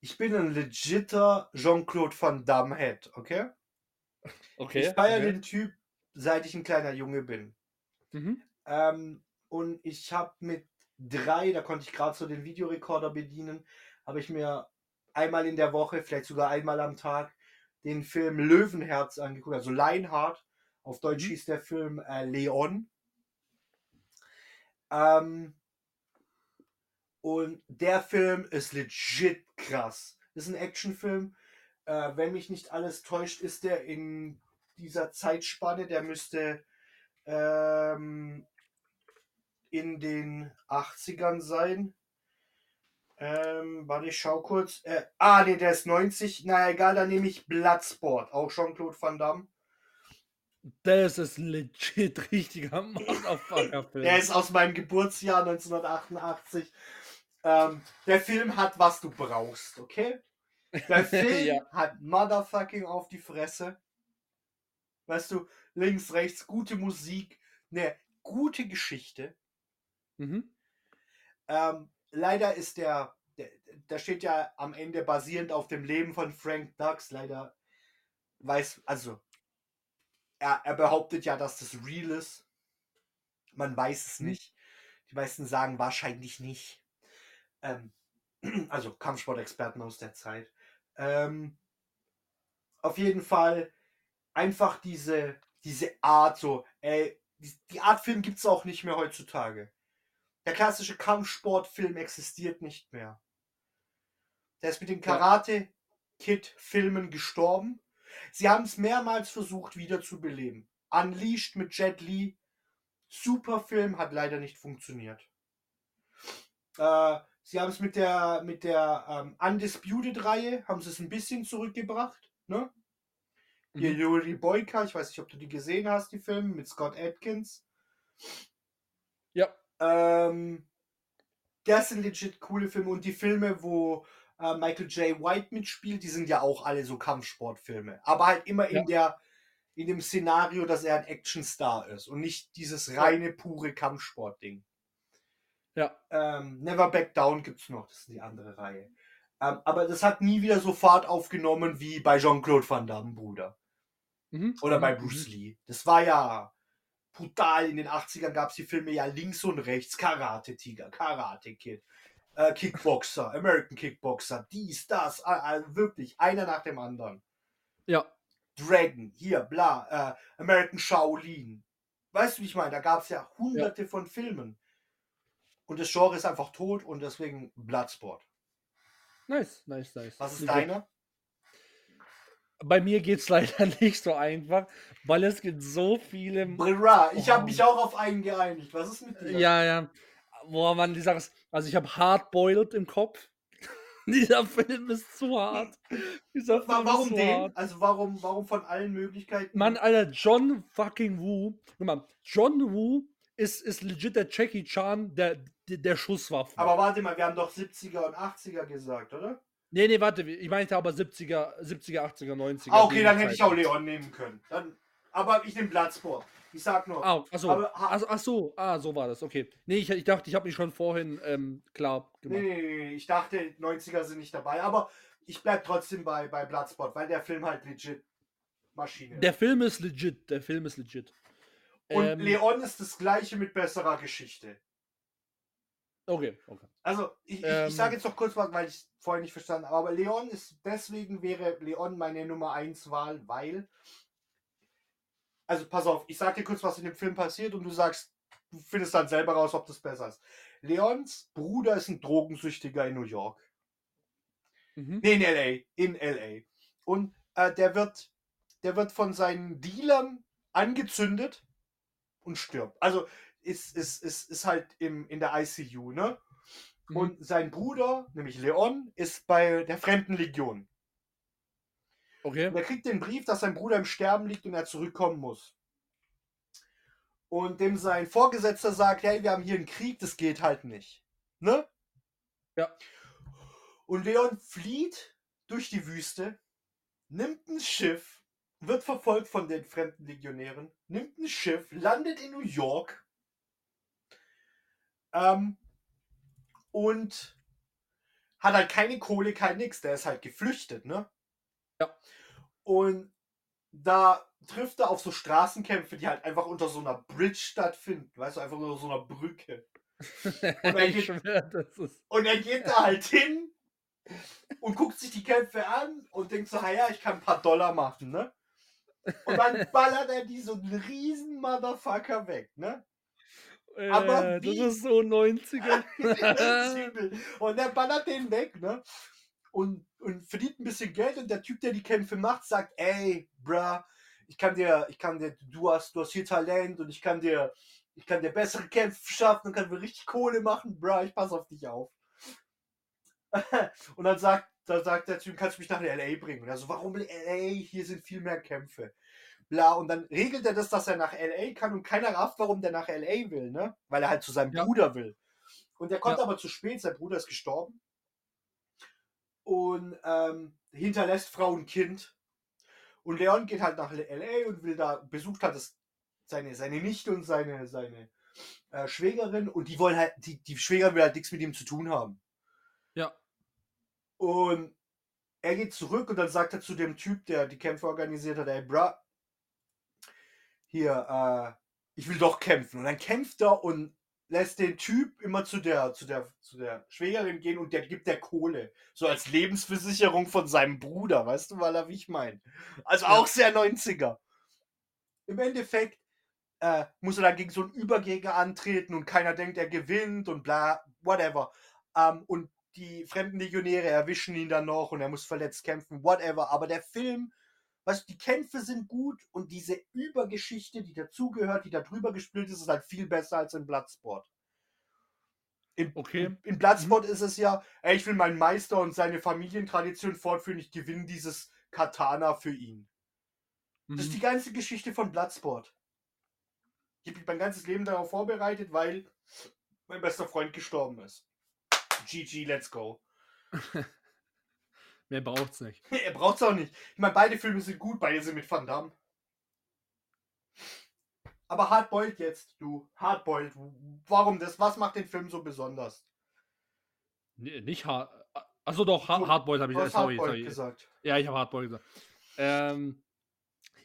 Speaker 3: ich bin ein legitter Jean-Claude Van Damme-Head, okay?
Speaker 2: Okay.
Speaker 3: ich feiere
Speaker 2: okay.
Speaker 3: den Typ, seit ich ein kleiner Junge bin.
Speaker 2: Mhm.
Speaker 3: Ähm, und ich habe mit drei, da konnte ich gerade so den Videorekorder bedienen, habe ich mir einmal in der Woche, vielleicht sogar einmal am Tag, den Film Löwenherz angeguckt, also Lionheart. Auf Deutsch
Speaker 2: Mhm.
Speaker 3: hieß der Film äh, Leon. Ähm, und der Film ist legit krass. Ist ein Actionfilm. Äh, wenn mich nicht alles täuscht, ist der in dieser Zeitspanne, der müsste ähm, in den 80ern sein. Ähm, warte, ich schau kurz. Äh, ah, nee, der ist 90. Na egal, dann nehme ich Bloodsport. Auch Jean-Claude Van Damme.
Speaker 2: Das ist ein legit richtiger Motherfucker-Film.
Speaker 3: Der ist aus meinem Geburtsjahr 1988. Ähm, der Film hat, was du brauchst, okay? Der Film
Speaker 2: Ja.
Speaker 3: hat Motherfucking auf die Fresse. Weißt du, links, rechts, gute Musik, eine gute Geschichte.
Speaker 2: Mhm.
Speaker 3: Ähm, leider ist der, der, da steht ja am Ende basierend auf dem Leben von Frank Dux. Leider weiß, also er, er behauptet ja, dass das real ist. Man weiß es
Speaker 2: Mhm.
Speaker 3: nicht. Die meisten sagen wahrscheinlich nicht. Ähm, also Kampfsportexperten aus der Zeit. Ähm, auf jeden Fall einfach diese, diese Art, so, ey, die, die Art Film gibt es auch nicht mehr heutzutage. Der klassische Kampfsportfilm existiert nicht mehr. Der ist mit den. Karate Kid Filmen gestorben. Sie haben es mehrmals versucht wiederzubeleben. Unleashed mit Jet Li. Super Film, hat leider nicht funktioniert. Äh, sie haben es mit der, mit der ähm, Undisputed-Reihe, haben sie es ein bisschen zurückgebracht. Ne? Hier
Speaker 2: Mhm.
Speaker 3: Yuri Boyka, ich weiß nicht, ob du die gesehen hast, die Filme mit Scott Atkins. Ähm, das sind legit coole Filme und die Filme, wo äh, Michael J. White mitspielt, die sind ja auch alle so Kampfsportfilme. Aber halt immer in der in dem Szenario, dass er ein Actionstar ist und nicht dieses reine, pure Kampfsport-Ding.
Speaker 2: Ja.
Speaker 3: Ähm, Never Back Down gibt es noch, das ist die andere Reihe. Ähm, aber das hat nie wieder so Fahrt aufgenommen wie bei Jean-Claude Van Damme, Bruder.
Speaker 2: Mhm.
Speaker 3: Oder bei
Speaker 2: Mhm.
Speaker 3: Bruce Lee. Das war ja brutal. In den 80ern gab es die Filme ja links und rechts. Karate Tiger, Karate Kid, äh, Kickboxer, American Kickboxer, dies, das. äh, wirklich, einer nach dem anderen.
Speaker 2: Ja.
Speaker 3: Dragon, hier, bla, äh, American Shaolin. Weißt du, wie ich meine? Da gab es ja hunderte von Filmen. Und das Genre ist einfach tot und deswegen Bloodsport.
Speaker 2: Nice, nice, nice.
Speaker 3: Was ist deiner?
Speaker 2: Bei mir geht es leider nicht so einfach, weil es gibt so viele.
Speaker 3: Bra, ich habe mich auch auf einen geeinigt. Was ist mit dir?
Speaker 2: Ja, ja. Boah, Mann, die Sache ist, also ich habe Hardboiled im Kopf. Dieser Film ist zu hart. Dieser Film
Speaker 3: Warum
Speaker 2: ist zu
Speaker 3: den?
Speaker 2: hart.
Speaker 3: Also warum, warum von allen Möglichkeiten?
Speaker 2: Mann, Alter, John fucking Woo. Guck mal, John Woo ist, ist legit der Jackie Chan der, der, der Schusswaffen.
Speaker 3: Aber warte mal, wir haben doch 70er und 80er gesagt, oder?
Speaker 2: Nee, nee, warte, ich meinte aber 70er, 70er, 80er, 90er.
Speaker 3: Ah, okay, dann hätte ich auch Leon nehmen können. Dann, aber ich nehme Bloodsport. Ich sag nur.
Speaker 2: Ah, achso,
Speaker 3: Aber
Speaker 2: ach, ach so, ah, so war das, okay. Nee, ich, ich dachte, ich habe mich schon vorhin ähm, klar gemacht.
Speaker 3: nee, nee, nee, ich dachte, 90er sind nicht dabei. Aber ich bleib trotzdem bei, bei Bloodsport, weil der Film halt legit Maschine
Speaker 2: Der
Speaker 3: ist.
Speaker 2: Film ist legit, der Film ist legit.
Speaker 3: Und
Speaker 2: Ähm,
Speaker 3: Leon ist das gleiche mit besserer Geschichte.
Speaker 2: Okay, okay.
Speaker 3: Also, ich,
Speaker 2: Ähm.
Speaker 3: ich sage jetzt noch kurz was, weil ich es vorher nicht verstanden habe. Aber Leon ist, deswegen wäre Leon meine Nummer 1 Wahl, weil. Also, pass auf, ich sage dir kurz, was in dem Film passiert und du sagst, du findest dann selber raus, ob das besser ist. Leons Bruder ist ein Drogensüchtiger in New York.
Speaker 2: Mhm.
Speaker 3: Nee, in LA. In LA. Und äh, der wird, der wird von seinen Dealern angezündet und stirbt. Also ist, ist, ist, ist halt im, in der ICU, ne?
Speaker 2: Mhm.
Speaker 3: Und sein Bruder, nämlich Leon, ist bei der Fremdenlegion.
Speaker 2: Okay.
Speaker 3: Und er kriegt den Brief, dass sein Bruder im Sterben liegt und er zurückkommen muss. Und dem sein Vorgesetzter sagt, hey, wir haben hier einen Krieg, das geht halt nicht. Ne?
Speaker 2: Ja.
Speaker 3: Und Leon flieht durch die Wüste, nimmt ein Schiff, wird verfolgt von den fremden Legionären, nimmt ein Schiff, landet in New York ähm, und hat halt keine Kohle, kein nix. Der ist halt geflüchtet, ne?
Speaker 2: Ja.
Speaker 3: Und da trifft er auf so Straßenkämpfe, die halt einfach unter so einer Bridge stattfinden. Weißt du, einfach unter so einer Brücke. er
Speaker 2: ich
Speaker 3: geht-
Speaker 2: schwör, das ist.
Speaker 3: Und er geht da halt hin und guckt sich die Kämpfe an und denkt so, "Ah ja, ich kann ein paar Dollar machen, ne? Und dann ballert er die so einen riesen Motherfucker weg, ne? Aber
Speaker 2: äh, das
Speaker 3: wie-
Speaker 2: ist so 90er.
Speaker 3: Das ist übel. und er ballert den weg, ne? Und, und verdient ein bisschen Geld und der Typ, der die Kämpfe macht, sagt, ey, bruh, ich kann dir, ich kann dir, du hast, du hast hier Talent und ich kann dir, ich kann dir bessere Kämpfe schaffen und kann mir richtig Kohle machen, bruh, ich pass auf dich auf. und dann sagt, dann sagt der Typ, kannst du mich nach LA bringen? Und er so, warum LA? Hier sind viel mehr Kämpfe. Bla, und dann regelt er das, dass er nach LA kann und keiner rafft, warum der nach LA will, ne? Weil er halt zu seinem
Speaker 2: Ja.
Speaker 3: Bruder will. Und der kommt
Speaker 2: Ja.
Speaker 3: aber zu spät, sein Bruder ist gestorben. Und ähm, hinterlässt Frau und Kind. Und Leon geht halt nach LA und will da, besucht hat es seine, seine Nichte und seine, seine äh, Schwägerin. Und die wollen halt, die, die Schwägerin will halt nichts mit ihm zu tun haben.
Speaker 2: Ja.
Speaker 3: Und er geht zurück und dann sagt er zu dem Typ, der die Kämpfe organisiert hat, ey, bruh, hier, äh, ich will doch kämpfen. Und dann kämpft er und lässt den Typ immer zu der, zu der, zu der Schwägerin gehen und der gibt der Kohle. So als Lebensversicherung von seinem Bruder, weißt du, weil er, wie ich meine. Also auch sehr 90er. Im Endeffekt äh, muss er dann gegen so einen Übergegner antreten und keiner denkt, er gewinnt und bla, whatever. Ähm, und die fremden Legionäre erwischen ihn dann noch und er muss verletzt kämpfen, whatever. Aber der Film, weißt du, die Kämpfe sind gut und diese Übergeschichte, die dazugehört, die da drüber gespielt ist, ist halt viel besser als in Bloodsport. In,
Speaker 2: Okay.
Speaker 3: in, Bloodsport ist es ja, ey, ich will meinen Meister und seine Familientradition fortführen, ich gewinne dieses Katana für ihn. Das ist
Speaker 2: Mhm.
Speaker 3: die ganze Geschichte von Bloodsport. Ich habe mich mein ganzes Leben darauf vorbereitet, weil mein bester Freund gestorben ist. GG, let's go.
Speaker 2: Mehr braucht's nicht.
Speaker 3: er braucht's auch nicht. Ich meine, beide Filme sind gut, beide sind mit Van Damme. Aber Hardboiled jetzt, du. Hardboiled. Warum das? Was macht den Film so besonders?
Speaker 2: Nee, nicht hart. Achso, doch, ha Hardboiled habe ich. Äh, Sorry, sorry.
Speaker 3: gesagt.
Speaker 2: Ja, ich habe Hardboiled gesagt. Ähm,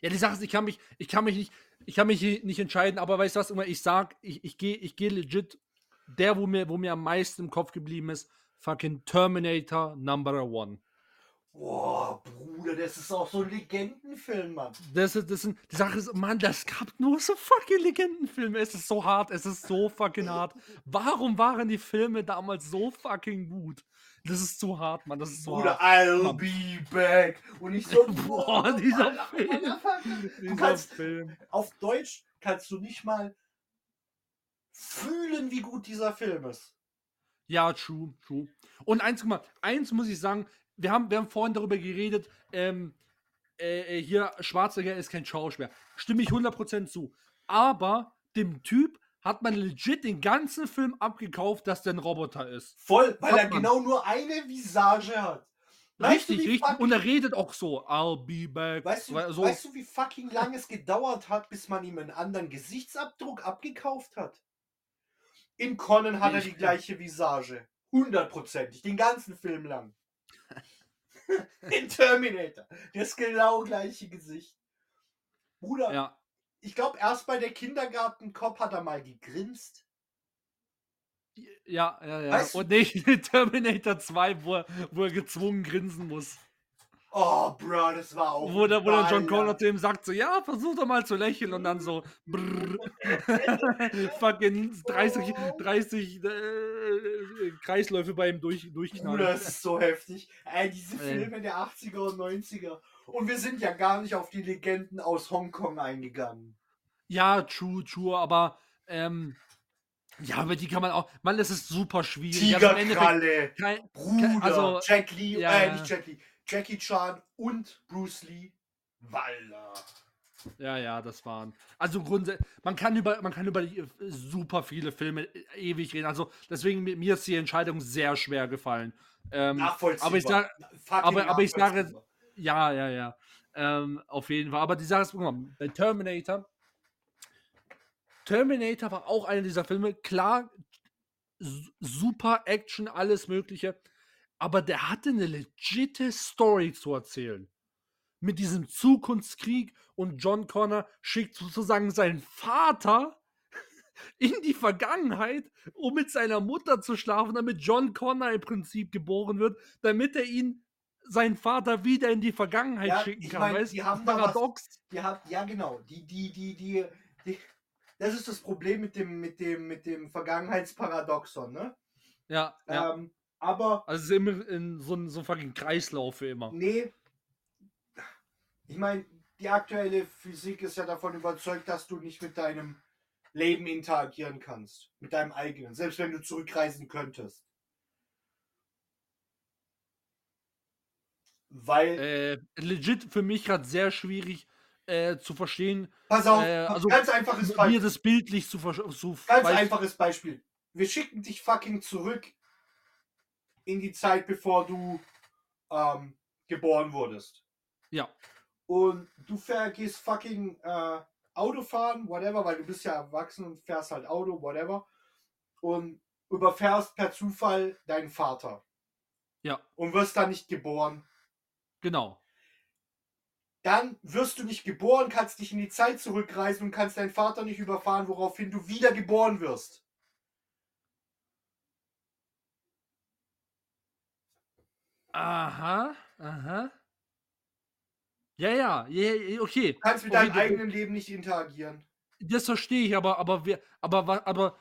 Speaker 2: ja, die Sache ist, ich kann mich, ich kann mich nicht, ich kann mich nicht entscheiden, aber weißt du was, immer, ich sag, ich, ich gehe ich geh legit, der, wo mir, wo mir am meisten im Kopf geblieben ist, fucking Terminator Number One.
Speaker 3: Boah, Bruder, das ist auch so ein Legendenfilm, Mann.
Speaker 2: Das ist, das sind, die Sache ist, Mann, das gab nur so fucking Legendenfilme. Es ist so hart, es ist so fucking hart. Warum waren die Filme damals so fucking gut? Das ist zu hart, Mann, das ist so
Speaker 3: Bruder,
Speaker 2: hart.
Speaker 3: I'll
Speaker 2: Mann.
Speaker 3: be back. Und ich so,
Speaker 2: Boah, dieser
Speaker 3: Alter,
Speaker 2: Film.
Speaker 3: Du
Speaker 2: Dieser
Speaker 3: kannst,
Speaker 2: Film.
Speaker 3: auf Deutsch kannst du nicht mal fühlen, wie gut dieser Film ist.
Speaker 2: Ja, true, true. Und eins, guck mal, eins muss ich sagen, wir haben, wir haben vorhin darüber geredet, ähm, äh, äh, hier, Schwarzenegger ist kein Schauspieler. Stimme ich 100% zu. Aber dem Typ hat man legit den ganzen Film abgekauft, dass der ein Roboter ist.
Speaker 3: Voll, weil
Speaker 2: Hat
Speaker 3: er
Speaker 2: man.
Speaker 3: genau nur eine Visage hat. Weißt
Speaker 2: richtig,
Speaker 3: du,
Speaker 2: richtig. Und er redet auch so, I'll be back.
Speaker 3: Weißt du,
Speaker 2: so,
Speaker 3: weißt du, wie fucking lang es gedauert hat, bis man ihm einen anderen Gesichtsabdruck abgekauft hat? In Conan hat er
Speaker 2: Ich-
Speaker 3: die gleiche Visage. Hundertprozentig, den ganzen Film lang. In Terminator, das genau gleiche Gesicht. Bruder,
Speaker 2: ja.
Speaker 3: ich glaube, erst bei der Kindergartenkopf hat er mal gegrinst.
Speaker 2: Ja, ja, ja.
Speaker 3: Weißt du-
Speaker 2: Und nicht in Terminator 2, wo er, wo er gezwungen grinsen muss.
Speaker 3: Oh, Bro, das war auch.
Speaker 2: Wo der, wo der John. Connor zu ihm sagt, so, ja, versuch doch mal zu lächeln und dann so, brrr, fucking 30, 30 äh, Kreisläufe bei ihm durch,
Speaker 3: Bruder,
Speaker 2: durchknallen.
Speaker 3: das ist so heftig. Ey, diese. Filme der 80er und 90er. Und wir sind ja gar nicht auf die Legenden aus Hongkong eingegangen.
Speaker 2: Ja, true, true, aber, ähm, ja, aber die kann man auch, man, das ist super schwierig. Also
Speaker 3: Tigerkralle,
Speaker 2: kein-
Speaker 3: Bruder,
Speaker 2: also,
Speaker 3: Jack Lee,
Speaker 2: ja,
Speaker 3: äh, nicht Jack Lee, Jackie Chan und Bruce Lee. Wallah.
Speaker 2: Ja, ja, das waren. Also grundsätzlich, man kann über, man kann über äh, super viele Filme äh, ewig reden. Also deswegen mir, ist die Entscheidung sehr schwer gefallen. Ähm,
Speaker 3: Nachvollziehbar.
Speaker 2: aber ich sag,
Speaker 3: Fucking
Speaker 2: aber- aber ich sage-. Ja, ja, ja. Ähm, auf jeden Fall. Aber die Sache ist, bei Terminator. Terminator war auch einer dieser Filme. Klar, su- super Action, alles Mögliche. Aber der hatte eine legitime Story zu erzählen. Mit diesem Zukunftskrieg und John Connor schickt sozusagen seinen Vater in die Vergangenheit, um mit seiner Mutter zu schlafen, damit John Connor im Prinzip geboren wird, damit er ihn, seinen Vater, wieder in die Vergangenheit
Speaker 3: Ja,
Speaker 2: schicken kann.
Speaker 3: mein,
Speaker 2: weißt
Speaker 3: die haben da was-
Speaker 2: Paradox.
Speaker 3: Die hat, ja genau, die, die, die, die, die, das ist das Problem mit dem, mit dem, mit dem Vergangenheitsparadoxon, ne?
Speaker 2: Ja, ja.
Speaker 3: Aber
Speaker 2: also es ist immer in so ein so fucking Kreislauf für immer.
Speaker 3: nee, ich meine, die aktuelle Physik ist ja davon überzeugt, dass du nicht mit deinem Leben interagieren kannst, mit deinem eigenen, selbst wenn du zurückreisen könntest. Weil,
Speaker 2: Äh, legit für mich gerade sehr schwierig äh, zu verstehen,
Speaker 3: pass auf,
Speaker 2: äh, also
Speaker 3: ganz einfaches
Speaker 2: mir
Speaker 3: Beispiel.
Speaker 2: das bildlich zu verstehen. Zu
Speaker 3: Ganz einfaches Beispiel. Wir schicken dich fucking zurück in die Zeit, bevor du ähm, geboren wurdest.
Speaker 2: Ja,
Speaker 3: Und du fähr- gehst fucking äh, Auto fahren, whatever, weil du bist ja erwachsen und fährst halt Auto, whatever. Und überfährst per Zufall deinen Vater.
Speaker 2: ja,
Speaker 3: Und wirst da nicht geboren.
Speaker 2: genau.
Speaker 3: Dann wirst du nicht geboren, kannst dich in die Zeit zurückreisen und kannst deinen Vater nicht überfahren, woraufhin du wieder geboren wirst.
Speaker 2: Aha, aha. Ja, ja, ja, ja, okay.
Speaker 3: Du kannst mit
Speaker 2: Okay,
Speaker 3: deinem
Speaker 2: du-
Speaker 3: eigenen Leben nicht interagieren.
Speaker 2: Das verstehe ich, aber, aber wir, aber, aber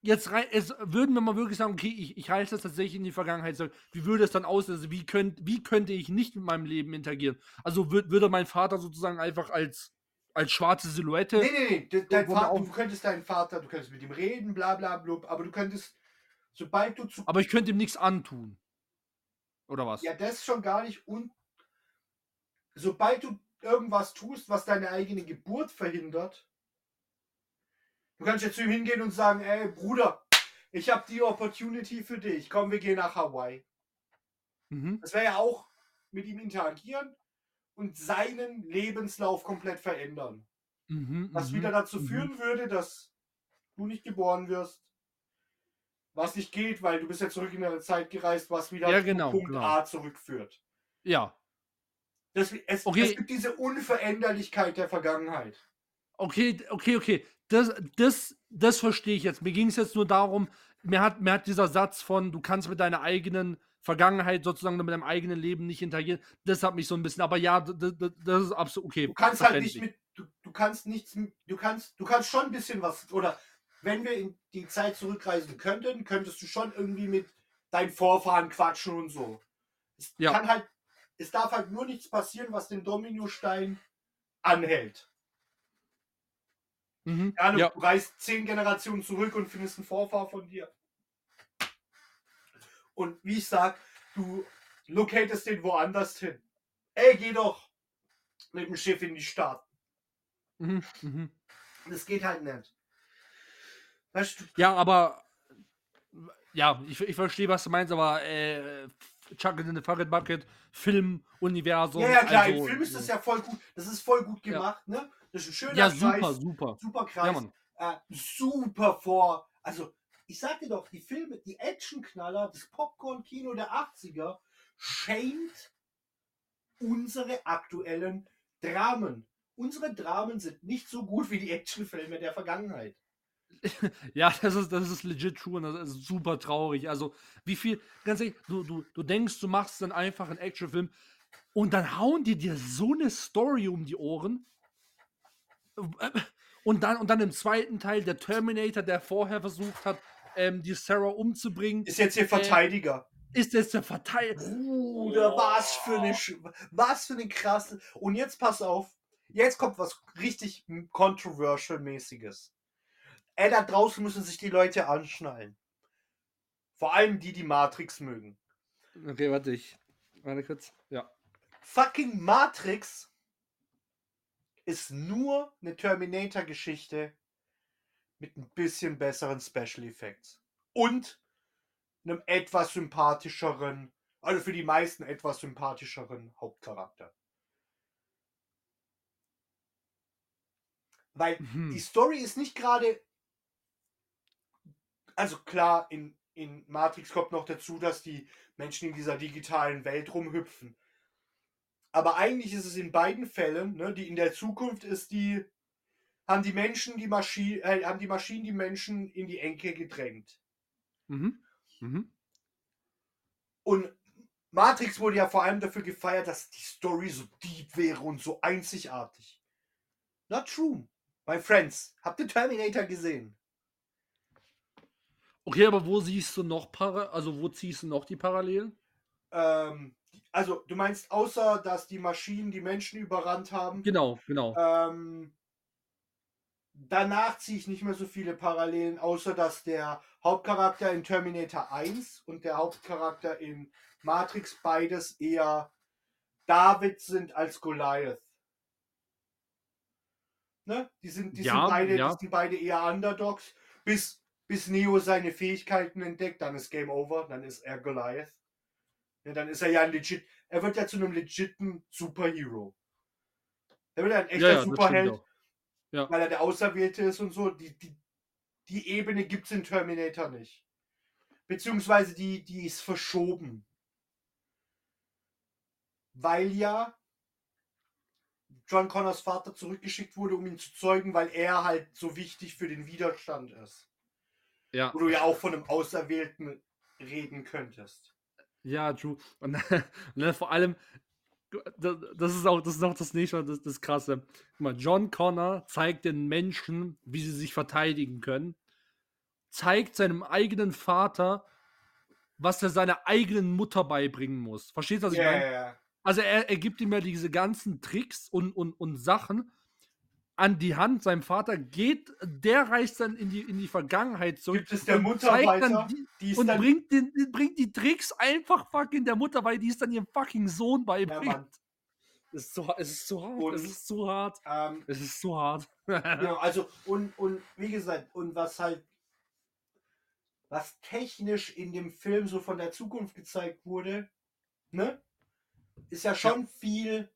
Speaker 2: jetzt rei es würden wir mal wirklich sagen, okay, ich, ich reise das tatsächlich in die Vergangenheit zurück. Wie würde es dann aussehen? Also wie, könnt, wie könnte ich nicht mit meinem Leben interagieren? Also würd, würde mein Vater sozusagen einfach als, als schwarze Silhouette.
Speaker 3: Nee, nee, nee. de- Dein Vater, du könntest deinen Vater, du könntest mit ihm reden, bla bla blub, aber du könntest, sobald du zu.
Speaker 2: Aber ich könnte ihm nichts antun. Oder was?
Speaker 3: Ja, das schon gar nicht. Und sobald du irgendwas tust, was deine eigene Geburt verhindert, du kannst jetzt zu ihm hingehen und sagen, ey Bruder, ich habe die Opportunity für dich. Komm, wir gehen nach Hawaii.
Speaker 2: Mhm.
Speaker 3: Das wäre ja auch mit ihm interagieren und seinen Lebenslauf komplett verändern.
Speaker 2: Mhm,
Speaker 3: Was
Speaker 2: mhm,
Speaker 3: wieder dazu
Speaker 2: mhm.
Speaker 3: führen würde, dass du nicht geboren wirst. Was nicht geht, weil du bist ja zurück in deine Zeit gereist, was wieder
Speaker 2: Ja,
Speaker 3: zu
Speaker 2: genau,
Speaker 3: Punkt
Speaker 2: genau.
Speaker 3: A zurückführt.
Speaker 2: Ja,
Speaker 3: Das, es,
Speaker 2: Okay.
Speaker 3: es gibt diese Unveränderlichkeit der Vergangenheit.
Speaker 2: okay, okay, okay. Das, das, das verstehe ich jetzt. Mir ging es jetzt nur darum, mir hat, mir hat dieser Satz von, du kannst mit deiner eigenen Vergangenheit sozusagen mit deinem eigenen Leben nicht interagieren, das hat mich so ein bisschen, aber ja, das, das ist absolut okay.
Speaker 3: Du kannst halt nicht mit, du, du kannst nichts, du kannst, du kannst schon ein bisschen was, oder wenn wir in die Zeit zurückreisen könnten, könntest du schon irgendwie mit deinen Vorfahren quatschen und so. Es
Speaker 2: Ja.
Speaker 3: kann halt, es darf halt nur nichts passieren, was den Dominostein anhält.
Speaker 2: Mhm.
Speaker 3: Ja, du,
Speaker 2: Ja,
Speaker 3: reist zehn Generationen zurück und findest einen Vorfahr von dir. Und wie ich sag, du locatest den woanders hin. Ey, geh doch mit dem Schiff in die Staaten.
Speaker 2: mhm. Mhm.
Speaker 3: Das geht halt nicht.
Speaker 2: Ja, aber ja, ich, ich verstehe, was du meinst, aber äh, Chuck in the Farid Bucket, Film, Universum.
Speaker 3: ja, ja, klar,
Speaker 2: also,
Speaker 3: im Film ist das ja voll gut. Das ist voll gut
Speaker 2: Ja.
Speaker 3: gemacht, ne? Das ist ein schöner
Speaker 2: Ja,
Speaker 3: Kreis,
Speaker 2: super, super.
Speaker 3: super
Speaker 2: Ja,
Speaker 3: Kreis,
Speaker 2: Mann.
Speaker 3: äh, super vor. Also, ich sag dir doch, die Filme, die Actionknaller, das Popcorn-Kino der 80er schämt unsere aktuellen Dramen. Unsere Dramen sind nicht so gut wie die Actionfilme der Vergangenheit.
Speaker 2: Ja, das ist, das ist legit true und das ist super traurig. Also, wie viel, ganz ehrlich, du, du, du denkst, du machst dann einfach einen Actionfilm und dann hauen die dir so eine Story um die Ohren. Und dann, und dann im zweiten Teil der Terminator, der vorher versucht hat, ähm, die Sarah umzubringen,
Speaker 3: Ist jetzt hier Verteidiger.
Speaker 2: ist jetzt der Verteidiger.
Speaker 3: Bruder, was für eine, was für eine krasse. Und jetzt pass auf, jetzt kommt was richtig controversial-mäßiges. Ey, da draußen müssen sich die Leute anschnallen. Vor allem die, die Matrix mögen.
Speaker 2: Okay, warte ich. Warte kurz. Ja.
Speaker 3: Fucking Matrix ist nur eine Terminator-Geschichte mit ein bisschen besseren Special Effects. Und einem etwas sympathischeren, also für die meisten etwas sympathischeren Hauptcharakter. Weil die
Speaker 2: Mhm.
Speaker 3: Story ist nicht gerade. Also klar, in, in Matrix kommt noch dazu, dass die Menschen in dieser digitalen Welt rumhüpfen. Aber eigentlich ist es in beiden Fällen, ne, die in der Zukunft ist, die haben die Menschen die Maschine, äh, haben die Maschinen die Menschen in die Enke gedrängt.
Speaker 2: Mhm. Mhm.
Speaker 3: Und Matrix wurde ja vor allem dafür gefeiert, dass die Story so deep wäre und so einzigartig. Not true. My friends, habt ihr Terminator gesehen?
Speaker 2: Okay, aber wo siehst du noch Para also wo ziehst du noch die Parallelen?
Speaker 3: Ähm, also, du meinst, außer dass die Maschinen die Menschen überrannt haben,
Speaker 2: Genau, genau.
Speaker 3: ähm, danach ziehe ich nicht mehr so viele Parallelen, außer dass der Hauptcharakter in Terminator 1 und der Hauptcharakter in Matrix beides eher David sind als Goliath. Ne? Die sind, die
Speaker 2: Ja,
Speaker 3: sind beide,
Speaker 2: ja.
Speaker 3: die sind beide eher Underdogs, bis, bis Neo seine Fähigkeiten entdeckt, dann ist Game Over, dann ist er Goliath. Ja, dann ist er ja ein legit, er wird ja zu einem legiten Superhero. Er wird ja ein echter
Speaker 2: Ja, ja,
Speaker 3: Superheld.
Speaker 2: Ja.
Speaker 3: weil er der Auserwählte ist und so. Die, die, die Ebene gibt es in Terminator nicht. Beziehungsweise die, die ist verschoben. Weil ja John Connors Vater zurückgeschickt wurde, um ihn zu zeugen, weil er halt so wichtig für den Widerstand ist.
Speaker 2: Ja.
Speaker 3: Wo du ja auch von einem Auserwählten reden könntest.
Speaker 2: Ja, true. Und, dann vor allem, das ist auch das, ist auch das nächste, das, das Krasse. Guck mal, John Connor zeigt den Menschen, wie sie sich verteidigen können, zeigt seinem eigenen Vater, was er seiner eigenen Mutter beibringen muss. Verstehst du, was ich
Speaker 3: Ja,
Speaker 2: meine?
Speaker 3: ja.
Speaker 2: Also er, er gibt ihm ja diese ganzen Tricks und, und, und Sachen an die Hand seinem Vater, geht, der reist dann in die, in die Vergangenheit zurück
Speaker 3: Gibt es der
Speaker 2: und
Speaker 3: Mutter weiter?
Speaker 2: die,
Speaker 3: Die ist
Speaker 2: und bringt, den, bringt die Tricks einfach fucking der Mutter bei, die es dann ihrem fucking Sohn
Speaker 3: Ja,
Speaker 2: beibringt.
Speaker 3: Mann.
Speaker 2: es, ist so, es ist so hart,
Speaker 3: Und-
Speaker 2: es ist so hart,
Speaker 3: Ähm,
Speaker 2: es ist so hart.
Speaker 3: Genau, also und, und wie gesagt, und was halt, was technisch in dem Film so von der Zukunft gezeigt wurde, ne, ist ja schon viel,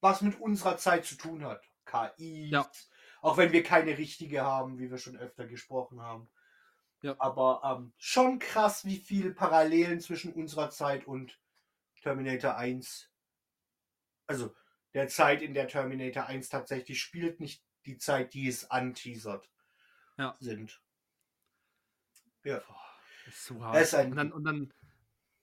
Speaker 3: was mit unserer Zeit zu tun hat. KI,
Speaker 2: Ja.
Speaker 3: auch wenn wir keine richtige haben, wie wir schon öfter gesprochen haben.
Speaker 2: Ja.
Speaker 3: Aber ähm, schon krass, wie viele Parallelen zwischen unserer Zeit und Terminator 1, also der Zeit, in der Terminator 1 tatsächlich spielt, nicht die Zeit, die es anteasert,
Speaker 2: Ja.
Speaker 3: sind. Ja,
Speaker 2: Ist so hart.
Speaker 3: ist ein-
Speaker 2: und dann, und dann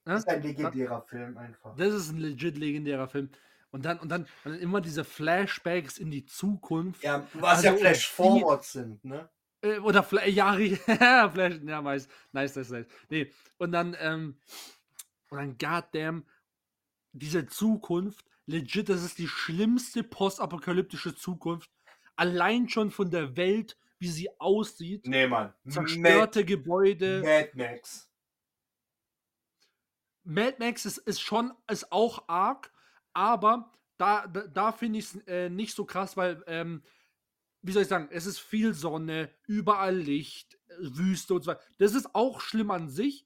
Speaker 3: das ist ein legendärer Film einfach.
Speaker 2: Das ist ein legit legendärer Film. Und dann, und dann, dann immer diese Flashbacks in die Zukunft.
Speaker 3: Ja, was ja
Speaker 2: Also,
Speaker 3: Flash
Speaker 2: die-
Speaker 3: Forwards sind, ne?
Speaker 2: Äh, oder Fla ja, ri- Flash, ja, nice, nice, nice, nice. Nee, und dann, ähm, und dann, goddamn, diese Zukunft, legit, das ist die schlimmste postapokalyptische Zukunft. Allein schon von der Welt, wie sie aussieht.
Speaker 3: Nee, Mann.
Speaker 2: Zerstörte Gebäude.
Speaker 3: Mad Max.
Speaker 2: Mad Max ist, ist schon, ist auch arg, aber da, da, da finde ich es äh, nicht so krass, weil, ähm, wie soll ich sagen, es ist viel Sonne, überall Licht, Wüste und so weiter. Das ist auch schlimm an sich,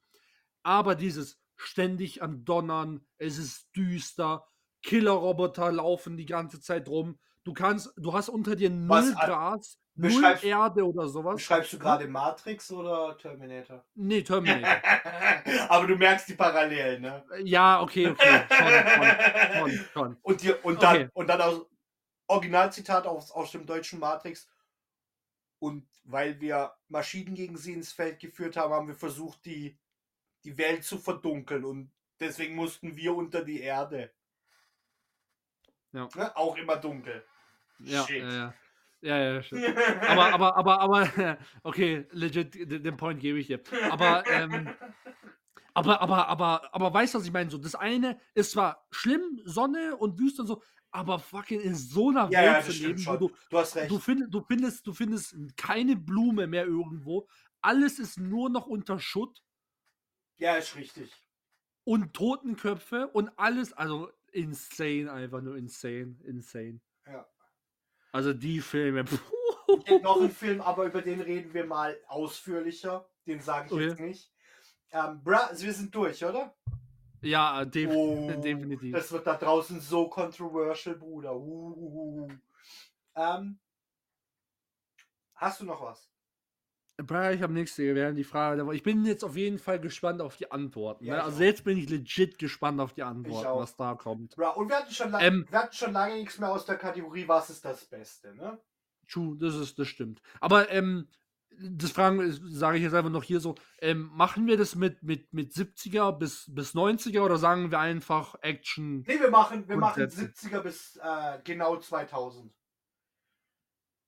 Speaker 2: aber dieses ständig am Donnern, es ist düster, Killerroboter laufen die ganze Zeit rum. Du kannst, du hast unter dir null
Speaker 3: Was,
Speaker 2: Gras, null
Speaker 3: beschreibst-
Speaker 2: Erde oder sowas.
Speaker 3: Schreibst du gerade Matrix oder Terminator?
Speaker 2: Nee, Terminator.
Speaker 3: Aber du merkst die Parallelen, ne?
Speaker 2: ja, okay, okay. Schon, schon, schon, schon.
Speaker 3: Und, die, und dann,
Speaker 2: Okay.
Speaker 3: und dann aus Originalzitat aus, aus dem deutschen Matrix. Und weil wir Maschinen gegen sie ins Feld geführt haben, haben wir versucht, die, die Welt zu verdunkeln. Und deswegen mussten wir unter die Erde.
Speaker 2: Ja.
Speaker 3: Ne? Auch immer dunkel.
Speaker 2: Ja,
Speaker 3: Shit.
Speaker 2: ja, ja. Ja, ja, stimmt. aber, aber, aber, aber, okay, legit, den Point gebe ich dir. Aber, ähm, aber, aber, aber, aber weißt du, was ich meine? So, das eine ist zwar schlimm, Sonne und Wüste und so, aber fucking in so einer
Speaker 3: Ja,
Speaker 2: Welt
Speaker 3: ja,
Speaker 2: zu
Speaker 3: das stimmt
Speaker 2: leben, du,
Speaker 3: Du hast recht.
Speaker 2: du, find, du, findest, du findest keine Blume mehr irgendwo, alles ist nur noch unter Schutt
Speaker 3: ja, ist richtig.
Speaker 2: und Totenköpfe und alles, also insane, einfach nur insane, insane.
Speaker 3: Ja.
Speaker 2: Also die Filme,
Speaker 3: Es gibt noch einen Film, aber über den reden wir mal ausführlicher. Den sage ich
Speaker 2: Okay.
Speaker 3: jetzt nicht. Ähm, bra, also wir sind durch, oder?
Speaker 2: ja, def
Speaker 3: Oh,
Speaker 2: definitiv.
Speaker 3: Das wird da draußen so controversial, Bruder. Uh. Ähm, hast du noch was?
Speaker 2: Bra, ich habe nichts, Digga. Wir haben die Frage. Ich bin jetzt auf jeden Fall gespannt auf die Antworten.
Speaker 3: Ja,
Speaker 2: ne? Also
Speaker 3: auch.
Speaker 2: jetzt bin ich legit gespannt auf die Antworten, was da kommt.
Speaker 3: Bra, und wir hatten, schon
Speaker 2: Ähm.
Speaker 3: wir hatten schon lange nichts mehr aus der Kategorie, was ist das Beste, ne?
Speaker 2: True, das ist, das stimmt. Aber ähm, das Fragen sage ich jetzt einfach noch hier so. Ähm, machen wir das mit, mit, mit 70er bis, bis 90er oder sagen wir einfach Action?
Speaker 3: Nee, wir machen, wir machen
Speaker 2: Grundsätze.
Speaker 3: 70er bis äh, genau 2000.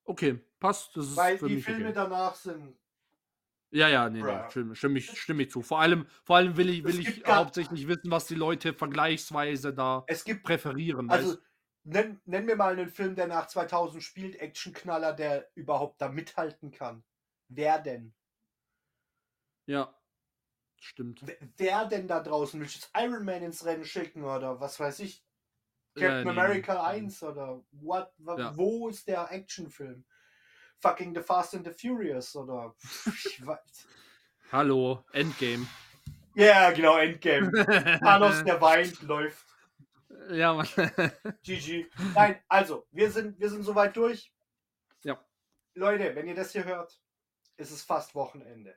Speaker 2: Okay, passt. Das ist
Speaker 3: Weil die Filme
Speaker 2: okay.
Speaker 3: danach sind.
Speaker 2: Ja, ja, nee, nee, stimme, stimme, ich, stimme ich zu. Vor allem, vor allem will ich, will ich hauptsächlich wissen, was die Leute vergleichsweise da
Speaker 3: Es gibt
Speaker 2: präferieren.
Speaker 3: Also, nenn, nenn mir mal einen Film, der nach 2000 spielt, Actionknaller, der überhaupt da mithalten kann. Wer denn?
Speaker 2: Ja, stimmt.
Speaker 3: Wer- Wer denn da draußen? Willst du jetzt Iron Man ins Rennen schicken oder was weiß ich?
Speaker 2: Ja,
Speaker 3: Captain
Speaker 2: nee,
Speaker 3: America
Speaker 2: nee.
Speaker 3: 1 oder what?
Speaker 2: Ja.
Speaker 3: Wo ist der Actionfilm? Fucking The Fast and the Furious oder. Ich weiß.
Speaker 2: Hallo, Endgame.
Speaker 3: Ja, genau, Endgame. Thanos, der weint, läuft.
Speaker 2: ja, Mann.
Speaker 3: GG. Nein, also, wir sind, wir sind soweit durch.
Speaker 2: Ja.
Speaker 3: Leute, wenn ihr das hier hört, ist es fast Wochenende.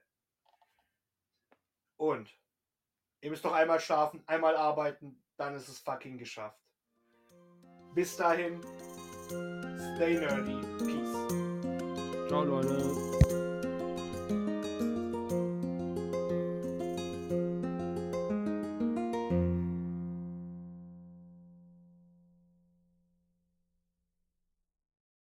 Speaker 3: Und ihr müsst noch einmal schlafen, einmal arbeiten, dann ist es fucking geschafft. Bis dahin, stay nerdy. 找
Speaker 2: 着了